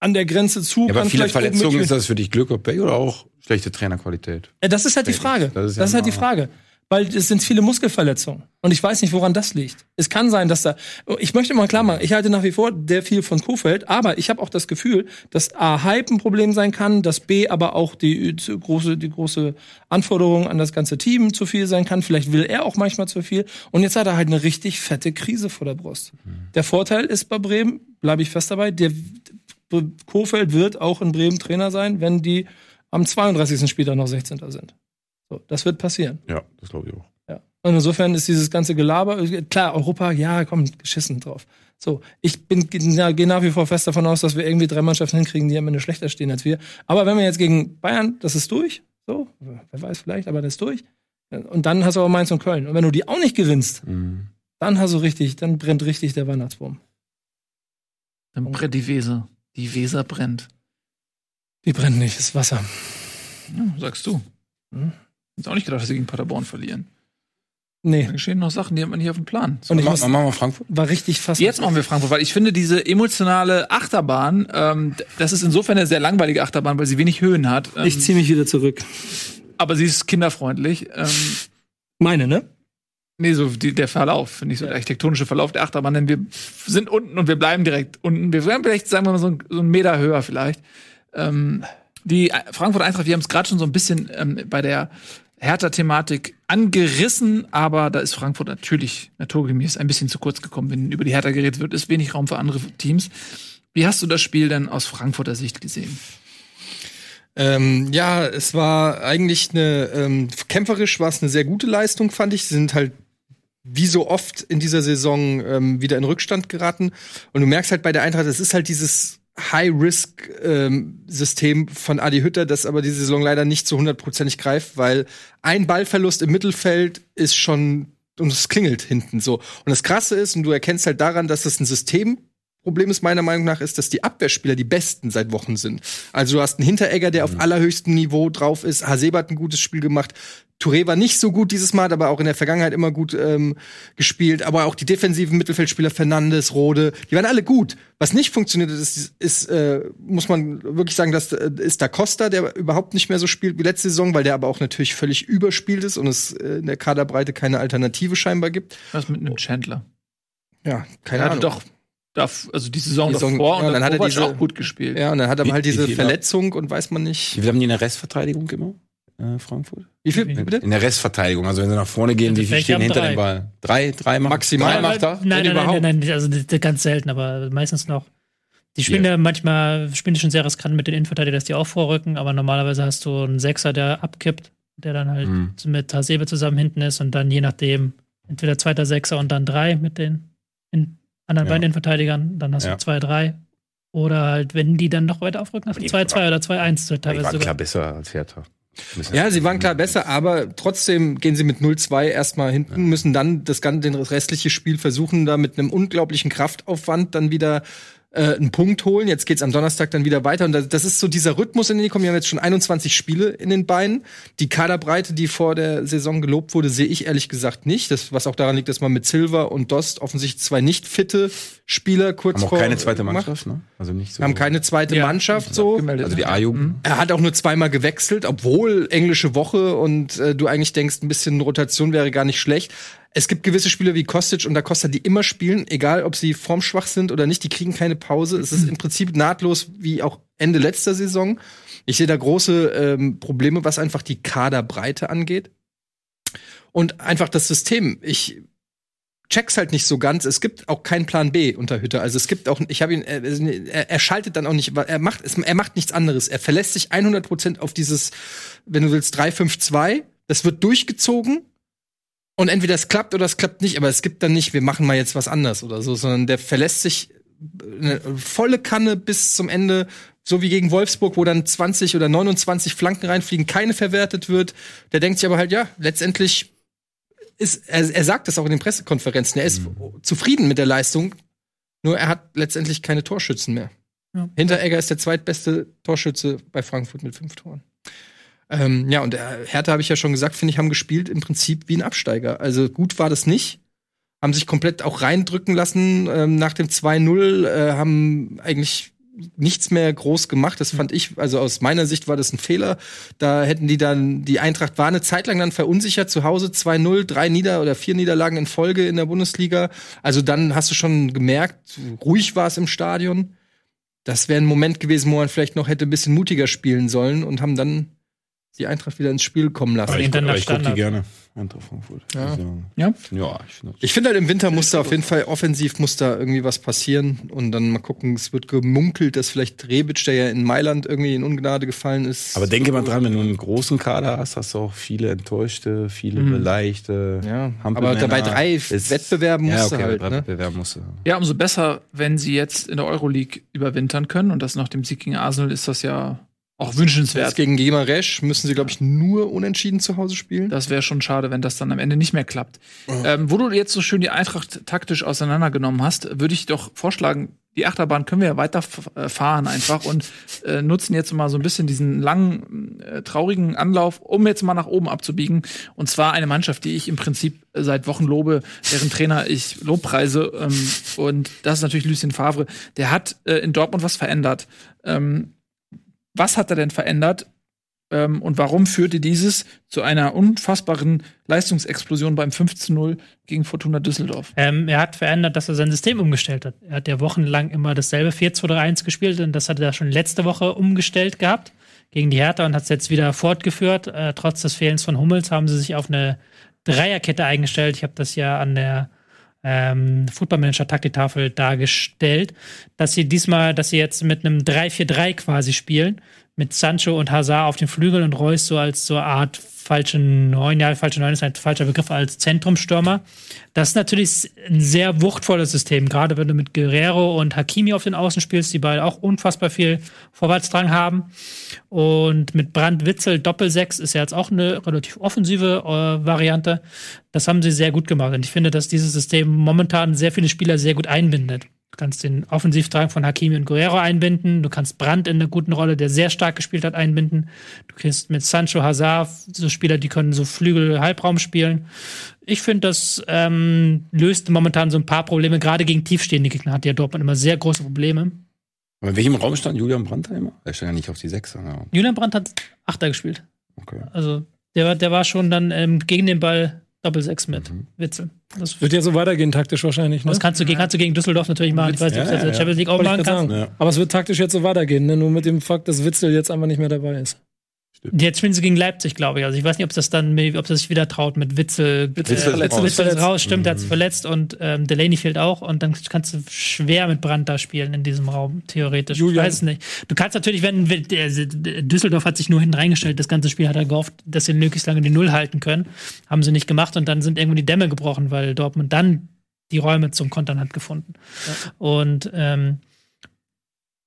an der Grenze zu Ja, aber viele Verletzungen, ist das für dich Glück oder auch schlechte Trainerqualität? Ja, das ist halt die. Frage. Das Das ist ist, ja halt die Frage. Weil es sind viele Muskelverletzungen. Und ich weiß nicht, woran das liegt. Es kann sein, dass da. Ich möchte mal klar machen, ich halte nach wie vor sehr viel von Kofeld, aber ich habe auch das Gefühl, dass A, Hype ein Problem sein kann, dass B, aber auch die zu große, die große Anforderung an das ganze Team zu viel sein kann. Vielleicht will er auch manchmal zu viel. Und jetzt hat er halt eine richtig fette Krise vor der Brust. Der Vorteil ist bei Bremen, bleibe ich fest dabei, der Kofeld wird auch in Bremen Trainer sein, wenn die am 32. Spieltag noch 16. sind. So, das wird passieren. Ja, das glaube ich auch. Ja. Und insofern ist dieses ganze Gelaber, klar, Europa, ja, komm, geschissen drauf. So, ich bin ja, gehe nach wie vor fest davon aus, dass wir irgendwie drei Mannschaften hinkriegen, die am Ende schlechter stehen als wir. Aber wenn wir jetzt gegen Bayern, das ist durch, so, wer weiß vielleicht, aber das ist durch. Und dann hast du aber Mainz und Köln. Und wenn du die auch nicht gewinnst, Mhm. dann hast du richtig, dann brennt richtig der Weihnachtsbaum. Dann brennt die Weser. Die Weser brennt. Die brennt nicht, das Wasser. Ja, sagst du. Hm. Hätte auch nicht gedacht, dass sie gegen Paderborn verlieren. Nee. Da geschehen noch Sachen, die hat man nicht auf dem Plan. Und ich muss, machen wir Frankfurt? war richtig fast. Jetzt machen wir Frankfurt, weil ich finde, diese emotionale Achterbahn, ähm, das ist insofern eine sehr langweilige Achterbahn, weil sie wenig Höhen hat. Ähm, Ich ziehe mich wieder zurück. aber sie ist kinderfreundlich. Ähm, Meine, ne? nee, so die, der Verlauf, finde ich, so der architektonische Verlauf der Achterbahn, denn wir sind unten und wir bleiben direkt unten. Wir werden vielleicht, sagen wir mal, so, ein, so einen Meter höher vielleicht. Ähm, die Frankfurt Eintracht, wir haben es gerade schon so ein bisschen ähm, bei der Hertha-Thematik angerissen, aber da ist Frankfurt natürlich naturgemäß ein bisschen zu kurz gekommen. Wenn über die Hertha geredet wird, ist wenig Raum für andere Teams. Wie hast du das Spiel denn aus Frankfurter Sicht gesehen? Ähm, ja, es war eigentlich eine, ähm, kämpferisch war es eine sehr gute Leistung, fand ich. Sie sind halt wie so oft in dieser Saison ähm, wieder in Rückstand geraten. Und du merkst halt bei der Eintracht, es ist halt dieses High-Risk-System von Adi Hütter, das aber diese Saison leider nicht zu hundertprozentig greift, weil ein Ballverlust im Mittelfeld ist schon und es klingelt hinten so. Und das Krasse ist, und du erkennst halt daran, dass das ein System Problem ist meiner Meinung nach, ist, dass die Abwehrspieler die besten seit Wochen sind. Also du hast einen Hinteregger, der auf Mhm. allerhöchstem Niveau drauf ist. Hasebe hat ein gutes Spiel gemacht. Touré war nicht so gut dieses Mal, hat aber auch in der Vergangenheit immer gut ähm, gespielt. Aber auch die defensiven Mittelfeldspieler Fernandes, Rode, die waren alle gut. Was nicht funktioniert ist, ist äh, muss man wirklich sagen, das äh, ist da Costa, der überhaupt nicht mehr so spielt wie letzte Saison, weil der aber auch natürlich völlig überspielt ist und es äh, in der Kaderbreite keine Alternative scheinbar gibt. Was mit einem Chandler? Ja, keine Er hatte Ahnung. doch, darf, also die Saison, Die Saison- davor ja, und dann hat er diese- auch gut gespielt. Ja, und dann hat er Wie- halt diese Verletzung und weiß man nicht. Wie viel haben die in der Restverteidigung immer? Äh, Frankfurt? Wie viel, bitte? In der Restverteidigung, also wenn sie nach vorne gehen, wie viel stehen hinter drei? dem Ball? Drei, drei macht Maximal. Drei macht er? Nein, nein, nein, überhaupt? nein, nein, also ganz selten, aber meistens noch. Die spielen ja, manchmal, spielen die schon sehr riskant mit den Innenverteidigern, dass die auch vorrücken, aber normalerweise hast du einen Sechser, der abkippt, der dann halt Mhm. mit Hasebe zusammen hinten ist und dann je nachdem entweder zweiter Sechser und dann drei mit den in, anderen Ja. beiden Innenverteidigern, dann hast Ja. du zwei, drei. Oder halt, wenn die dann noch weiter aufrücken, hast du die 2-2 oder 2-1 Die teilweise waren sogar. klar besser als Hertha. Ja, sie waren klar besser, aber trotzdem gehen sie mit 0-2 erstmal hinten, müssen dann das ganze, das restliche Spiel versuchen, da mit einem unglaublichen Kraftaufwand dann wieder äh, einen Punkt holen. Jetzt geht's am Donnerstag dann wieder weiter. Und das, das ist so dieser Rhythmus, in den die kommen. Wir haben jetzt schon 21 Spiele in den Beinen. Die Kaderbreite, die vor der Saison gelobt wurde, sehe ich ehrlich gesagt nicht. Das, was auch daran liegt, dass man mit Silva und Dost offensichtlich zwei nicht fitte Spieler kurz Haben auch vor keine zweite. Mannschaft, ne? Also nicht so. Haben keine zweite Ja, Mannschaft so. Also die A-Jugend. Er hat auch nur zweimal gewechselt, obwohl englische Woche und äh, du eigentlich denkst, ein bisschen Rotation wäre gar nicht schlecht. Es gibt gewisse Spieler wie Kostic und Da Costa, die immer spielen, egal ob sie formschwach sind oder nicht, die kriegen keine Pause. Es ist im Prinzip nahtlos wie auch Ende letzter Saison. Ich sehe da große ähm, Probleme, was einfach die Kaderbreite angeht. Und einfach das System. Ich check's halt nicht so ganz. Es gibt auch keinen Plan B unter Hütter. Also es gibt auch, ich habe ihn, er, er, schaltet dann auch nicht, er macht, er macht nichts anderes. Er verlässt sich 100% auf dieses, wenn du willst, 3-5-2. Das wird durchgezogen. Und entweder es klappt oder es klappt nicht, aber es gibt dann nicht, wir machen mal jetzt was anders oder so, sondern der verlässt sich eine volle Kanne bis zum Ende, so wie gegen Wolfsburg, wo dann 20 oder 29 Flanken reinfliegen, keine verwertet wird. Der denkt sich aber halt, ja, letztendlich ist, er, er sagt das auch in den Pressekonferenzen, er ist zufrieden mit der Leistung, nur er hat letztendlich keine Torschützen mehr. Ja. Hinteregger ist der zweitbeste Torschütze bei Frankfurt mit fünf Toren. Ähm, ja, und der Hertha, habe ich ja schon gesagt, finde ich, haben gespielt im Prinzip wie ein Absteiger. Also gut war das nicht. Haben sich komplett auch reindrücken lassen ähm, nach dem 2-0, äh, haben eigentlich nichts mehr groß gemacht. Das fand ich, also aus meiner Sicht war das ein Fehler. Da hätten die dann, die Eintracht war eine Zeit lang dann verunsichert zu Hause, 2-0, drei Nieder- oder vier Niederlagen in Folge in der Bundesliga. Also dann hast du schon gemerkt, ruhig war es im Stadion. Das wäre ein Moment gewesen, wo man vielleicht noch hätte ein bisschen mutiger spielen sollen und haben dann die Eintracht wieder ins Spiel kommen lassen. Aber Ich, aber ich gucke die gerne. Eintracht Frankfurt. Ja. Also, Ja? Ja, ich finde. Ich finde halt im Winter muss da auf jeden Fall offensiv muss da irgendwie was passieren und dann mal gucken, es wird gemunkelt, dass vielleicht Rebic, der ja in Mailand irgendwie in Ungnade gefallen ist. Aber denke mal dran, wenn du einen großen Kader hast, hast du auch viele Enttäuschte, viele beleidigte. ja, aber dabei drei Ist- Wettbewerben ja, musst okay, du halt, bei drei ne? Wettbewerben musst du. Ja, umso besser, wenn sie jetzt in der Euroleague überwintern können. Und das nach dem Sieg gegen Arsenal ist das ja auch wünschenswert. gegen Gimaresch müssen sie, glaube ich, nur unentschieden zu Hause spielen. Das wäre schon schade, wenn das dann am Ende nicht mehr klappt. Ähm, wo du jetzt so schön die Eintracht taktisch auseinandergenommen hast, würde ich doch vorschlagen, die Achterbahn können wir ja weiter f- äh, fahren einfach und äh, nutzen jetzt mal so ein bisschen diesen langen, äh, traurigen Anlauf, um jetzt mal nach oben abzubiegen. Und zwar eine Mannschaft, die ich im Prinzip seit Wochen lobe, deren Trainer ich lobpreise. Ähm, und das ist natürlich Lucien Favre. Der hat äh, in Dortmund was verändert. Ähm, was hat er denn verändert? Ähm, und warum führte dieses zu einer unfassbaren Leistungsexplosion beim 15-0 gegen Fortuna Düsseldorf? Ähm, er hat verändert, dass er sein System umgestellt hat. Er hat ja wochenlang immer dasselbe 4-2-3-1 gespielt und das hat er schon letzte Woche umgestellt gehabt gegen die Hertha und hat es jetzt wieder fortgeführt. Äh, trotz des Fehlens von Hummels haben sie sich auf eine Dreierkette eingestellt. Ich habe das ja an der ähm, Footballmanager-Taktiktafel dargestellt, dass sie diesmal, dass sie jetzt mit einem 3-4-3 quasi spielen, mit Sancho und Hazard auf den Flügeln und Reus so als so eine Art falsche Neun, ja, falsche Neun ist ein falscher Begriff als Zentrumstürmer. Das ist natürlich ein sehr wuchtvolles System, gerade wenn du mit Guerrero und Hakimi auf den Außen spielst, die beide auch unfassbar viel Vorwärtsdrang haben. Und mit Brand Witzel Doppelsechs ist ja jetzt auch eine relativ offensive äh, Variante. Das haben sie sehr gut gemacht. Und ich finde, dass dieses System momentan sehr viele Spieler sehr gut einbindet. Du kannst den Offensivdrang von Hakimi und Guerrero einbinden. Du kannst Brandt in einer guten Rolle, der sehr stark gespielt hat, einbinden. Du kannst mit Sancho Hazard so Spieler, die können so Flügel-Halbraum spielen. Ich finde, das ähm, löst momentan so ein paar Probleme. Gerade gegen tiefstehende Gegner hat ja Dortmund immer sehr große Probleme. Aber in welchem Raum stand Julian Brandt da immer? Er stand ja nicht auf die Sechs. Ja. Julian Brandt hat Achter gespielt. Okay. Also der, war- der war schon dann ähm, gegen den Ball Doppelsechs mit Witzel. Das, Wird ja so weitergehen, taktisch wahrscheinlich. Ne? das kannst, du, gegen- kannst du gegen Düsseldorf natürlich machen. Ich weiß nicht, ob du das in der Champions League auch machen kannst. sagen. Aber es wird taktisch jetzt so weitergehen, ne? nur mit dem Fakt, dass Witzel jetzt einfach nicht mehr dabei ist. Jetzt spielen sie gegen Leipzig, glaube ich. Also ich weiß nicht, ob das dann, ob das sich wieder traut mit Witzel. Witzel ist äh, verletzt. Witzel ist Verletzt. raus, stimmt, der hat sich verletzt und ähm, Delaney fehlt auch und dann kannst du schwer mit Brand da spielen in diesem Raum, theoretisch. Julian. Ich weiß es nicht. Du kannst natürlich, wenn der- Düsseldorf hat sich nur hinten reingestellt, das ganze Spiel hat er gehofft, dass sie möglichst lange die Null halten können. Haben sie nicht gemacht und dann sind irgendwo die Dämme gebrochen, weil Dortmund dann die Räume zum Kontern hat gefunden. Und ähm,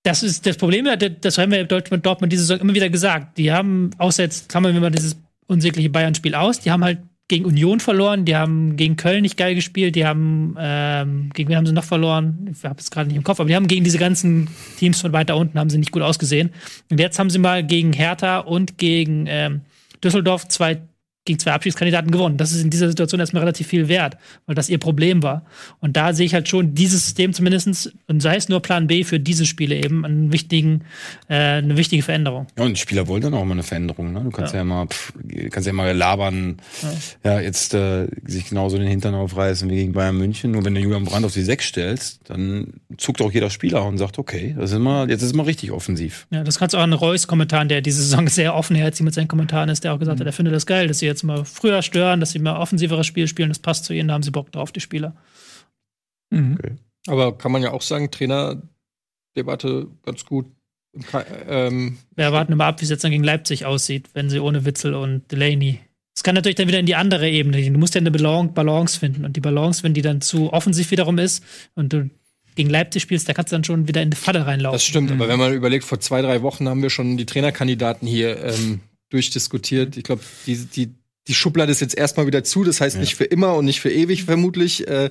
das ist das Problem, das haben wir in Dortmund, Dortmund diese Saison immer wieder gesagt. Die haben, außer jetzt klammern wir mal dieses unsägliche Bayern-Spiel aus, die haben halt gegen Union verloren, die haben gegen Köln nicht geil gespielt, die haben, ähm, gegen wen haben sie noch verloren? Ich habe es gerade nicht im Kopf, aber die haben gegen diese ganzen Teams von weiter unten haben sie nicht gut ausgesehen. Und jetzt haben sie mal gegen Hertha und gegen ähm, Düsseldorf zwei gegen zwei Abschiedskandidaten gewonnen. Das ist in dieser Situation erstmal relativ viel wert, weil das ihr Problem war. Und da sehe ich halt schon dieses System zumindestens und sei es nur Plan B für diese Spiele eben, einen wichtigen, äh, eine wichtige Veränderung. Ja, und die Spieler wollen dann auch mal eine Veränderung. Ne? Du kannst ja, immer, pff, kannst ja immer labern, ja, jetzt äh, sich genauso den Hintern aufreißen wie gegen Bayern München. Nur wenn du Julian Brandt auf die Sechs stellst, dann zuckt auch jeder Spieler und sagt, okay, das ist immer, jetzt ist mal richtig offensiv. Ja, das kannst du auch an Reus Kommentaren, der diese Saison sehr offenherzig mit seinen Kommentaren ist, der auch gesagt hat, er findet das geil, dass sie jetzt mal früher stören, dass sie mal offensiveres Spiel spielen, das passt zu ihnen, da haben sie Bock drauf, die Spieler. Mhm. Aber kann man ja auch sagen, Trainerdebatte ganz gut. Ähm, Wir warten immer ab, wie es jetzt dann gegen Leipzig aussieht, wenn sie ohne Witzel und Delaney. Es kann natürlich dann wieder in die andere Ebene gehen. Du musst ja eine Balan- Balance finden. Und die Balance, wenn die dann zu offensiv wiederum ist und du gegen Leipzig spielst, da kannst du dann schon wieder in die Falle reinlaufen. Das stimmt, aber wenn man überlegt, vor zwei, drei Wochen haben wir schon die Trainerkandidaten hier ähm, durchdiskutiert. Ich glaube, die, die, die Schublade ist jetzt erstmal wieder zu. Das heißt nicht für immer und nicht für ewig vermutlich. Äh,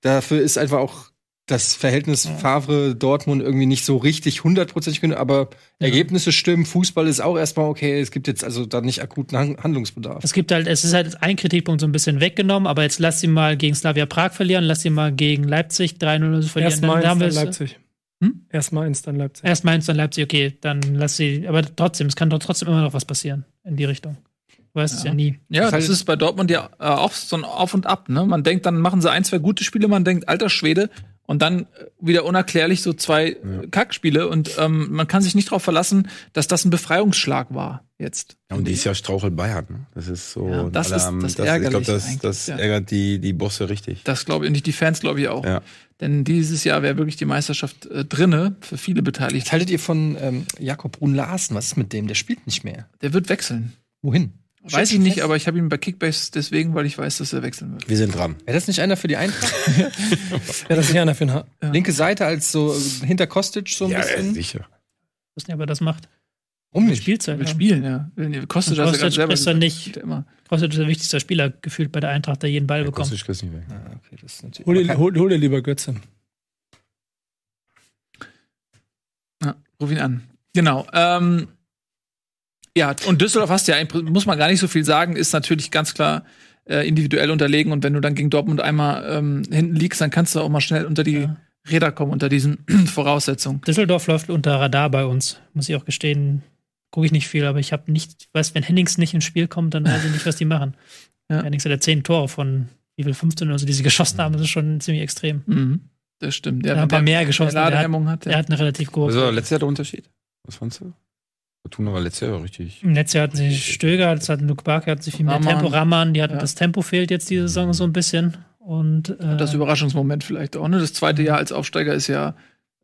dafür ist einfach auch das Verhältnis Favre Dortmund irgendwie nicht so richtig hundertprozentig aber Ergebnisse stimmen, Fußball ist auch erstmal okay, es gibt jetzt also da nicht akuten Han- Handlungsbedarf. Es gibt halt, es ist halt ein Kritikpunkt so ein bisschen weggenommen, aber jetzt lass sie mal gegen Slavia Prag verlieren, lass sie mal gegen Leipzig 3-0 oder so verlieren. Erst Mainz, haben wir dann es- Leipzig. Hm? Erst Mainz, dann Leipzig. Erst Mainz, dann Leipzig, okay, dann lass sie, aber trotzdem, es kann doch trotzdem immer noch was passieren in die Richtung. Du weißt es ja nie. Ja, Das das halt- ist bei Dortmund ja äh, auch so ein Auf und Ab. Ne? Man denkt, dann machen sie ein, zwei gute Spiele, man denkt, alter Schwede, und dann äh, wieder unerklärlich so zwei äh, Kackspiele. Und ähm, man kann sich nicht darauf verlassen, dass das ein Befreiungsschlag war jetzt. Ja, und dieses Jahr strauchelt Bayern. Ne? Das ist so. Ja, das ist haben- das Ich glaube, das, das ja. ärgert die, die Bosse richtig. Das glaube ich nicht, die Fans glaube ich auch. Ja. Denn dieses Jahr wäre wirklich die Meisterschaft äh, drinne für viele Was Beteiligte. haltet ihr von ähm, Jakob Brun Larsen? Was ist mit dem? Der spielt nicht mehr. Der wird wechseln. Wohin? Weiß ich nicht, aber ich habe ihn bei Kickbase deswegen, weil ich weiß, dass er wechseln wird. Wir sind dran. Wäre das nicht einer für die Eintracht? Ja, das ist ja einer für den ha Linke Seite als so äh, hinter Kostic so ein Ja, bisschen. sicher. Ich weiß nicht, ob er das macht. Warum nicht? Spielzeit. Will Ja. spielen, ja. Ja Kostic selber. ist dann gesagt. nicht- er Immer. Kostet ist der wichtigste Spieler gefühlt bei der Eintracht, der jeden Ball Der bekommt. Kostic nicht weg. Ah, okay, das ist hol, dir, hol, hol dir lieber Götze. Ja, ruf ihn an. Genau. Ähm, ja, und Düsseldorf hast ja, muss man gar nicht so viel sagen, ist natürlich ganz klar äh, individuell unterlegen. Und wenn du dann gegen Dortmund einmal ähm, hinten liegst, dann kannst du auch mal schnell unter die Ja. Räder kommen, unter diesen Voraussetzungen. Düsseldorf läuft unter Radar bei uns, muss ich auch gestehen. Gucke ich nicht viel, aber ich habe nicht, ich weiß, wenn Hennings nicht ins Spiel kommt, dann weiß ich nicht, was die machen. Ja. Hennings hat ja zehn Tore von wie viel 15 oder so, die sie geschossen haben, das ist schon ziemlich extrem. Mhm. Das stimmt. Er hat ein paar mehr geschossen. Der Der hat, hat. er ja. hat eine relativ. Was war letztes Jahr der Unterschied? Was fandst du? Fortuna war letztes Jahr richtig. Im Letztes Jahr hatten sie Stöger, jetzt hatten Luke Barker, hatten sie viel mehr. Tempo. Rahman, die hatten Ja. das Tempo fehlt jetzt diese Saison so ein bisschen. Und äh, Das Überraschungsmoment vielleicht auch. Ne? Das zweite Jahr als Aufsteiger ist ja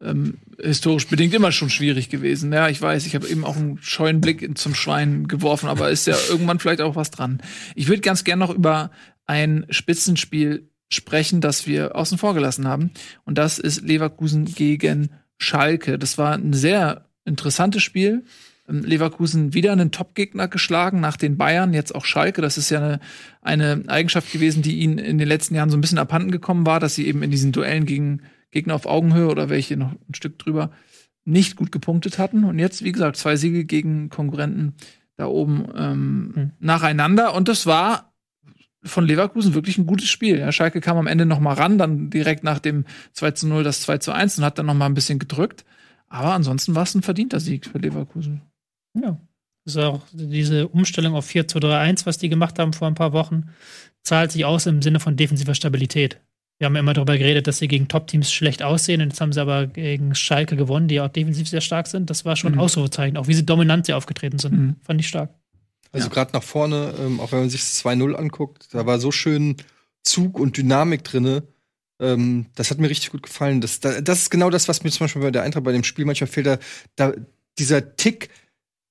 ähm, historisch bedingt immer schon schwierig gewesen. Ja, ich weiß, ich habe eben auch einen scheuen Blick zum Schwein geworfen, aber ist ja irgendwann vielleicht auch was dran. Ich würde ganz gern noch über ein Spitzenspiel sprechen, das wir außen vor gelassen haben. Und das ist Leverkusen gegen Schalke. Das war ein sehr interessantes Spiel. Leverkusen wieder einen Top-Gegner geschlagen nach den Bayern, jetzt auch Schalke. Das ist ja eine, eine Eigenschaft gewesen, die ihnen in den letzten Jahren so ein bisschen abhanden gekommen war, dass sie eben in diesen Duellen gegen Gegner auf Augenhöhe oder welche noch ein Stück drüber nicht gut gepunktet hatten. Und jetzt, wie gesagt, zwei Siege gegen Konkurrenten da oben ähm, Hm. nacheinander. Und das war von Leverkusen wirklich ein gutes Spiel. Ja, Schalke kam am Ende noch mal ran, dann direkt nach dem 2 zu 0 das 2 zu 1 und hat dann noch mal ein bisschen gedrückt. Aber ansonsten war es ein verdienter Sieg für Leverkusen. Ja. Das ist auch diese Umstellung auf 4 2 3 1, was die gemacht haben vor ein paar Wochen, zahlt sich aus im Sinne von defensiver Stabilität. Wir haben ja immer darüber geredet, dass sie gegen Top-Teams schlecht aussehen. Und jetzt haben sie aber gegen Schalke gewonnen, die auch defensiv sehr stark sind. Das war schon ein Mhm. Ausrufezeichen, auch wie sie dominant sie aufgetreten sind. Mhm. Fand ich stark. Also Ja. gerade nach vorne, ähm, auch wenn man sich das 2-0 anguckt, da war so schön Zug und Dynamik drinne. Ähm, das hat mir richtig gut gefallen. Das, da, das ist genau das, was mir zum Beispiel bei der Eintracht bei dem Spiel manchmal fehlt. Da, da dieser Tick.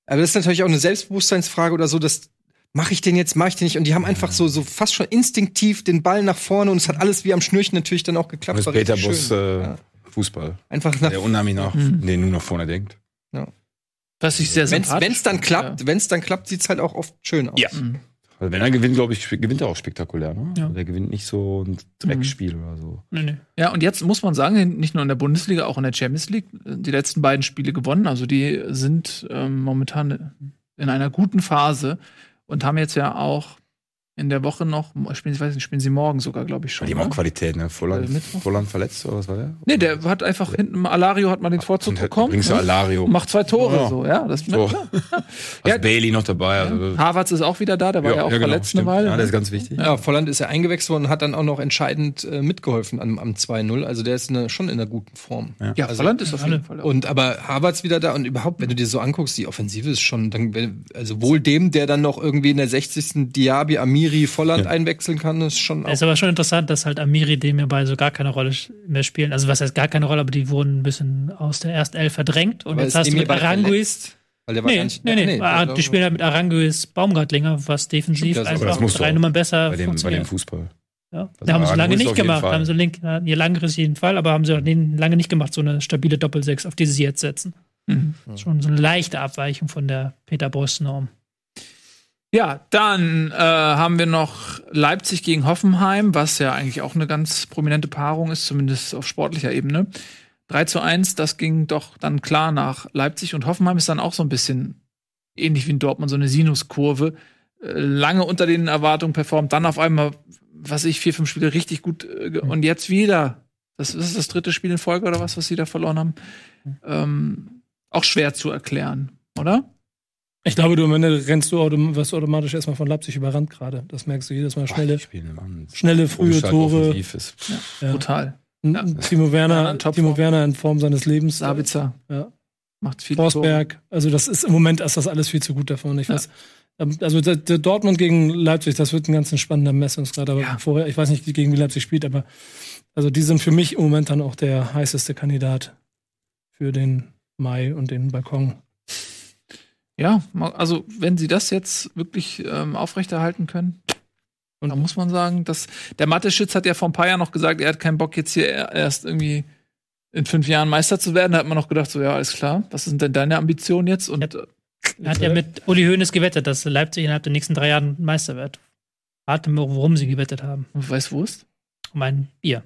Aber das ist natürlich auch eine Selbstbewusstseinsfrage oder so. Das mache ich den jetzt, mache ich den nicht. Und die haben einfach so, so fast schon instinktiv den Ball nach vorne und es hat alles wie am Schnürchen natürlich dann auch geklappt. Das War Peter Bus schön. äh, Ja. Fußball. Einfach nach Der unheimlich nach, Mhm. den nur nach vorne denkt. Was ich sehr Wenn es dann klappt, wenn es dann klappt, sieht's halt auch oft schön aus. Ja. Mhm. Also wenn er gewinnt, glaube ich, gewinnt er auch spektakulär. Ne? Ja. Also Der gewinnt nicht so ein Dreckspiel oder so. Nee, nee. Ja, und jetzt muss man sagen, nicht nur in der Bundesliga, auch in der Champions League, die letzten beiden Spiele gewonnen. Also die sind ähm, momentan in einer guten Phase und haben jetzt ja auch in der Woche noch, spielen, ich weiß nicht, spielen sie morgen sogar, glaube ich schon. Die haben auch ne? Qualität, ne? Äh, Volland, Mittwoch? Volland verletzt oder was war der? Nee, der hat einfach hinten, Alario hat mal den Vorzug Und bekommen. bringst du ne? Alario. Und macht zwei Tore, Ja. so, ja. Das, So. ja. Hast Ja. Bailey noch dabei. Also, Havertz ist auch wieder da, der war ja, auch genau, verletzt eine stimmt. Weile. Ja, der ist ne? ganz wichtig. Ja, Volland ist ja eingewechselt worden und hat dann auch noch entscheidend äh, mitgeholfen am, am 2-0. Also der ist eine, schon in einer guten Form. ja, also- Volland ist auf jeden Fall. Und aber Havertz wieder da und überhaupt, wenn du dir so anguckst, die Offensive ist schon, dann, also wohl dem, der dann noch irgendwie in der 60. Diaby, Amiri, Volland Ja. einwechseln kann, ist schon auch. Es ist aber schon interessant, dass halt Amiri dem hierbei so gar keine Rolle mehr spielen. Also was heißt gar keine Rolle, aber die wurden ein bisschen aus der ersten Elf verdrängt. Und Aber jetzt hast du mit Aranguiz. verletzt? Weil der war Nee, gar nicht, nee, nee. Ah, der- die spielen halt mit Aranguiz Baumgartlinger, was defensiv das- einfach das drei auch. Nummern besser Bei dem, bei dem funktioniert. Fußball. Ja. Also haben sie lange nicht gemacht. Fall. Haben sie link, ja, ihr langeres jeden Fall, aber haben sie lange nicht gemacht, so eine stabile Doppelsechs, auf die sie jetzt setzen. Mhm. Schon so eine leichte Abweichung von der Peter Boss-Norm. Ja, dann äh, haben wir noch Leipzig gegen Hoffenheim, was ja eigentlich auch eine ganz prominente Paarung ist, zumindest auf sportlicher Ebene. 3 zu 1, das ging doch dann klar nach Leipzig und Hoffenheim ist dann auch so ein bisschen ähnlich wie in Dortmund, so eine Sinuskurve. Äh, lange unter den Erwartungen performt, dann auf einmal, was ich, vier, fünf Spiele richtig gut äh, ge- und jetzt wieder. Das ist das dritte Spiel in Folge oder was, was sie da verloren haben. Ähm, auch schwer zu erklären, oder? Ich glaube, du am Ende rennst du autom wirst automatisch erstmal von Leipzig überrannt gerade. Das merkst du jedes Mal. Schnelle, Mann. schnelle frühe Tore. Ja. Brutal. N- Ja. Timo Ja, Werner, in Topform. Timo Werner in Form seines Lebens. Sabitzer Ja. macht viel Tore. Forsberg. Also das ist im Moment ist das alles viel zu gut davon. Ich Ja. weiß, ähm, also der, der Dortmund gegen Leipzig, das wird ein ganz spannender Messungsgrad. Aber Ja. vorher, ich weiß nicht, wie gegen wie Leipzig spielt, aber also die sind für mich im Moment dann auch der heißeste Kandidat für den Mai und den Balkon. Ja, also wenn sie das jetzt wirklich ähm, aufrechterhalten können, Und- dann muss man sagen, dass der Mathe-Schitz hat ja vor ein paar Jahren noch gesagt, er hat keinen Bock jetzt hier er- erst irgendwie in fünf Jahren Meister zu werden. Da hat man noch gedacht, so ja, alles klar. Was sind denn deine Ambitionen jetzt? Und äh, Er hat ja mit Uli Hoeneß gewettet, dass Leipzig innerhalb der nächsten drei Jahren Meister wird. Warte mal, worum sie gewettet haben. weiß Wurst? Um ein Bier.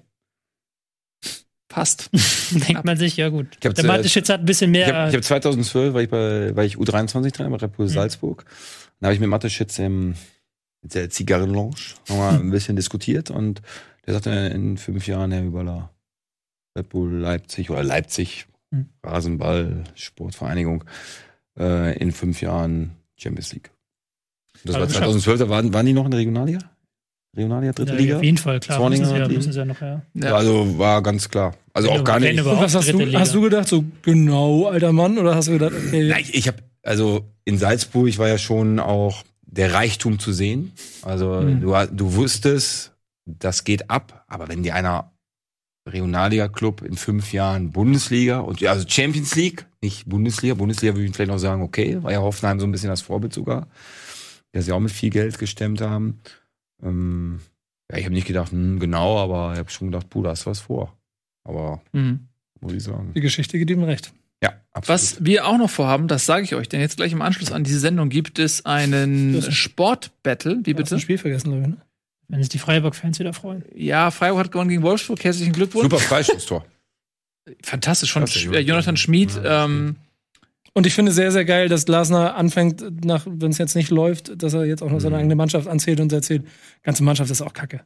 Passt. Denkt man sich, ja gut. Ich hab Der zuerst- Mateschitz hat ein bisschen mehr. Ich habe hab 2012, war ich bei, war ich U23-Trainer bei Red Bull Mhm. Salzburg. Da habe ich mit Mateschitz im, mit der Zigarrenlounge wir ein bisschen diskutiert und der sagte, in fünf Jahren Herr Überler, Red Bull Leipzig oder Leipzig, Mhm. Rasenball, Sportvereinigung, äh, in fünf Jahren Champions League. Das Aber war geschafft. 2012, da waren, waren die noch in der Regionalliga? Regionalliga, dritte ja, Liga? Auf jeden Fall, klar. Zorniger Müssen sie, ja, müssen sie ja noch, ja. Ja. Also war ganz klar. Also auch gar nicht. überhaupt was hast du, Liga. hast du gedacht, so genau, alter Mann? Oder hast du gedacht, okay, Nein, ich habe also in Salzburg war ja schon auch der Reichtum zu sehen. Also Mhm. du, du wusstest, das geht ab, aber wenn dir einer Regionalliga-Club in fünf Jahren Bundesliga und ja, also Champions League, nicht Bundesliga. Bundesliga würde ich vielleicht noch sagen, okay, war ja Hoffenheim so ein bisschen das Vorbild sogar, der sie auch mit viel Geld gestemmt haben. Ähm, ja, ich habe nicht gedacht, hm, genau, aber ich habe schon gedacht, puh, da hast du was vor. Aber Mhm. muss ich sagen. Die Geschichte gibt ihm recht. Ja, absolut. Was wir auch noch vorhaben, das sage ich euch, denn jetzt gleich im Anschluss an diese Sendung gibt es einen Sport-Battle. Wie Du hast bitte? ein Spiel vergessen, glaube ich. Ne? Wenn sich die Freiburg-Fans wieder freuen. Ja, Freiburg hat gewonnen gegen Wolfsburg. Herzlichen Glückwunsch. Super Freistoßtor. Fantastisch von Klasse, Sch- Jonathan. äh, Jonathan Schmid. Ja, ähm, Und ich finde sehr, sehr geil, dass Glasner anfängt, nach, wenn es jetzt nicht läuft, dass er jetzt auch noch seine eigene Mannschaft anzählt und erzählt, ganze Mannschaft ist auch kacke.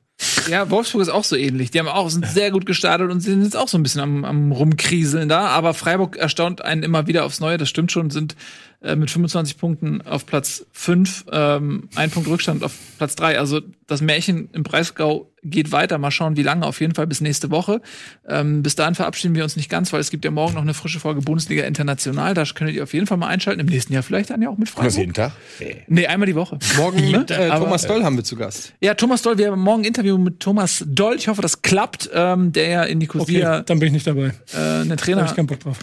Ja, Wolfsburg ist auch so ähnlich. Die haben auch sind sehr gut gestartet und sind jetzt auch so ein bisschen am, am rumkrieseln da. Aber Freiburg erstaunt einen immer wieder aufs Neue. Das stimmt schon. Sind äh, mit 25 Punkten auf Platz 5, ähm, ein Punkt Rückstand auf Platz 3. Also das Märchen im Breisgau geht weiter. Mal schauen, wie lange. Auf jeden Fall bis nächste Woche. Ähm, bis dahin verabschieden wir uns nicht ganz, weil es gibt ja morgen noch eine frische Folge Bundesliga International. Da könntet ihr auf jeden Fall mal einschalten. Im nächsten Jahr vielleicht dann ja auch mit Freiburg. jeden Tag? Nee, einmal die Woche. Morgen mit äh, Aber- Thomas Doll haben wir zu Gast. Ja, Thomas Doll, wir haben morgen ein Interview mit Thomas Doll. Ich hoffe, das klappt, ähm, der ja in Okay, Nicosia dann bin ich nicht dabei. äh, einen Trainer ich keinen Bock drauf.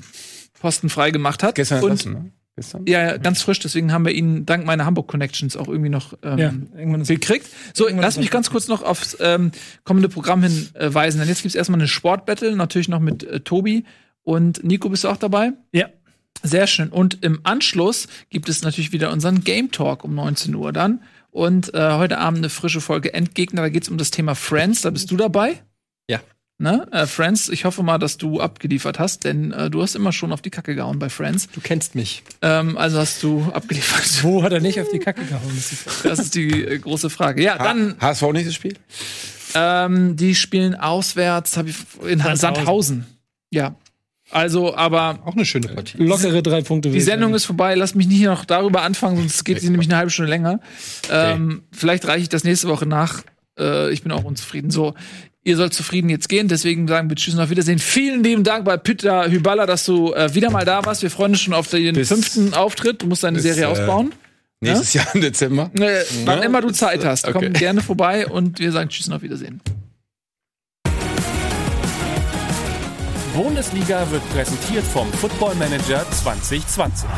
Posten frei gemacht hat. Gestern und entlassen, ne? Gestern? ja, ja, ganz frisch, deswegen haben wir ihn dank meiner Hamburg Connections auch irgendwie noch ähm, Ja, gekriegt. So, lass mich ganz kurz noch aufs ähm, kommende Programm hinweisen, denn jetzt gibt's erstmal eine Sportbattle, natürlich noch mit äh, Tobi und Nico bist du auch dabei? Ja. Sehr schön. Und im Anschluss gibt es natürlich wieder unseren Game Talk um 19 Uhr dann. Und äh, heute Abend eine frische Folge Endgegner. Da geht's um das Thema Friends. Da bist du dabei. Ja. Ne? Äh, Friends, ich hoffe mal, dass du abgeliefert hast, denn äh, du hast immer schon auf die Kacke gehauen bei Friends. Du kennst mich. Ähm, also hast du abgeliefert. Wo hat er nicht auf die Kacke gehauen? Das ist die äh, große Frage. Ja, dann, HSV nächstes Spiel? ähm, die spielen auswärts hab ich, in Sandhausen. Sandhausen. Ja. Also, aber Auch eine schöne Partie. Lockere drei Punkte. Die Sendung ist vorbei, lass mich nicht noch darüber anfangen, sonst geht sie nämlich eine halbe Stunde länger. Ähm, vielleicht reiche ich das nächste Woche nach. Äh, ich bin auch unzufrieden. So, ihr sollt zufrieden jetzt gehen, deswegen sagen wir Tschüss und auf Wiedersehen. Vielen lieben Dank bei Peter Hyballa, dass du äh, wieder mal da warst. Wir freuen uns schon auf den Bis- fünften Auftritt. Du musst deine bis, Serie äh, ausbauen. Nächstes Jahr im Dezember? Äh, wann immer du Zeit hast, komm Okay. gerne vorbei und wir sagen Tschüss und auf Wiedersehen. Bundesliga wird präsentiert vom Football Manager 2020.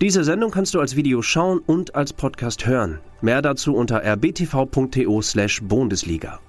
Diese Sendung kannst du als Video schauen und als Podcast hören. Mehr dazu unter rbtv.to/bundesliga.